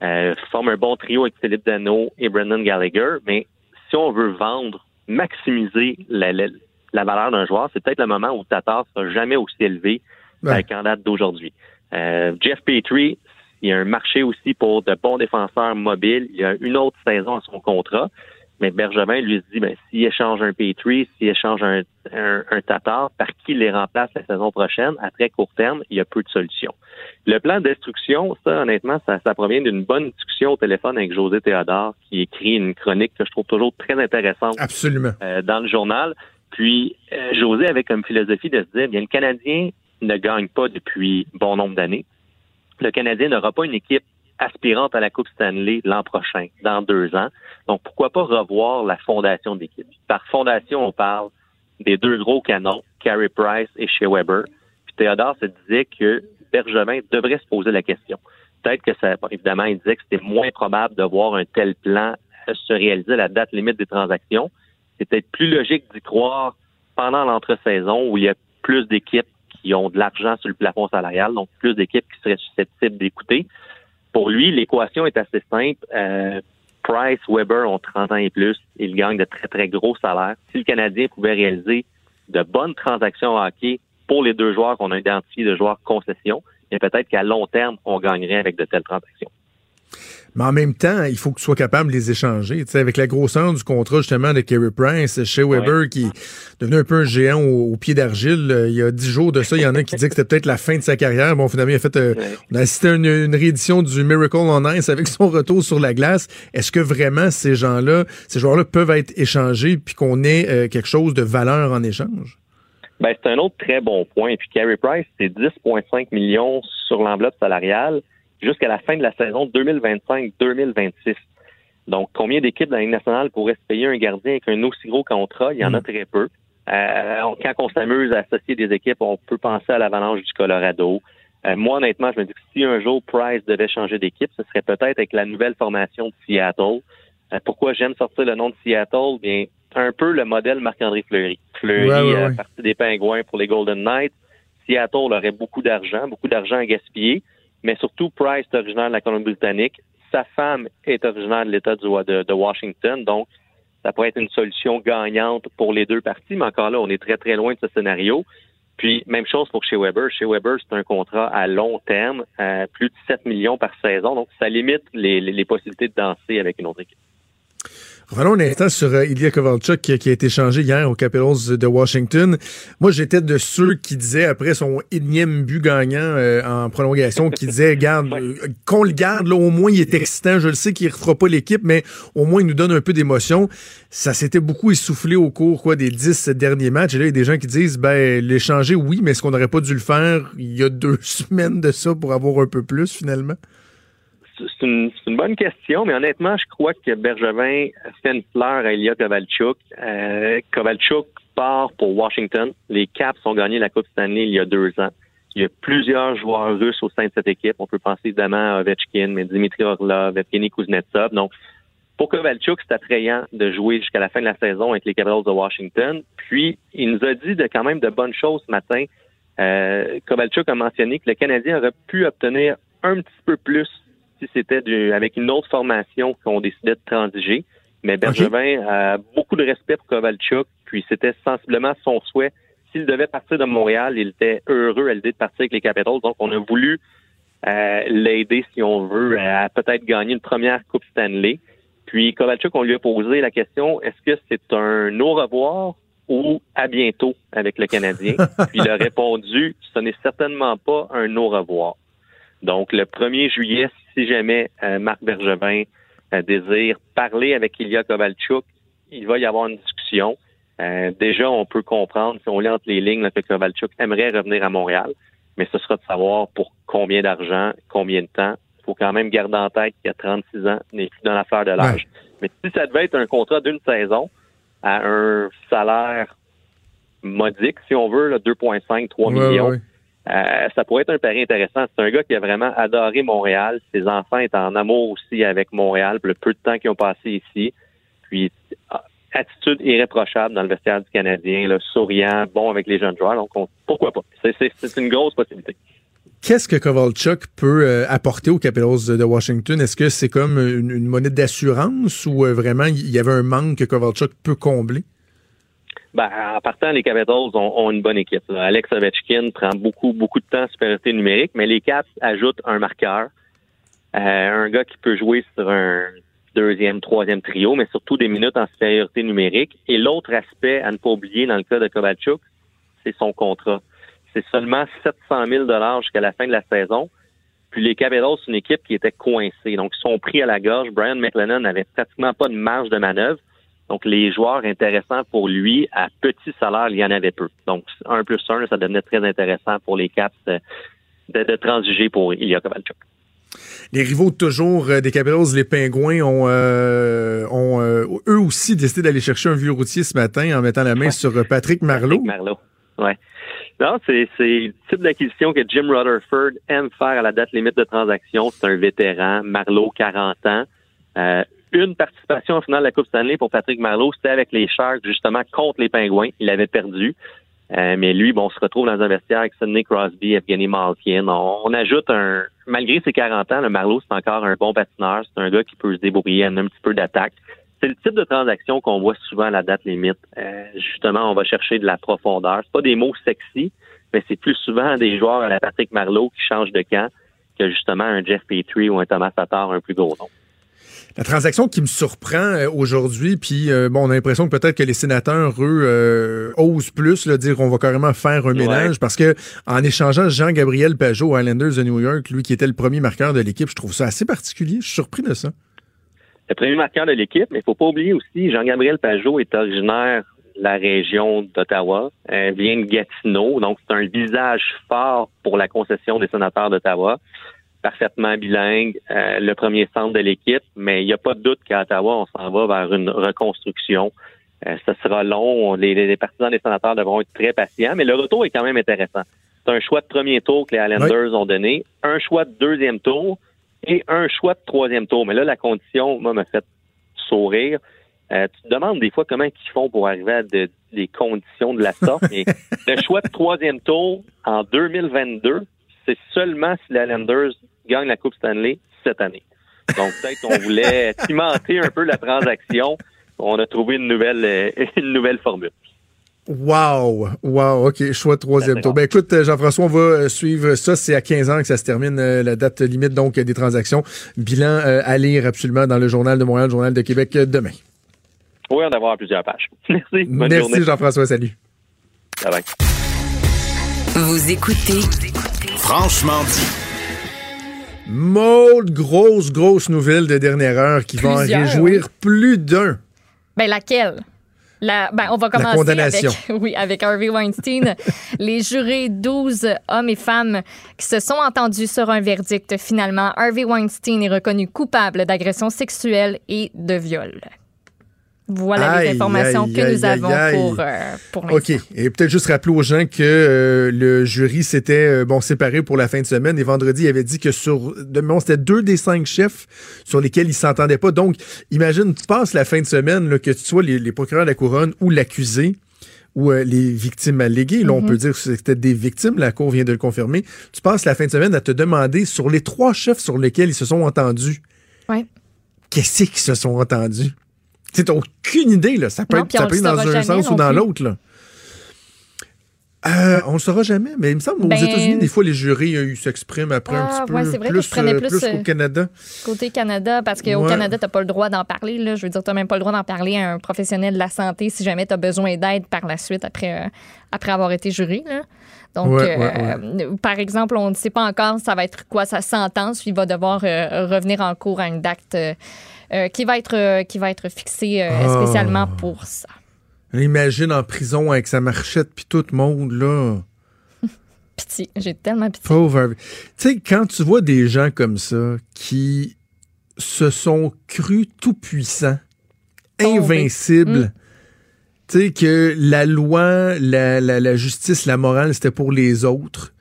[SPEAKER 12] Euh, forme un bon trio avec Philippe Dano et Brendan Gallagher. Mais si on veut vendre, maximiser la, la, la valeur d'un joueur, c'est peut-être le moment où Tatar sera jamais aussi élevé
[SPEAKER 3] Ouais.
[SPEAKER 12] qu'en date d'aujourd'hui. Euh, Jeff Petrie, il y a un marché aussi pour de bons défenseurs mobiles. Il y a une autre saison à son contrat. Mais Bergevin lui dit, ben, s'il échange un Petrie, s'il échange un, un, un Tatar, par qui il les remplace la saison prochaine, à très court terme, il y a peu de solutions. Le plan de destruction, ça, honnêtement, ça, ça provient d'une bonne discussion au téléphone avec José Théodore, qui écrit une chronique que je trouve toujours très intéressante
[SPEAKER 3] Absolument.
[SPEAKER 12] euh, dans le journal. Puis euh, José avait comme philosophie de se dire, bien, le Canadien ne gagne pas depuis bon nombre d'années. Le Canadien n'aura pas une équipe aspirante à la Coupe Stanley l'an prochain, dans deux ans. Donc, pourquoi pas revoir la fondation d'équipe? Par fondation, on parle des deux gros canons, Carey Price et Shea Weber. Puis Théodore se disait que Bergevin devrait se poser la question. Peut-être que ça, évidemment, il disait que c'était moins probable de voir un tel plan se réaliser à la date limite des transactions. C'est peut-être plus logique d'y croire pendant l'entre-saison où il y a plus d'équipes qui ont de l'argent sur le plafond salarial, donc plus d'équipes qui seraient susceptibles d'écouter. Pour lui, l'équation est assez simple. Euh, Price, Weber ont 30 ans et plus. Ils gagnent de très, très gros salaires. Si le Canadien pouvait réaliser de bonnes transactions hockey pour les deux joueurs qu'on a identifiés de joueurs concession, peut-être qu'à long terme, on gagnerait avec de telles transactions.
[SPEAKER 3] Mais en même temps, il faut que tu sois capable de les échanger. Tu sais, avec la grosseur du contrat, justement, de Kerry Price, chez Weber, qui est devenu un peu un géant au, au pied d'argile. euh, Il y a dix jours de ça, il y en a qui disaient que c'était peut-être la fin de sa carrière. Bon, finalement, il a fait, euh,
[SPEAKER 12] Ouais.
[SPEAKER 3] on a assisté à une, une réédition du Miracle on Ice avec son retour sur la glace. Est-ce que vraiment ces gens-là, ces joueurs-là peuvent être échangés puis qu'on ait euh, quelque chose de valeur en échange?
[SPEAKER 12] Ben, c'est un autre très bon point. Puis Carey Price, c'est 10,5 millions sur l'enveloppe salariale jusqu'à la fin de la saison 2025-2026. Donc, combien d'équipes dans la Ligue nationale pourraient se payer un gardien avec un aussi gros contrat? Il y en a très peu. Euh, quand on s'amuse à associer des équipes, on peut penser à l'Avalanche du Colorado. Euh, moi, honnêtement, je me dis que si un jour Price devait changer d'équipe, ce serait peut-être avec la nouvelle formation de Seattle. Euh, pourquoi j'aime sortir le nom de Seattle? Bien, un peu le modèle Marc-André Fleury. Fleury,
[SPEAKER 3] Ouais, ouais,
[SPEAKER 12] euh,
[SPEAKER 3] ouais.
[SPEAKER 12] partie des Pingouins pour les Golden Knights. Seattle aurait beaucoup d'argent, beaucoup d'argent à gaspiller, mais surtout Price est originaire de la Colombie-Britannique. Sa femme est originaire de l'État de, de Washington, donc ça pourrait être une solution gagnante pour les deux parties, mais encore là, on est très, très loin de ce scénario. Puis, même chose pour chez Weber. Chez Weber, c'est un contrat à long terme, euh, plus de 7 millions par saison, donc ça limite les possibilités de danser avec une autre équipe.
[SPEAKER 3] Revenons un instant sur euh, Ilya Kovalchuk qui, qui a été changé hier aux Capitals de Washington. Moi, j'étais de ceux qui disaient après son énième but gagnant euh, en prolongation, qui disaient, garde, euh, qu'on le garde, là, au moins il est excitant. Je le sais qu'il ne refera pas l'équipe, mais au moins il nous donne un peu d'émotion. Ça s'était beaucoup essoufflé au cours quoi, des dix derniers matchs. Et là, il y a des gens qui disent, ben, l'échanger, oui, mais est-ce qu'on n'aurait pas dû le faire il y a deux semaines de ça pour avoir un peu plus finalement?
[SPEAKER 12] C'est une, bonne question, mais honnêtement, je crois que Bergevin fait une fleur à Ilya Kovalchuk. Euh, Kovalchuk part pour Washington. Les Caps ont gagné la Coupe Stanley il y a deux ans. Il y a plusieurs joueurs russes au sein de cette équipe. On peut penser évidemment à Ovechkin, mais Dimitri Orlov, Evgeny Kuznetsov. Donc, pour Kovalchuk, c'est attrayant de jouer jusqu'à la fin de la saison avec les Capitals de Washington. Puis, il nous a dit de quand même de bonnes choses ce matin. Euh, Kovalchuk a mentionné que le Canadien aurait pu obtenir un petit peu plus si c'était du- avec une autre formation qu'on décidait de transiger. Mais Bergevin a beaucoup de respect pour Kovalchuk, puis c'était sensiblement son souhait. S'il devait partir de Montréal, il était heureux à l'idée de partir avec les Capitals. Donc, on a voulu euh, l'aider, si on veut, à peut-être gagner une première Coupe Stanley. Puis Kovalchuk, on lui a posé la question est-ce que c'est un au revoir ou à bientôt avec le Canadien? Puis il a répondu, ce n'est certainement pas un au revoir. Donc, le 1er juillet, si jamais euh, Marc Bergevin euh, désire parler avec Ilya Kovalchuk, il va y avoir une discussion. Euh, déjà, on peut comprendre, si on lit entre les lignes, là, que Kovalchuk aimerait revenir à Montréal, mais ce sera de savoir pour combien d'argent, combien de temps. Il faut quand même garder en tête qu'il y a 36 ans, n'est plus dans l'affaire de l'âge. Mais si ça devait être un contrat d'une saison à un salaire modique, si on veut, 2,5, 3 millions, euh, ça pourrait être un pari intéressant. C'est un gars qui a vraiment adoré Montréal. Ses enfants étaient en amour aussi avec Montréal, le peu de temps qu'ils ont passé ici. Puis, ah, attitude irréprochable dans le vestiaire du Canadien, souriant, bon avec les jeunes joueurs. Donc, pourquoi pas? C'est une grosse possibilité.
[SPEAKER 3] Qu'est-ce que Kovalchuk peut euh, apporter aux Capitals de Washington? Est-ce que c'est comme une, monnaie d'assurance ou euh, vraiment il y avait un manque que Kovalchuk peut combler?
[SPEAKER 12] Ben, en partant, les Capitals ont, une bonne équipe. Alex Ovechkin prend beaucoup, beaucoup de temps en supériorité numérique, mais les Caps ajoutent un marqueur, euh, un gars qui peut jouer sur un deuxième, troisième trio, mais surtout des minutes en supériorité numérique. Et l'autre aspect à ne pas oublier dans le cas de Kovalchuk, c'est son contrat. C'est seulement 700 000 jusqu'à la fin de la saison. Puis les Capitals, c'est une équipe qui était coincée. Donc, ils sont pris à la gorge. Brian McLennan n'avait pratiquement pas de marge de manœuvre. Donc, les joueurs intéressants pour lui, à petit salaire, il y en avait peu. Donc, 1 plus 1, ça devenait très intéressant pour les Caps de, de, transiger pour Ilya Kovalchuk.
[SPEAKER 3] Les rivaux toujours euh, des Capitals, les Pingouins, ont, euh, ont euh, eux aussi décidé d'aller chercher un vieux routier ce matin en mettant la main sur Patrick Marleau.
[SPEAKER 12] Patrick Marleau, ouais. Non, c'est le type d'acquisition que Jim Rutherford aime faire à la date limite de transaction. C'est un vétéran, Marleau, 40 ans. Une participation au final de la Coupe Stanley pour Patrick Marleau, c'était avec les Sharks, justement, contre les Pingouins. Il avait perdu. Euh, mais lui, bon, on se retrouve dans un vestiaire avec Sidney Crosby, Evgeny Malkin. On, ajoute un... Malgré ses 40 ans, le Marleau, c'est encore un bon patineur. C'est un gars qui peut se débrouiller un petit peu d'attaque. C'est le type de transaction qu'on voit souvent à la date limite. Euh, justement, on va chercher de la profondeur. C'est pas des mots sexy, mais c'est plus souvent des joueurs à la Patrick Marleau qui changent de camp que justement un Jeff Petrie ou un Thomas Tatar un plus gros nom.
[SPEAKER 3] La transaction qui me surprend euh, aujourd'hui, puis euh, bon, on a l'impression que peut-être que les sénateurs, eux, euh, osent plus, là, dire qu'on va carrément faire un ménage, parce que en échangeant Jean-Gabriel Pajot aux Islanders de New York, lui qui était le premier marqueur de l'équipe, je trouve ça assez particulier. Je suis surpris de ça.
[SPEAKER 12] Le premier marqueur de l'équipe, mais il faut pas oublier aussi, Jean-Gabriel Pajot est originaire de la région d'Ottawa, vient de Gatineau, donc c'est un visage fort pour la concession des sénateurs d'Ottawa parfaitement bilingue, euh, le premier centre de l'équipe, mais il n'y a pas de doute qu'à Ottawa, on s'en va vers une reconstruction. Euh, ça sera long. Les, partisans des sénateurs devront être très patients, mais le retour est quand même intéressant. C'est un choix de premier tour que les Islanders ont donné, un choix de deuxième tour et un choix de troisième tour. Mais là, la condition, moi, m'a fait sourire. Euh, tu te demandes des fois comment ils font pour arriver à des conditions de la sorte. mais le choix de troisième tour en 2022, c'est seulement si les Islanders gagne la Coupe Stanley cette année. Donc, peut-être qu'on voulait cimenter un peu la transaction. On a trouvé une nouvelle, euh, une nouvelle formule.
[SPEAKER 3] Wow! Wow! OK, choix de troisième tour. Ben écoute, euh, Jean-François, on va euh, suivre ça. C'est à 15 ans que ça se termine, la date limite donc des transactions. Bilan à lire absolument dans le Journal de Montréal, le Journal de Québec demain.
[SPEAKER 12] Oui, on va plusieurs pages. Merci.
[SPEAKER 3] Merci, Jean-François. Salut.
[SPEAKER 12] Bye bye.
[SPEAKER 1] Vous écoutez
[SPEAKER 2] Franchement dit.
[SPEAKER 3] Maud, grosse, grosse nouvelle de dernière heure qui va en réjouir plus d'un.
[SPEAKER 4] Ben, laquelle? La, ben, on va commencer
[SPEAKER 3] condamnation.
[SPEAKER 4] Avec, oui, avec Harvey Weinstein. les jurés, 12 hommes et femmes qui se sont entendus sur un verdict. Finalement, Harvey Weinstein est reconnu coupable d'agression sexuelle et de viol. Voilà les informations que nous avons pour, euh, pour
[SPEAKER 3] OK. Et peut-être juste rappeler aux gens que euh, le jury s'était euh, bon, séparé pour la fin de semaine et vendredi, il avait dit que sur demain, c'était deux des cinq chefs sur lesquels ils s'entendaient pas. Donc, imagine, tu passes la fin de semaine, là, que tu sois les, procureurs de la couronne ou l'accusé ou les victimes alléguées. Là, on mm-hmm. peut dire que c'était des victimes, la Cour vient de le confirmer. Tu passes la fin de semaine à te demander sur les trois chefs sur lesquels ils se sont entendus.
[SPEAKER 4] Ouais.
[SPEAKER 3] Qu'est-ce qu'ils se sont entendus? Tu n'as aucune idée, là. Ça peut être, ça peut être dans un sens ou dans l'autre, là. Euh, on le saura jamais, mais il me semble
[SPEAKER 4] Ben-
[SPEAKER 3] aux États-Unis, des fois, les jurys euh, s'expriment après un
[SPEAKER 4] Ah,
[SPEAKER 3] petit
[SPEAKER 4] ouais,
[SPEAKER 3] peu
[SPEAKER 4] c'est vrai que
[SPEAKER 3] plus,
[SPEAKER 4] je
[SPEAKER 3] euh,
[SPEAKER 4] plus,
[SPEAKER 3] plus
[SPEAKER 4] euh,
[SPEAKER 3] qu'au Canada.
[SPEAKER 4] Côté Canada, parce qu'au
[SPEAKER 3] Ouais.
[SPEAKER 4] Canada, tu n'as pas le droit d'en parler. Là. Je veux dire, tu n'as même pas le droit d'en parler à un professionnel de la santé si jamais tu as besoin d'aide par la suite après, euh, après avoir été juré. là. Donc,
[SPEAKER 3] Ouais, ouais,
[SPEAKER 4] par exemple, on ne sait pas encore ça va être quoi sa sentence. Il va devoir revenir en cours à une date euh, qui, va être, euh, qui va être fixée euh,
[SPEAKER 3] Ah.
[SPEAKER 4] spécialement pour ça.
[SPEAKER 3] Imagine en prison avec sa marchette puis tout le monde, là.
[SPEAKER 4] Pitié, j'ai tellement pitié.
[SPEAKER 3] Pauvre. Tu sais, quand tu vois des gens comme ça qui se sont crus tout puissants,
[SPEAKER 4] Tombés.
[SPEAKER 3] invincibles,
[SPEAKER 4] Mm.
[SPEAKER 3] tu sais, que la loi, la, la- la justice, la morale, c'était pour les autres,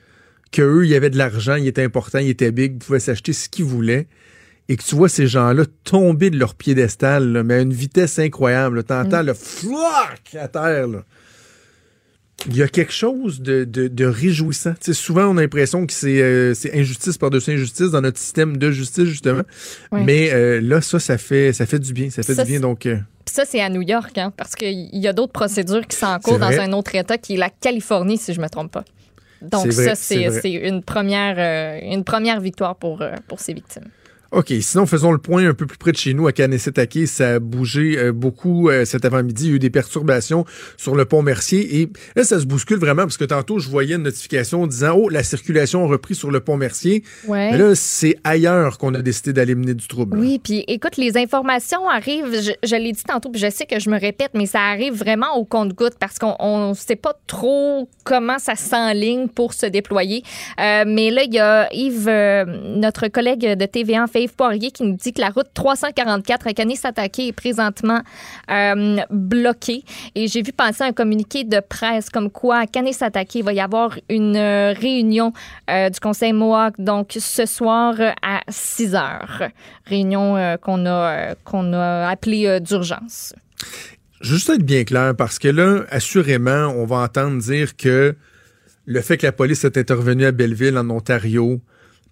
[SPEAKER 3] qu'eux, il y avait de l'argent, il était important, il était big, ils pouvaient s'acheter ce qu'ils voulaient, et que tu vois ces gens-là tomber de leur piédestal, là, mais à une vitesse incroyable. Tu entends le flac à terre, là il y a quelque chose de, de, de réjouissant. Souvent, on a l'impression que c'est euh, c'est injustice par-dessus injustice dans notre système de justice, justement.
[SPEAKER 4] Oui.
[SPEAKER 3] Mais euh, là, ça, ça fait, ça fait du bien. Ça fait
[SPEAKER 4] Ça,
[SPEAKER 3] du bien.
[SPEAKER 4] c'est-
[SPEAKER 3] Donc, euh,
[SPEAKER 4] Puis ça, c'est à New York, hein, parce qu'il y a d'autres procédures qui sont en cours dans un autre État qui est la Californie, si je ne me trompe pas. Donc
[SPEAKER 3] vrai,
[SPEAKER 4] ça,
[SPEAKER 3] c'est
[SPEAKER 4] une première, une première victoire pour, pour ces victimes.
[SPEAKER 3] OK. Sinon, faisons le point un peu plus près de chez nous, à Kanessetake. Ça a bougé euh, beaucoup euh, cet avant-midi. Il y a eu des perturbations sur le pont Mercier. Et là, ça se bouscule vraiment parce que tantôt, je voyais une notification disant Oh, la circulation a repris sur le pont Mercier.
[SPEAKER 4] Ouais.
[SPEAKER 3] Mais là, c'est ailleurs qu'on a décidé d'aller mener du trouble.
[SPEAKER 4] Oui, puis écoute, les informations arrivent, je, je l'ai dit tantôt, puis je sais que je me répète, mais ça arrive vraiment au compte-goutte parce qu'on ne sait pas trop comment ça s'enligne pour se déployer. Euh, mais là, il y a Yves, notre collègue de TVA, fait Yves Poirier, qui nous dit que la route 344 à Kanesatake est présentement euh, bloquée. Et j'ai vu passer un communiqué de presse comme quoi à Kanesatake, il va y avoir une euh, réunion euh, du Conseil Mohawk, donc ce soir à 6 heures. Réunion qu'on a, qu'on a appelée d'urgence.
[SPEAKER 3] Juste être bien clair, parce que là, assurément, on va entendre dire que le fait que la police est intervenue à Belleville, en Ontario,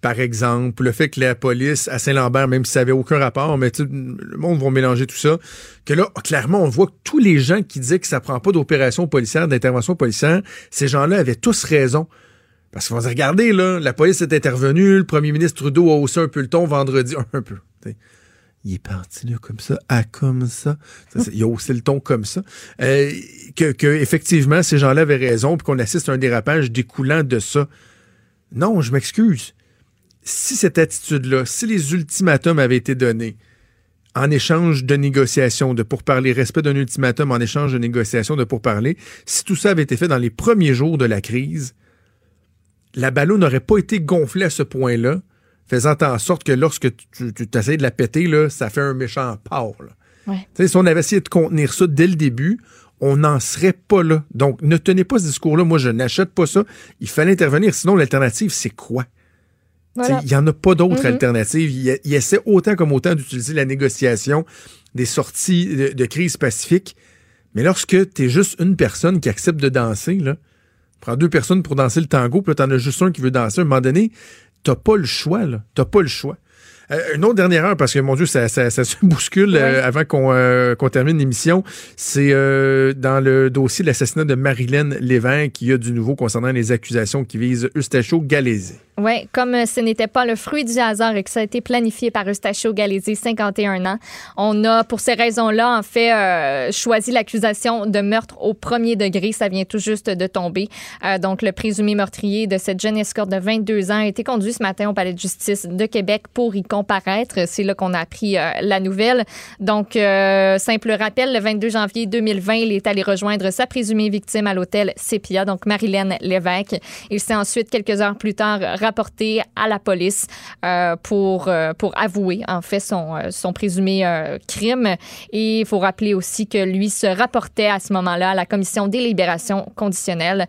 [SPEAKER 3] par exemple, le fait que la police à Saint-Lambert, même si ça n'avait aucun rapport, mais le monde va mélanger tout ça, que là, clairement, on voit que tous les gens qui disaient que ça prend pas d'opération policière, d'intervention policière, ces gens-là avaient tous raison. Parce vont dire, regardez, là, la police est intervenue, le premier ministre Trudeau a haussé un peu le ton vendredi, un peu. Il est parti là comme ça, à comme ça. Il a haussé le ton comme ça. Euh, que, que effectivement, ces gens-là avaient raison, puis qu'on assiste à un dérapage découlant de ça. Non, je m'excuse. Si cette attitude-là, si les ultimatums avaient été donnés en échange de négociations, de pourparler, respect d'un ultimatum en échange de négociations, de pourparler, si tout ça avait été fait dans les premiers jours de la crise, la ballon n'aurait pas été gonflée à ce point-là, faisant en sorte que lorsque tu, tu essaies de la péter, là, ça fait un méchant là.
[SPEAKER 4] Ouais.
[SPEAKER 3] Si on avait essayé de contenir ça dès le début, on n'en serait pas là. Donc, ne tenez pas ce discours-là. Moi, je n'achète pas ça. Il fallait intervenir. Sinon, l'alternative, c'est quoi? Tu
[SPEAKER 4] Voilà.
[SPEAKER 3] Il n'y en a pas d'autre
[SPEAKER 4] Mhm.
[SPEAKER 3] alternative. Il, il essaie autant comme autant d'utiliser la négociation des sorties de, de crise pacifique. Mais lorsque tu es juste une personne qui accepte de danser, là, prends deux personnes pour danser le tango, puis là, t'en as juste un qui veut danser, à un moment donné, t'as pas le choix. T'as pas le choix. Euh, une autre dernière heure, parce que mon Dieu, ça, ça- ça se bouscule euh, avant qu'on euh, qu'on termine l'émission. C'est euh, dans le dossier de l'assassinat de Marilyn Lévesque qu'il y a du nouveau concernant les accusations qui visent Eustachio Galézé.
[SPEAKER 4] Oui, comme euh, ce n'était pas le fruit du hasard et que ça a été planifié par Eustachio Galési, 51 ans, on a, pour ces raisons-là, en fait, euh, choisi l'accusation de meurtre au premier degré. Ça vient tout juste de tomber. Euh, donc, le présumé meurtrier de cette jeune escorte de 22 ans a été conduit ce matin au palais de justice de Québec pour y comparaître. C'est là qu'on a appris euh, la nouvelle. Donc, euh, simple rappel, le 22 janvier 2020, il est allé rejoindre sa présumée victime à l'hôtel Sepia, donc Marilyn Lévesque. Il s'est ensuite, quelques heures plus tard, rapporté à la police euh, pour, pour avouer, en fait, son, son présumé crime. Et il faut rappeler aussi que lui se rapportait à ce moment-là à la commission des libérations conditionnelles,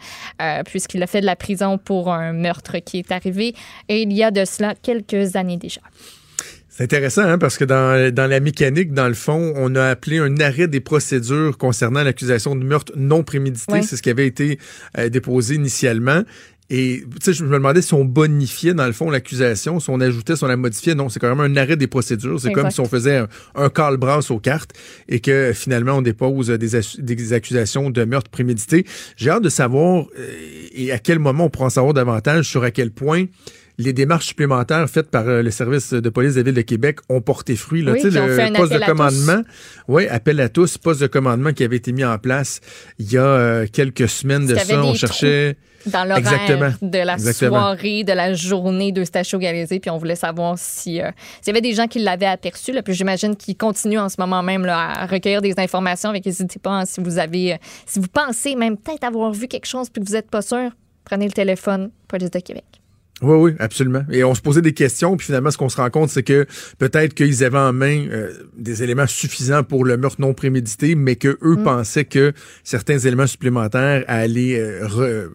[SPEAKER 4] puisqu'il a fait de la prison pour un meurtre qui est arrivé et il y a de cela quelques années déjà.
[SPEAKER 3] C'est intéressant, hein, parce que dans, dans la mécanique, dans le fond, on a appelé un arrêt des procédures concernant l'accusation de meurtre non prémédité. C'est ce qui avait été euh, déposé initialement. Et tu sais, je me demandais si on bonifiait, dans le fond, l'accusation, si on ajoutait, si on la modifiait. Non, c'est quand même un arrêt des procédures. C'est comme si on faisait un, un call-brasse aux cartes et que finalement, on dépose des, des accusations de meurtre prémédité. J'ai hâte de savoir euh, et à quel moment on pourra en savoir davantage sur à quel point les démarches supplémentaires faites par euh, le service de police de la Ville de Québec ont porté fruit. Là.
[SPEAKER 4] Oui,
[SPEAKER 3] le
[SPEAKER 4] fait
[SPEAKER 3] poste de commandement, oui, appel à tous, poste de commandement qui avait été mis en place il y a euh, quelques semaines de
[SPEAKER 4] Parce
[SPEAKER 3] ça. On cherchait...
[SPEAKER 4] dans l'horaire de la
[SPEAKER 3] Exactement.
[SPEAKER 4] soirée, de la journée d'Eustachio Galizé, puis on voulait savoir si euh, s'il y avait des gens qui l'avaient aperçu, là, puis j'imagine qu'ils continuent en ce moment même là, à recueillir des informations, avec n'hésitez pas hein, si vous avez, euh, si vous pensez même peut-être avoir vu quelque chose puis que vous n'êtes pas sûr, prenez le téléphone, police de Québec.
[SPEAKER 3] Oui, oui, absolument. Et on se posait des questions, puis finalement, ce qu'on se rend compte, c'est que peut-être qu'ils avaient en main euh, des éléments suffisants pour le meurtre non prémédité, mais que eux
[SPEAKER 4] Mm.
[SPEAKER 3] pensaient que certains éléments supplémentaires aller euh, re-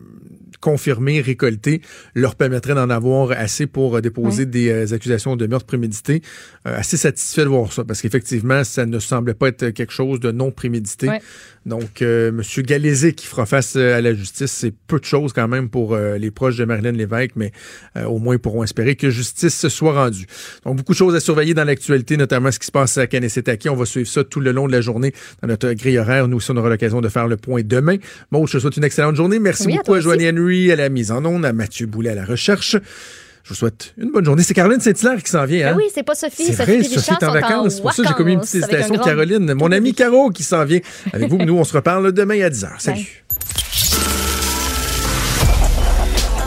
[SPEAKER 3] confirmer, récolter, leur permettraient d'en avoir assez pour euh, déposer des euh, accusations de meurtre prémédité. Euh, assez satisfait de voir ça, parce qu'effectivement, ça ne semblait pas être quelque chose de non prémédité. Donc, M. Galézé qui fera face à la justice, c'est peu de choses quand même pour les proches de Marilyn Lévesque, mais au moins ils pourront espérer que justice se soit rendue. Donc, beaucoup de choses à surveiller dans l'actualité, notamment ce qui se passe à Kanesetaki. On va suivre ça tout le long de la journée dans notre grille horaire. Nous aussi, on aura l'occasion de faire le point demain. Maud, je te souhaite une excellente journée. Merci
[SPEAKER 4] Oui, à
[SPEAKER 3] beaucoup
[SPEAKER 4] toi
[SPEAKER 3] à Joanie Henry à la mise en onde, à Mathieu Boulet à la recherche. Je vous souhaite une bonne journée. C'est Caroline Saint-Hilaire qui s'en vient.
[SPEAKER 4] Ben
[SPEAKER 3] Hein?
[SPEAKER 4] oui, c'est pas Sophie.
[SPEAKER 3] C'est
[SPEAKER 4] Sophie
[SPEAKER 3] vrai, Sophie est en vacances. C'est pour ça que j'ai commis une petite citation.
[SPEAKER 4] grand-
[SPEAKER 3] Caroline, mon ami Caro qui s'en vient avec vous. Nous, on se reparle demain à 10h. Salut.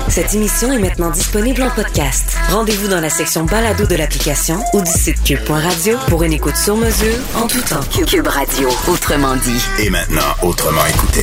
[SPEAKER 1] Cette émission est maintenant disponible en podcast. Rendez-vous dans la section balado de l'application ou du site cube.radio pour une écoute sur mesure en tout temps. Cube Radio, autrement dit.
[SPEAKER 2] Et maintenant, autrement écouté.